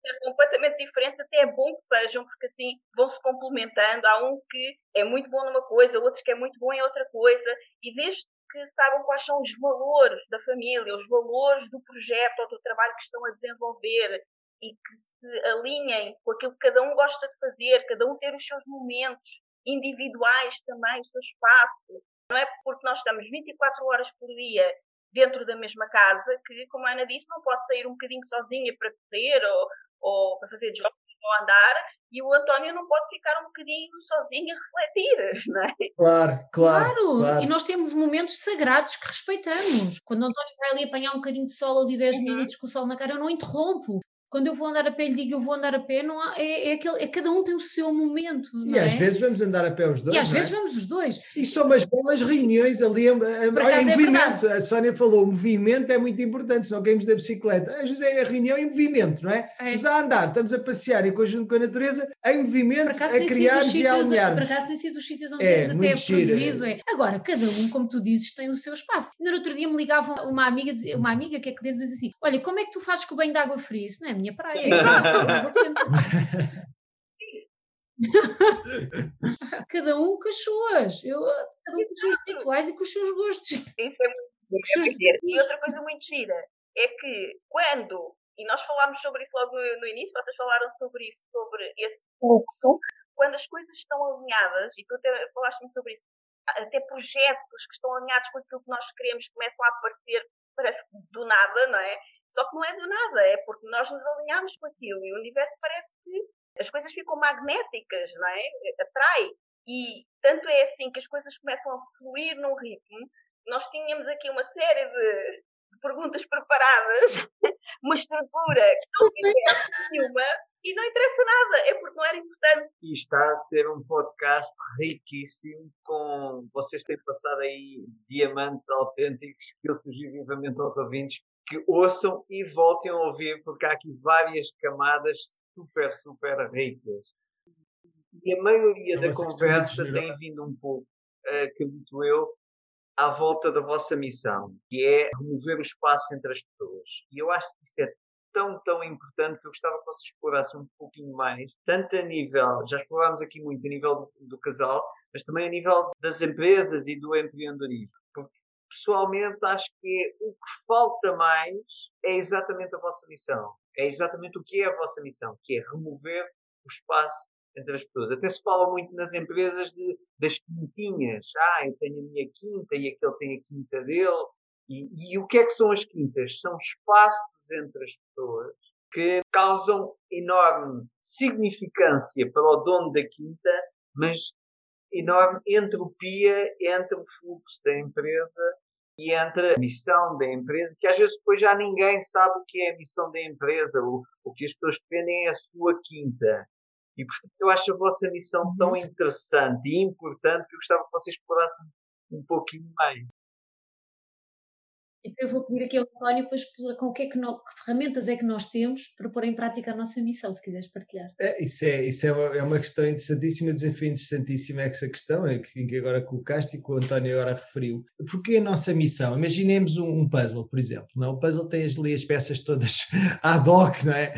[SPEAKER 5] ser completamente diferentes, até é bom que sejam, porque assim vão se complementando. Há um que é muito bom numa coisa, outros que é muito bom em outra coisa, e desde que saibam quais são os valores da família, os valores do projeto ou do trabalho que estão a desenvolver, e que se alinhem com aquilo que cada um gosta de fazer, cada um ter os seus momentos individuais também, o seu espaço. Não é porque nós estamos 24 horas por dia dentro da mesma casa que, como a Ana disse, não pode sair um bocadinho sozinha para correr ou, ou para fazer jogos ou andar e o António não pode ficar um bocadinho sozinho a refletir, não é?
[SPEAKER 7] Claro, claro,
[SPEAKER 3] claro.
[SPEAKER 7] claro.
[SPEAKER 3] E nós temos momentos sagrados que respeitamos. Quando o António vai ali apanhar um bocadinho de sol ali 10 uhum. minutos com o sol na cara, eu não interrompo quando eu vou andar a pé lhe digo eu vou andar a pé, não há, é, é, aquele, é cada um tem o seu momento.
[SPEAKER 7] E
[SPEAKER 3] é?
[SPEAKER 7] às vezes vamos andar a pé os dois.
[SPEAKER 3] E às
[SPEAKER 7] é?
[SPEAKER 3] vezes vamos os dois.
[SPEAKER 7] E são umas belas reuniões ali em, em é movimento. a Sónia falou, o movimento é muito importante, senão caímos da bicicleta. Às vezes é a reunião em movimento, não é? é. Estamos a andar, estamos a passear em conjunto com a natureza, em movimento, a criarmos e a alinharmos.
[SPEAKER 3] Por acaso tem sido os sítios onde é, temos até produzido. É. Agora, cada um, como tu dizes, tem o seu espaço. No outro dia me ligava uma amiga, uma amiga que é cliente, mas assim, olha, como é que tu fazes com o banho de água fria? Isso não é a minha praia. cada um com as suas. Eu, cada um com os seus rituais e com os seus gostos.
[SPEAKER 5] Isso é muito dizer. E outra coisa muito gira é que quando, e nós falámos sobre isso logo no, no início, vocês falaram sobre isso, sobre esse fluxo, quando as coisas estão alinhadas, e tu até falaste-me sobre isso, até projetos que estão alinhados com aquilo que nós queremos começam a aparecer, parece do nada, não é? Só que não é do nada, é porque nós nos alinhamos com aquilo e o universo parece que as coisas ficam magnéticas, não é? Atrai. E tanto é assim que as coisas começam a fluir num ritmo. Nós tínhamos aqui uma série de, de perguntas preparadas, uma estrutura que não interessa nenhuma e não interessa nada, é porque não era importante.
[SPEAKER 6] E está a ser um podcast riquíssimo, com vocês têm passado aí diamantes autênticos que eu sugiro vivamente aos ouvintes que ouçam e voltem a ouvir, porque há aqui várias camadas super, super ricas. E a maioria da conversa tem vindo um pouco, acredito eu, à volta da vossa missão, que é remover o espaço entre as pessoas. E eu acho que isso é tão, tão importante que eu gostava que vocês explorassem um pouquinho mais, tanto a nível, já explorámos aqui muito a nível do, do casal, mas também a nível das empresas e do empreendedorismo. Pessoalmente, acho que o que falta mais é exatamente a vossa missão. É exatamente o que é a vossa missão, que é remover o espaço entre as pessoas. Até se fala muito nas empresas de, das quintinhas. Ah, eu tenho a minha quinta e aquele tem a quinta dele. E, e o que é que são as quintas? São espaços entre as pessoas que causam enorme significância para o dono da quinta, mas enorme entropia entre o fluxo da empresa e entre a missão da empresa, que às vezes depois já ninguém sabe o que é a missão da empresa, o, o que as pessoas defendem é a sua quinta. E portanto eu acho a vossa missão tão uhum. interessante e importante que eu gostava que vocês explorassem um pouquinho mais.
[SPEAKER 3] Então eu vou pedir aqui ao António para explorar com que, é que, que, ferramentas é que nós temos para pôr em prática a nossa missão, se quiseres partilhar.
[SPEAKER 4] É, isso é, isso é, uma, é uma questão interessantíssima, desafio interessantíssimo é essa questão, é que, que agora colocaste e que o António agora referiu. Porque a nossa missão, imaginemos um, um puzzle, por exemplo, não? É? o puzzle tem ali as peças todas ad hoc, não é?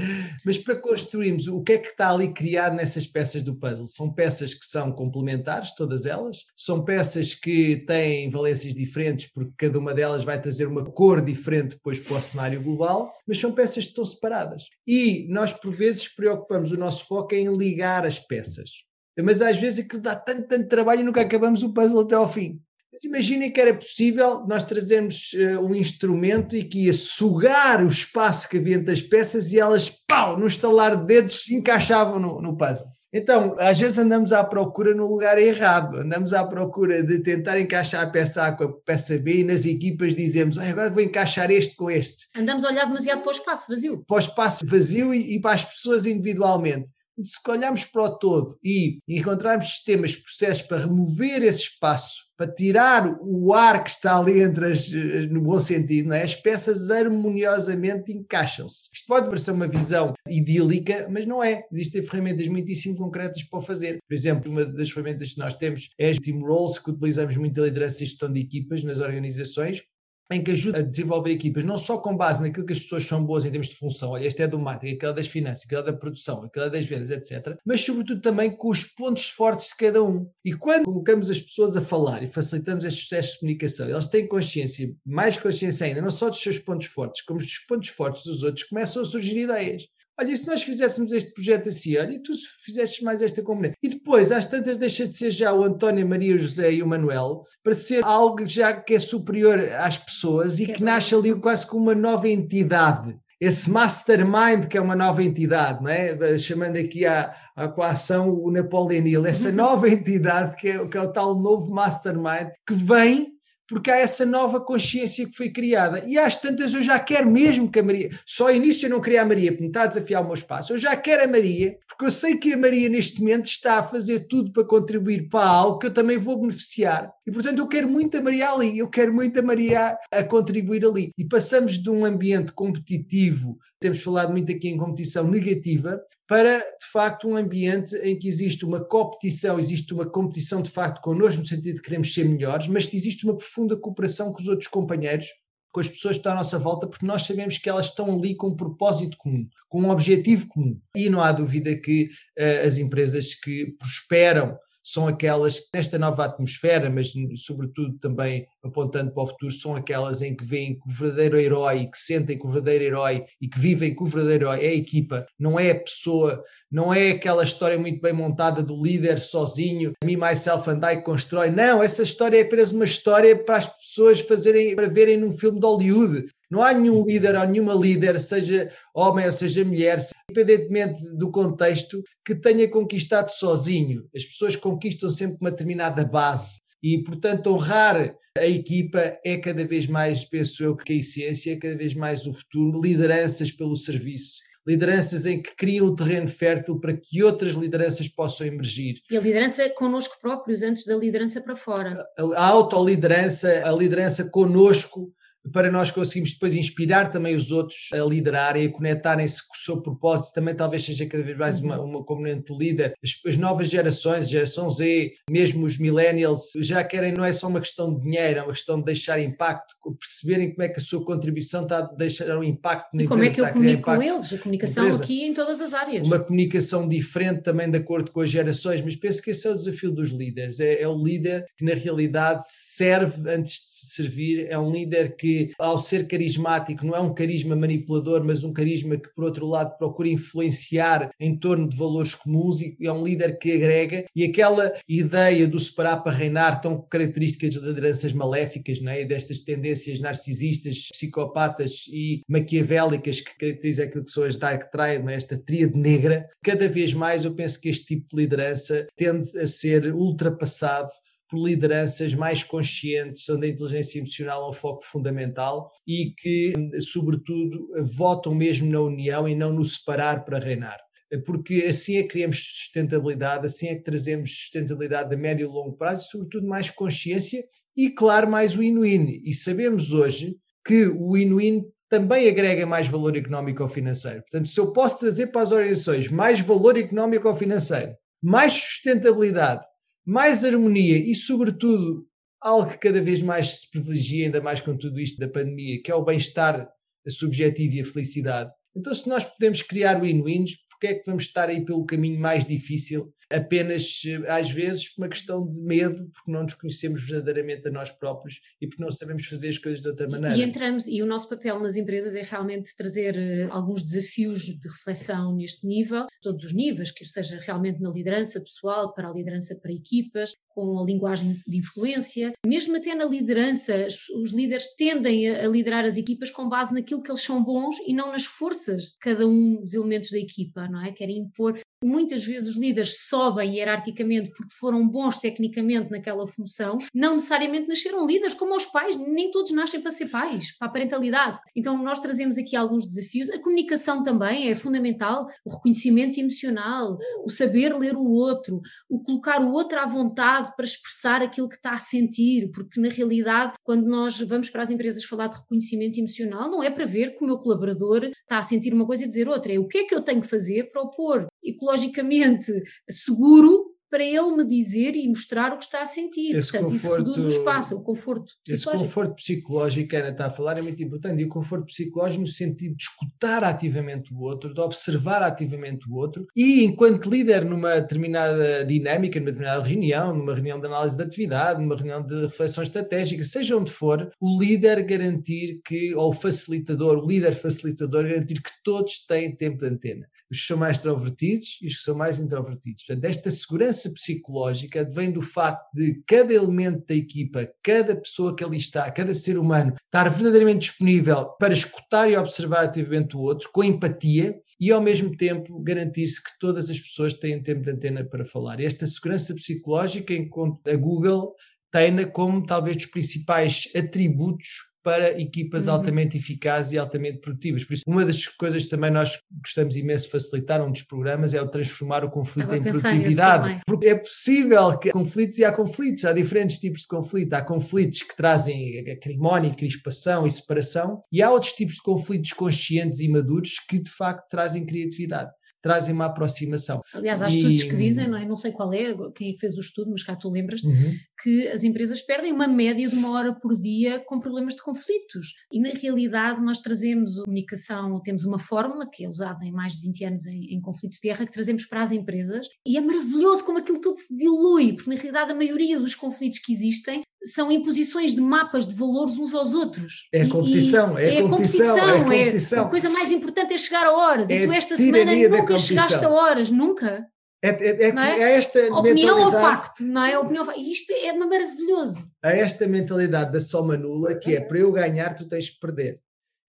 [SPEAKER 4] Mas para construirmos, o que é que está ali criado nessas peças do puzzle? São peças que são complementares, todas elas, são peças que têm valências diferentes, porque cada uma delas vai trazer uma cor diferente depois para o cenário global, mas são peças que estão separadas. E nós, por vezes, preocupamos o nosso foco em ligar as peças. Mas às vezes aquilo dá tanto, tanto trabalho e nunca acabamos o puzzle até ao fim. Mas imaginem que era possível nós trazermos uh, um instrumento e que ia sugar o espaço que havia entre as peças e elas, pau, no estalar de dedos, encaixavam no, no puzzle. Então, às vezes andamos à procura no lugar errado, andamos à procura de tentar encaixar a peça A com a peça B e nas equipas dizemos, ah, agora vou encaixar este com este.
[SPEAKER 3] Andamos a olhar demasiado para o espaço vazio.
[SPEAKER 4] Para o espaço vazio e, e para as pessoas individualmente se olharmos para o todo e encontrarmos sistemas, processos para remover esse espaço, para tirar o ar que está ali entre as, no bom sentido, não é? as peças harmoniosamente encaixam-se. Isto pode parecer uma visão idílica, mas não é. Existem ferramentas muitíssimo concretas para o fazer. Por exemplo, uma das ferramentas que nós temos é a Team Roles, que utilizamos muito a liderança e gestão de equipas nas organizações, em que ajuda a desenvolver equipas, não só com base naquilo que as pessoas são boas em termos de função, olha, este é do marketing, aquele é das finanças, aquele é da produção, aquele é das vendas, etc. Mas, sobretudo, também com os pontos fortes de cada um. E quando colocamos as pessoas a falar e facilitamos estes processos de comunicação, elas têm consciência, mais consciência ainda, não só dos seus pontos fortes, como dos pontos fortes dos outros, começam a surgir ideias olha, e se nós fizéssemos este projeto assim, olha, e tu fizestes mais esta componente. E depois, às tantas, deixa de ser já o António, Maria, o José e o Manuel, para ser algo já que é superior às pessoas e que, que nasce ali quase como uma nova entidade esse mastermind que é uma nova entidade, não é? chamando aqui à, à coação o Napoleon Hill, essa nova entidade que é, que é o tal novo mastermind que vem porque há essa nova consciência que foi criada. E às tantas eu já quero mesmo que a Maria. Só ao início eu não queria a Maria, porque me está a desafiar o meu espaço. Eu já quero a Maria, porque eu sei que a Maria neste momento está a fazer tudo para contribuir para algo que eu também vou beneficiar. E portanto eu quero muito a Maria ali, eu quero muito a Maria a contribuir ali. E passamos de um ambiente competitivo, temos falado muito aqui em competição negativa, para de facto um ambiente em que existe uma competição, existe uma competição de facto connosco, no sentido de queremos ser melhores, mas que existe uma profunda cooperação com os outros companheiros com as pessoas que estão à nossa volta, porque nós sabemos que elas estão ali com um propósito comum, com um objetivo comum. E não há dúvida que uh, as empresas que prosperam são aquelas que, nesta nova atmosfera, mas sobretudo também apontando para o futuro, são aquelas em que veem que o verdadeiro herói, que sentem que o verdadeiro herói e que vivem que o verdadeiro herói é a equipa, não é a pessoa, não é aquela história muito bem montada do líder sozinho, me, myself and I constrói. Não, essa história é apenas uma história para as pessoas fazerem, para verem num filme de Hollywood. Não há nenhum líder ou nenhuma líder, seja homem ou seja mulher, independentemente do contexto, que tenha conquistado sozinho. As pessoas conquistam sempre uma determinada base e, portanto, honrar a equipa é cada vez mais, penso eu, que a essência, é cada vez mais o futuro, lideranças pelo serviço. Lideranças em que criam o terreno fértil para que outras lideranças possam emergir.
[SPEAKER 3] E a liderança connosco próprios, antes da liderança para fora.
[SPEAKER 4] A, autoliderança, a liderança connosco, para nós conseguirmos depois inspirar também os outros a liderarem, a conectarem-se com o seu propósito, também talvez seja cada vez mais uma, uma componente do líder. As, as, novas gerações, geração Z, mesmo os millennials, já querem, não é só uma questão de dinheiro, é uma questão de deixar impacto, perceberem como é que a sua contribuição está a deixar um impacto
[SPEAKER 3] na
[SPEAKER 4] e
[SPEAKER 3] como é que eu comunico com eles, a comunicação aqui em todas as áreas.
[SPEAKER 4] Uma comunicação diferente também de acordo com as gerações, mas penso que esse é o desafio dos líderes, é, é o líder que na realidade serve antes de se servir, é um líder que ao ser carismático, não é um carisma manipulador, mas um carisma que, por outro lado, procura influenciar em torno de valores comuns e é um líder que agrega. E aquela ideia do separar para reinar, tão características de lideranças maléficas, não é? Destas tendências narcisistas, psicopatas e maquiavélicas que caracterizam aquilo que são as Dark Triad, é? esta tríade negra, cada vez mais eu penso que este tipo de liderança tende a ser ultrapassado por lideranças mais conscientes, onde a inteligência emocional é um foco fundamental e que, sobretudo, votam mesmo na união e não no separar para reinar. Porque assim é que criamos sustentabilidade, assim é que trazemos sustentabilidade a médio e longo prazo e, sobretudo, mais consciência e, claro, mais o win-win. E sabemos hoje que o win-win também agrega mais valor económico ou financeiro. Portanto, se eu posso trazer para as organizações mais valor económico ou financeiro, mais sustentabilidade mais harmonia e, sobretudo, algo que cada vez mais se privilegia, ainda mais com tudo isto da pandemia, que é o bem-estar subjetivo e a felicidade. Então, se nós podemos criar win-wins, porque é que vamos estar aí pelo caminho mais difícil apenas, eh, às vezes, por uma questão de medo, porque não nos conhecemos verdadeiramente a nós próprios e porque não sabemos fazer as coisas de outra maneira.
[SPEAKER 3] E entramos, e o nosso papel nas empresas é realmente trazer uh, alguns desafios de reflexão neste nível, todos os níveis, quer seja realmente na liderança pessoal, para a liderança para equipas, com a linguagem de influência, mesmo até na liderança, os líderes tendem a, a liderar as equipas com base naquilo que eles são bons e não nas forças de cada um dos elementos da equipa, não é? Querem impor Muitas vezes os líderes sobem hierarquicamente porque foram bons tecnicamente naquela função, não necessariamente nasceram líderes, como os pais, nem todos nascem para ser pais, para a parentalidade. Então nós trazemos aqui alguns desafios. A comunicação também é fundamental, o reconhecimento emocional, o saber ler o outro, o colocar o outro à vontade para expressar aquilo que está a sentir, porque na realidade, quando nós vamos para as empresas falar de reconhecimento emocional, não é para ver que o meu colaborador está a sentir uma coisa e dizer outra, é o que é que eu tenho que fazer para opor ecologicamente seguro para ele me dizer e mostrar o que está a sentir. Esse Portanto, conforto, isso reduz o espaço, o conforto
[SPEAKER 4] psicológico. Esse conforto psicológico que a Ana está a falar é muito importante. E o conforto psicológico no sentido de escutar ativamente o outro, de observar ativamente o outro e, enquanto líder numa determinada dinâmica, numa determinada reunião, numa reunião de análise de atividade, numa reunião de reflexão estratégica, seja onde for, o líder garantir que, ou o facilitador, o líder facilitador, garantir que todos têm tempo de antena os que são mais extrovertidos e os que são mais introvertidos. Portanto, esta segurança psicológica vem do facto de cada elemento da equipa, cada pessoa que ali está, cada ser humano, estar verdadeiramente disponível para escutar e observar ativamente o outro, com empatia, e ao mesmo tempo garantir-se que todas as pessoas têm tempo de antena para falar. Esta segurança psicológica, enquanto a Google tem-na como talvez dos principais atributos para equipas uhum. altamente eficazes e altamente produtivas. Por isso, uma das coisas que também nós gostamos imenso de facilitar, um dos programas, é o transformar o conflito em produtividade. Porque é possível que há conflitos e há conflitos, há diferentes tipos de conflito. Há conflitos que trazem acrimónia, crispação e separação, e há outros tipos de conflitos conscientes e maduros que de facto trazem criatividade trazem uma aproximação.
[SPEAKER 3] Aliás, há e... estudos que dizem, não, é? não sei qual é, quem é que fez o estudo, mas cá tu lembras, uhum. que as empresas perdem uma média de uma hora por dia com problemas de conflitos. E na realidade nós trazemos a comunicação, temos uma fórmula que é usada em mais de 20 anos em, em conflitos de guerra, que trazemos para as empresas, e é maravilhoso como aquilo tudo se dilui, porque na realidade a maioria dos conflitos que existem são imposições de mapas de valores uns aos outros.
[SPEAKER 4] É a competição, e, e é, a competição, é a competição. É,
[SPEAKER 3] a coisa mais importante é chegar a horas. É e tu esta semana nunca chegaste a horas, nunca.
[SPEAKER 4] É, é, é, é? é esta
[SPEAKER 3] opinião ou facto, não é? Opinião, isto é maravilhoso.
[SPEAKER 4] A esta mentalidade da soma nula, que é para eu ganhar, tu tens que perder.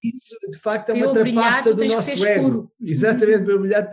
[SPEAKER 4] Isso, de facto, é uma trapaça do nosso ego. Exatamente, para brilhar,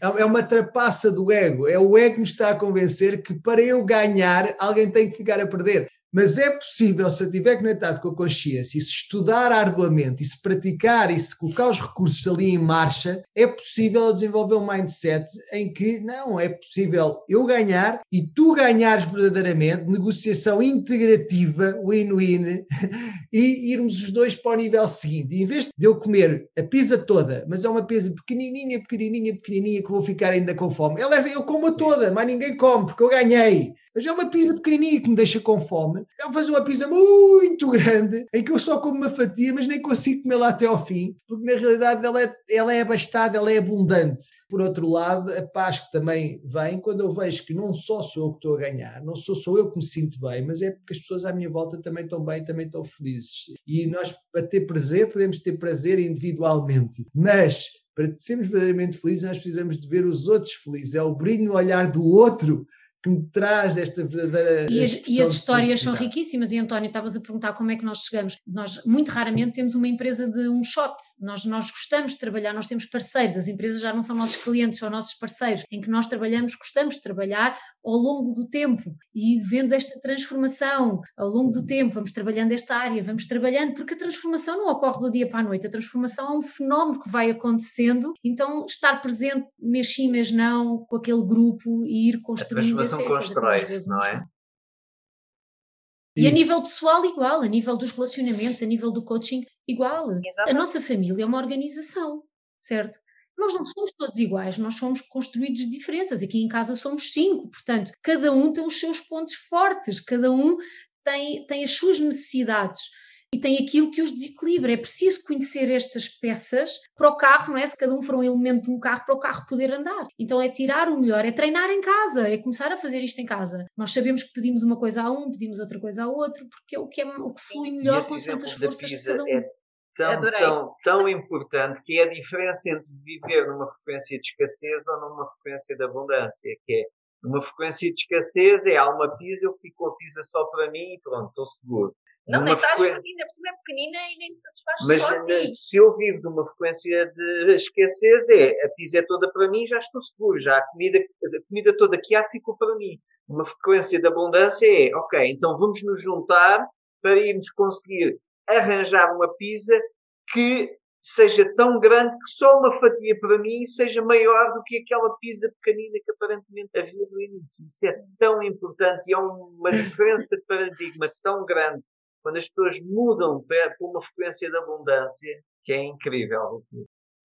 [SPEAKER 4] é uma trapaça do ego. É o ego que me está a convencer que para eu ganhar, alguém tem que ficar a perder Mas é possível, se eu estiver conectado com a consciência e se estudar arduamente e se praticar e se colocar os recursos ali em marcha, é possível desenvolver um mindset em que não, é possível eu ganhar e tu ganhares verdadeiramente, negociação integrativa, win-win, e irmos os dois para o nível seguinte. E em vez de eu comer a pizza toda, mas é uma pizza pequenininha, pequenininha, pequenininha que vou ficar ainda com fome, eu como a toda, mas ninguém come porque eu ganhei. Mas é uma pizza pequenininha que me deixa com fome. Eu fazer uma pizza muito grande, em que eu só como uma fatia, mas nem consigo comer lá até ao fim, porque na realidade ela é, ela é abastada, ela é abundante. Por outro lado, a paz que também vem quando eu vejo que não só sou eu que estou a ganhar, não sou só eu que me sinto bem, mas é porque as pessoas à minha volta também estão bem, também estão felizes. E nós, para ter prazer, podemos ter prazer individualmente, mas para sermos verdadeiramente felizes, nós precisamos de ver os outros felizes. É o brilho no olhar do outro que me traz esta verdadeira.
[SPEAKER 3] E as, e as histórias são riquíssimas. E António, estavas a perguntar como é que nós chegamos. Nós, muito raramente, temos uma empresa de um shot. Nós, nós gostamos de trabalhar, nós temos parceiros. As empresas já não são nossos clientes, são nossos parceiros. Em que nós trabalhamos, gostamos de trabalhar ao longo do tempo e vendo esta transformação ao longo do tempo. Vamos trabalhando esta área, vamos trabalhando, porque a transformação não ocorre do dia para a noite. A transformação é um fenómeno que vai acontecendo. Então, estar presente, mês sim, mês não, com aquele grupo e ir construindo
[SPEAKER 6] relação constrói-se, não é?
[SPEAKER 3] E a nível pessoal, igual, a nível dos relacionamentos, a nível do coaching, igual. Exatamente. A nossa família é uma organização, certo? Nós não somos todos iguais, nós somos construídos de diferenças. Aqui em casa somos cinco, portanto, cada um tem os seus pontos fortes, cada um tem, tem as suas necessidades e tem aquilo que os desequilibra. É preciso conhecer estas peças para o carro, não é? Se cada um for um elemento de um carro, para o carro poder andar. Então é tirar o melhor, é treinar em casa, é começar a fazer isto em casa. Nós sabemos que pedimos uma coisa a um, pedimos outra coisa a outro, porque é o que, é, o que flui melhor com as forças de cada um. É
[SPEAKER 6] tão, tão, tão importante que é a diferença entre viver numa frequência de escassez ou numa frequência de abundância, que é numa frequência de escassez é há uma pizza, eu fico com a pizza só para mim e pronto, estou seguro.
[SPEAKER 5] Não, nem estás frequ... ainda por cima é pequenina e nem satisfaz
[SPEAKER 6] Mas
[SPEAKER 5] só
[SPEAKER 6] se eu vivo de uma frequência de escassez, é a pizza é toda para mim, já estou seguro, já a comida, a comida toda que há ficou para mim. Uma frequência de abundância é, ok, então vamos nos juntar para irmos conseguir arranjar uma pizza que seja tão grande que só uma fatia para mim seja maior do que aquela pizza pequenina que aparentemente havia no início. Isso é tão importante e é uma diferença de paradigma tão grande quando as pessoas mudam para uma frequência de abundância, que é incrível.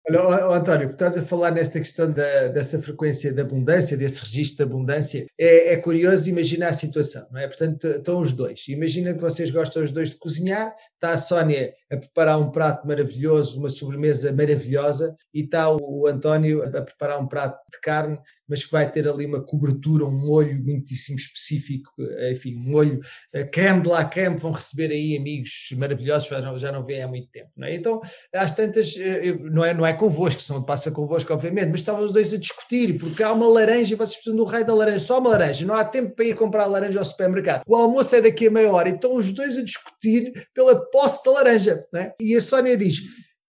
[SPEAKER 4] Olha, António, estás a falar nesta questão da, dessa frequência de abundância, desse registro de abundância, é, é, curioso imaginar a situação, não é? Portanto, estão os dois. Imagina que vocês gostam os dois de cozinhar, está a Sónia a preparar um prato maravilhoso, uma sobremesa maravilhosa, e está o António a preparar um prato de carne, mas que vai ter ali uma cobertura, um molho muitíssimo específico, enfim, um molho eh, creme de la vão receber aí amigos maravilhosos, já não, já não há muito tempo, não é? Então, às tantas, eh, não é, não é convosco, não passa convosco, obviamente, mas estavam os dois a discutir, porque há uma laranja e vocês precisam do rei da laranja, só uma laranja, não há tempo para ir comprar laranja ao supermercado. O almoço é daqui a meia hora, então os dois a discutir pela posse da laranja, não é? E a Sónia diz: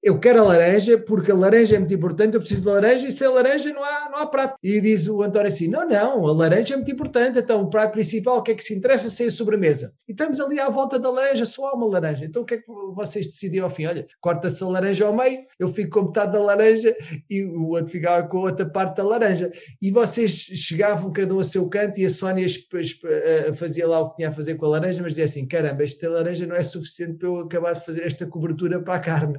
[SPEAKER 4] eu quero a laranja porque a laranja é muito importante, eu preciso de laranja e sem laranja não há, não há prato. E diz o António assim: não, não, a laranja é muito importante, então o prato principal, o que é que se interessa sem a sobremesa? E estamos ali à volta da laranja, só há uma laranja. Então o que é que vocês decidiram ao fim? Olha, corta-se a laranja ao meio, eu fico com metade da laranja e o outro ficava com a outra parte da laranja. E vocês chegavam cada um a seu canto e a Sónia eh, fazia lá o que tinha a fazer com a laranja, mas dizia assim: caramba, esta laranja não é suficiente para eu acabar de fazer esta cobertura para a carne.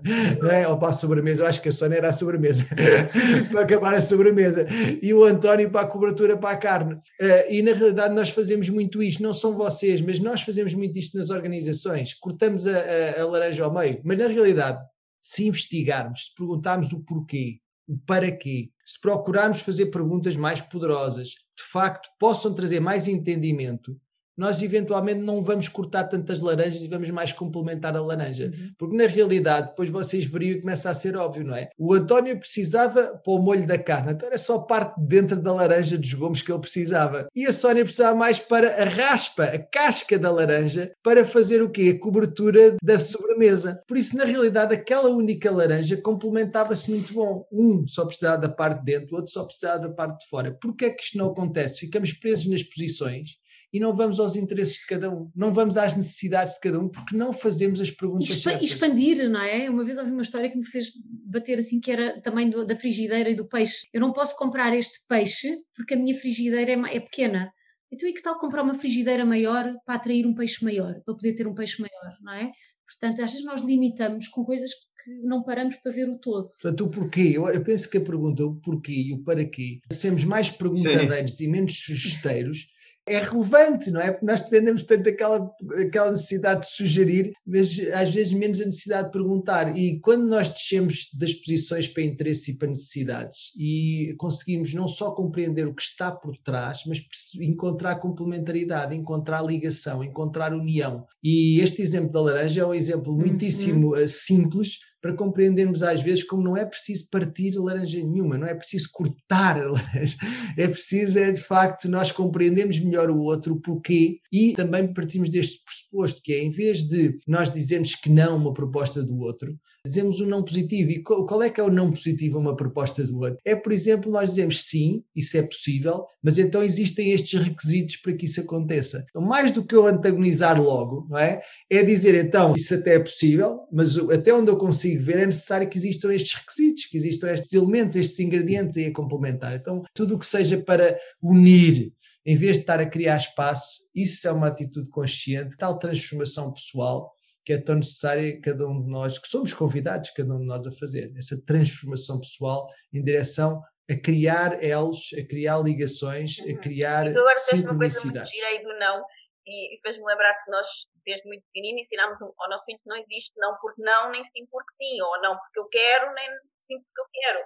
[SPEAKER 4] Não é? Ou para a sobremesa, eu acho que a Sónia era a sobremesa, para acabar a sobremesa, e o António para a cobertura para a carne. Uh, e na realidade nós fazemos muito isto, não são vocês, mas nós fazemos muito isto nas organizações, cortamos a, a, a laranja ao meio, mas na realidade, se investigarmos, se perguntarmos o porquê, o para quê, se procurarmos fazer perguntas mais poderosas, de facto possam trazer mais entendimento, nós eventualmente não vamos cortar tantas laranjas e vamos mais complementar a laranja. Uhum. Porque na realidade, depois vocês veriam e começa a ser óbvio, não é? O António precisava para o molho da carne, então era só parte dentro da laranja dos gomos que ele precisava. E a Sónia precisava mais para a raspa, a casca da laranja, para fazer o quê? A cobertura da sobremesa. Por isso, na realidade, aquela única laranja complementava-se muito bom. Um só precisava da parte de dentro, o outro só precisava da parte de fora. Porquê é que isto não acontece? Ficamos presos nas posições e não vamos ao aos interesses de cada um, não vamos às necessidades de cada um, porque não fazemos as perguntas Exp certas.
[SPEAKER 3] Expandir, não é? Uma vez ouvi uma história que me fez bater assim, que era também do, da frigideira e do peixe. Eu não posso comprar este peixe porque a minha frigideira é, é pequena. Então, e que tal comprar uma frigideira maior para atrair um peixe maior, para poder ter um peixe maior, não é? Portanto, às vezes nós limitamos com coisas que não paramos para ver o todo.
[SPEAKER 4] Portanto, o porquê, eu, eu penso que a pergunta, o porquê e o para quê, sermos mais perguntadeiros Sim. e menos sugesteiros, é relevante, não é? Porque nós tendemos tanto aquela, aquela necessidade de sugerir, mas às vezes menos a necessidade de perguntar. E quando nós descemos das posições para interesse e para necessidades e conseguimos não só compreender o que está por trás, mas encontrar complementaridade, encontrar ligação, encontrar união. E este exemplo da laranja é um exemplo uhum. muitíssimo uhum. simples para compreendermos às vezes como não é preciso partir laranja nenhuma, não é preciso cortar a laranja, é preciso é de facto nós compreendermos melhor o outro, o porquê e também partimos deste pressuposto que é em vez de nós dizermos que não uma proposta do outro, dizemos um não positivo. E qual é que é o não positivo a uma proposta do outro? É, por exemplo, nós dizemos sim, isso é possível, mas então existem estes requisitos para que isso aconteça. Então, mais do que eu antagonizar logo, não é? É dizer então, isso até é possível, mas até onde eu consigo ver é necessário que existam estes requisitos, que existam estes elementos, estes ingredientes aí a complementar. Então, tudo o que seja para unir, em vez de estar a criar espaço, isso é uma atitude consciente, tal transformação pessoal que é tão necessária cada um de nós, que somos convidados, cada um de nós, a fazer. Essa transformação pessoal em direção a criar elos, a criar ligações, a uhum. criar
[SPEAKER 5] agora sincronicidades. Agora aí do não e fez-me lembrar que nós, desde muito pequenino, ensinámos ao nosso filho que não existe não porque não, nem sim porque sim, ou não porque eu quero, nem sim porque eu quero.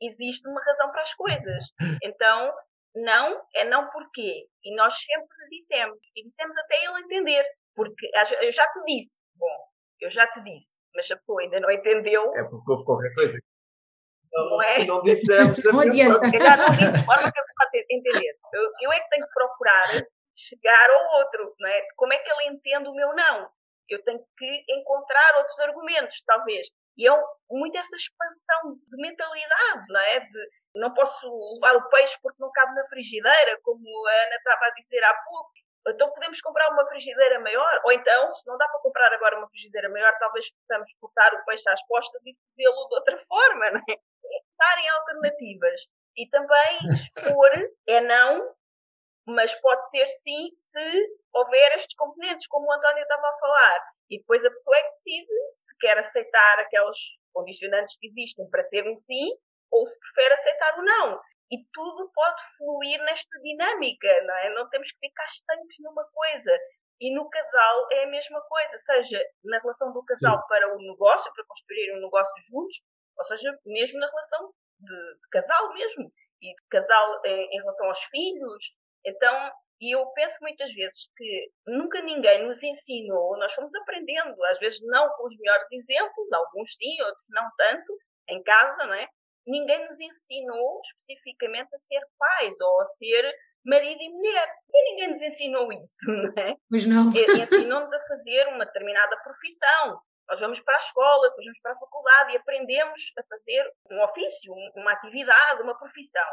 [SPEAKER 5] Existe uma razão para as coisas. Então, não é não porquê. E nós sempre lhe dissemos, e dissemos até ele entender, porque eu já te disse, Bom, eu já te disse, mas a pessoa ainda não entendeu.
[SPEAKER 6] É porque houve qualquer coisa.
[SPEAKER 5] Não, não é?
[SPEAKER 6] Não dissemos
[SPEAKER 5] da mesma Se calhar não disse de forma que a pessoa entender. Eu, eu é que tenho que procurar chegar ao outro, não é? Como é que ele entende o meu não? Eu tenho que encontrar outros argumentos, talvez. E é muito essa expansão de mentalidade, não é? De não posso levar o peixe porque não cabe na frigideira, como a Ana estava a dizer há pouco. Então podemos comprar uma frigideira maior, ou então, se não dá para comprar agora uma frigideira maior, talvez possamos cortar o peixe às costas e fazê-lo de outra forma, não é? Darem alternativas. E também expor é não, mas pode ser sim se houver estes componentes, como o António estava a falar. E depois a pessoa é que decide se quer aceitar aqueles condicionantes que existem para ser um sim, ou se prefere aceitar o não e tudo pode fluir nesta dinâmica, não é? Não temos que ficar estanques numa coisa. E no casal é a mesma coisa, seja na relação do casal Sim. para o negócio, para construir um negócio juntos, ou seja, mesmo na relação de, de casal mesmo, e de casal em, em relação aos filhos. Então, e eu penso muitas vezes que nunca ninguém nos ensinou, nós fomos aprendendo, às vezes não com os melhores exemplos, alguns sim, outros não tanto, em casa, não é? ninguém nos ensinou especificamente a ser pais ou a ser marido e mulher. E ninguém nos ensinou isso, não é?
[SPEAKER 3] Pois não.
[SPEAKER 5] Ensinou-nos a fazer uma determinada profissão. Nós vamos para a escola, depois vamos para a faculdade e aprendemos a fazer um ofício, uma atividade, uma profissão.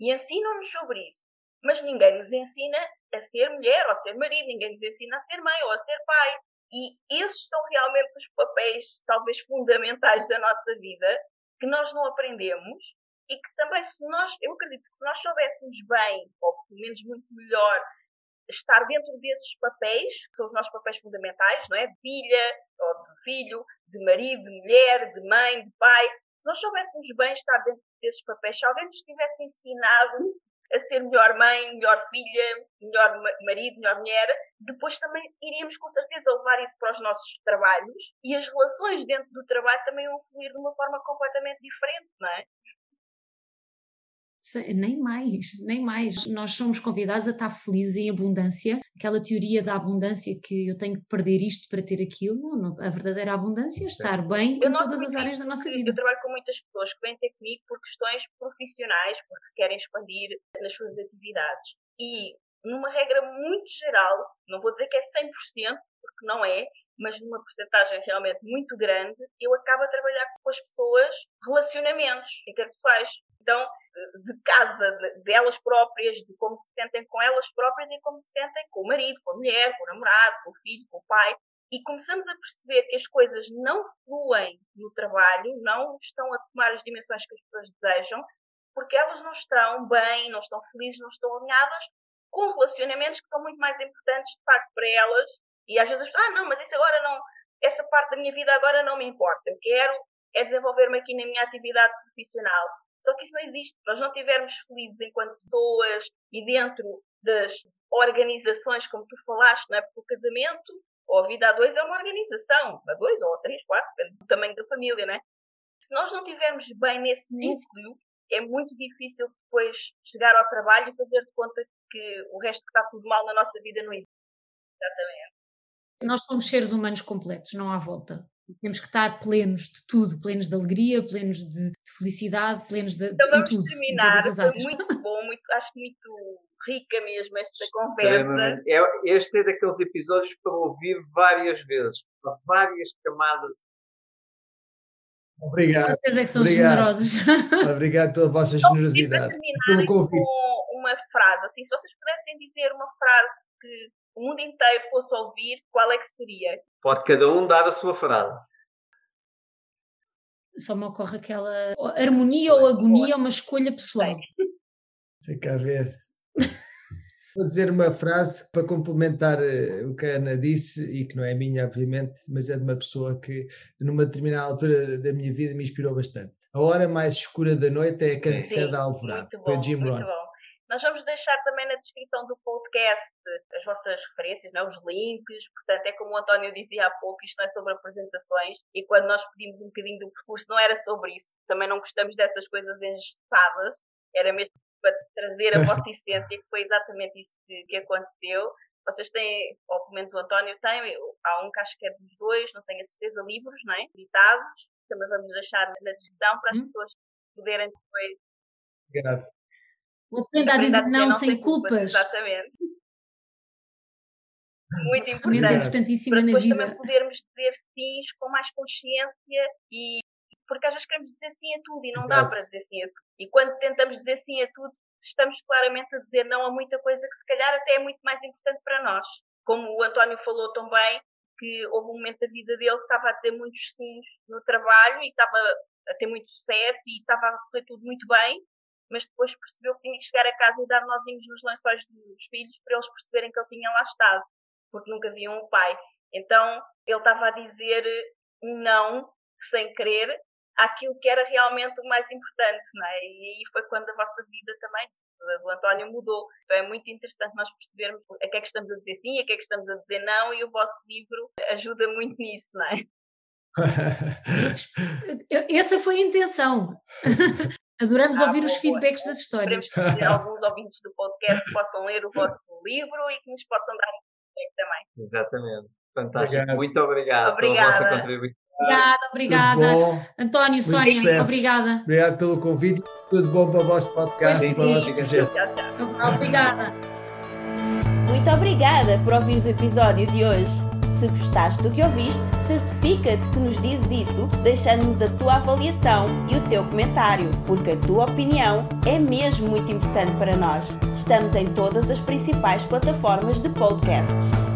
[SPEAKER 5] E ensinam-nos sobre isso. Mas ninguém nos ensina a ser mulher ou a ser marido, ninguém nos ensina a ser mãe ou a ser pai. E esses são realmente os papéis, talvez fundamentais da nossa vida, que nós não aprendemos e que também se nós, eu acredito que nós soubéssemos bem, ou pelo menos muito melhor, estar dentro desses papéis, que são os nossos papéis fundamentais, não é? De filha, ou de filho, de marido, de mulher, de mãe, de pai, se nós soubéssemos bem estar dentro desses papéis, se alguém nos tivesse ensinado a ser melhor mãe, melhor filha, melhor marido, melhor mulher, depois também iríamos com certeza levar isso para os nossos trabalhos e as relações dentro do trabalho também vão fluir de uma forma completamente diferente, não é?
[SPEAKER 3] Nem mais, nem mais. Nós somos convidados a estar felizes em abundância. Aquela teoria da abundância que eu tenho que perder isto para ter aquilo, a verdadeira abundância é estar bem eu em todas as áreas da nossa vida.
[SPEAKER 5] Eu trabalho com muitas pessoas que vêm ter comigo por questões profissionais, porque querem expandir nas suas atividades. E numa regra muito geral, não vou dizer que é 100%, porque não é, mas numa porcentagem realmente muito grande, eu acabo a trabalhar com as pessoas relacionamentos interpessoais. Então, de casa, de, delas próprias, de como se sentem com elas próprias e como se sentem com o marido, com a mulher, com o namorado, com o filho, com o pai. E começamos a perceber que as coisas não fluem no trabalho, não estão a tomar as dimensões que as pessoas desejam, porque elas não estão bem, não estão felizes, não estão alinhadas com relacionamentos que são muito mais importantes, de facto, para elas e às vezes as pessoas, ah, não, mas isso agora não, essa parte da minha vida agora não me importa. Eu quero é desenvolver-me aqui na minha atividade profissional. Só que isso não existe. Se nós não estivermos felizes enquanto pessoas e dentro das organizações, como tu falaste, não é? Porque o casamento ou a vida a dois é uma organização, a dois ou a três, quatro, depende do tamanho da família, não é? Se nós não estivermos bem nesse núcleo, é muito difícil depois chegar ao trabalho e fazer de conta que o resto que está tudo mal na nossa vida não existe. Exatamente.
[SPEAKER 3] Nós somos seres humanos completos, não há volta. Temos que estar plenos de tudo, plenos de alegria, plenos de, de felicidade, plenos de,
[SPEAKER 5] então vamos
[SPEAKER 3] tudo,
[SPEAKER 5] terminar, foi muito bom, muito, acho muito rica mesmo esta conversa.
[SPEAKER 6] É, este é daqueles episódios para ouvir várias vezes, para várias camadas.
[SPEAKER 7] Obrigado.
[SPEAKER 3] Vocês é que são Obrigado. generosos.
[SPEAKER 7] Obrigado pela vossa generosidade.
[SPEAKER 5] Pelo convite. Com uma frase, assim, se vocês pudessem dizer uma frase que o mundo inteiro fosse ouvir, qual é que seria?
[SPEAKER 6] Pode cada um dar a sua frase.
[SPEAKER 3] Só me ocorre aquela harmonia ou agonia é uma escolha pessoal.
[SPEAKER 7] Sei cá ver. Vou dizer uma frase para complementar eh, o que a Ana disse, e que não é minha, obviamente, mas é de uma pessoa que, numa determinada altura da minha vida, me inspirou bastante. A hora mais escura da noite é a canseira da alvorada. Foi Jim Rohn.
[SPEAKER 5] Nós vamos deixar também na descrição do podcast as vossas referências, não? É? os links. Portanto, é como o António dizia há pouco, isto não é sobre apresentações. E quando nós pedimos um bocadinho do percurso, não era sobre isso. Também não gostamos dessas coisas engessadas. Era mesmo para trazer a vossa essência, que foi exatamente isso que, que aconteceu. Vocês têm, ou pelo menos o António tem, há um que acho que é dos dois, não tenho a certeza, livros, não é? Editados. Também vamos deixar na descrição para as hum. pessoas poderem depois.
[SPEAKER 7] Obrigado.
[SPEAKER 3] Aprenda a dizer não, sem culpas. culpas.
[SPEAKER 5] Exatamente. Muito importante.
[SPEAKER 3] É importantíssima
[SPEAKER 5] para
[SPEAKER 3] depois
[SPEAKER 5] na vida. também podermos dizer sim com mais consciência e porque às vezes queremos dizer sim a tudo e não Exato. dá para dizer sim a tudo. E quando tentamos dizer sim a tudo, estamos claramente a dizer não a muita coisa que se calhar até é muito mais importante para nós. Como o António falou também, que houve um momento da vida dele que estava a ter muitos sims no trabalho e estava a ter muito sucesso e estava a correr tudo muito bem, mas depois percebeu que tinha que chegar a casa e dar nozinhos nos lençóis dos filhos para eles perceberem que ele tinha lá estado, porque nunca viam o pai. Então ele estava a dizer um não, sem querer, àquilo que era realmente o mais importante, não é? E aí foi quando a vossa vida também, do António, mudou. Então é muito interessante nós percebermos a que é que estamos a dizer sim, a que é que estamos a dizer não, e o vosso livro ajuda muito nisso, não é?
[SPEAKER 3] Essa foi a intenção. Adoramos ah, ouvir os feedbacks das histórias.
[SPEAKER 5] que alguns ouvintes do podcast possam ler o vosso livro e que nos possam dar um feedback também.
[SPEAKER 6] Exatamente. Fantástico. Obrigado. Muito obrigado Obrigada. pela vossa contribuição.
[SPEAKER 3] Obrigada, obrigada. António, Muito Sónia, sucesso. obrigada.
[SPEAKER 7] Obrigado pelo convite. Tudo bom para o vosso podcast e para o nosso projeto.
[SPEAKER 3] Tchau, tchau. Obrigada.
[SPEAKER 2] Muito obrigada por ouvir o episódio de hoje. Se gostaste do que ouviste, certifica-te que nos dizes isso deixando-nos a tua avaliação e o teu comentário, porque a tua opinião é mesmo muito importante para nós. Estamos em todas as principais plataformas de podcasts.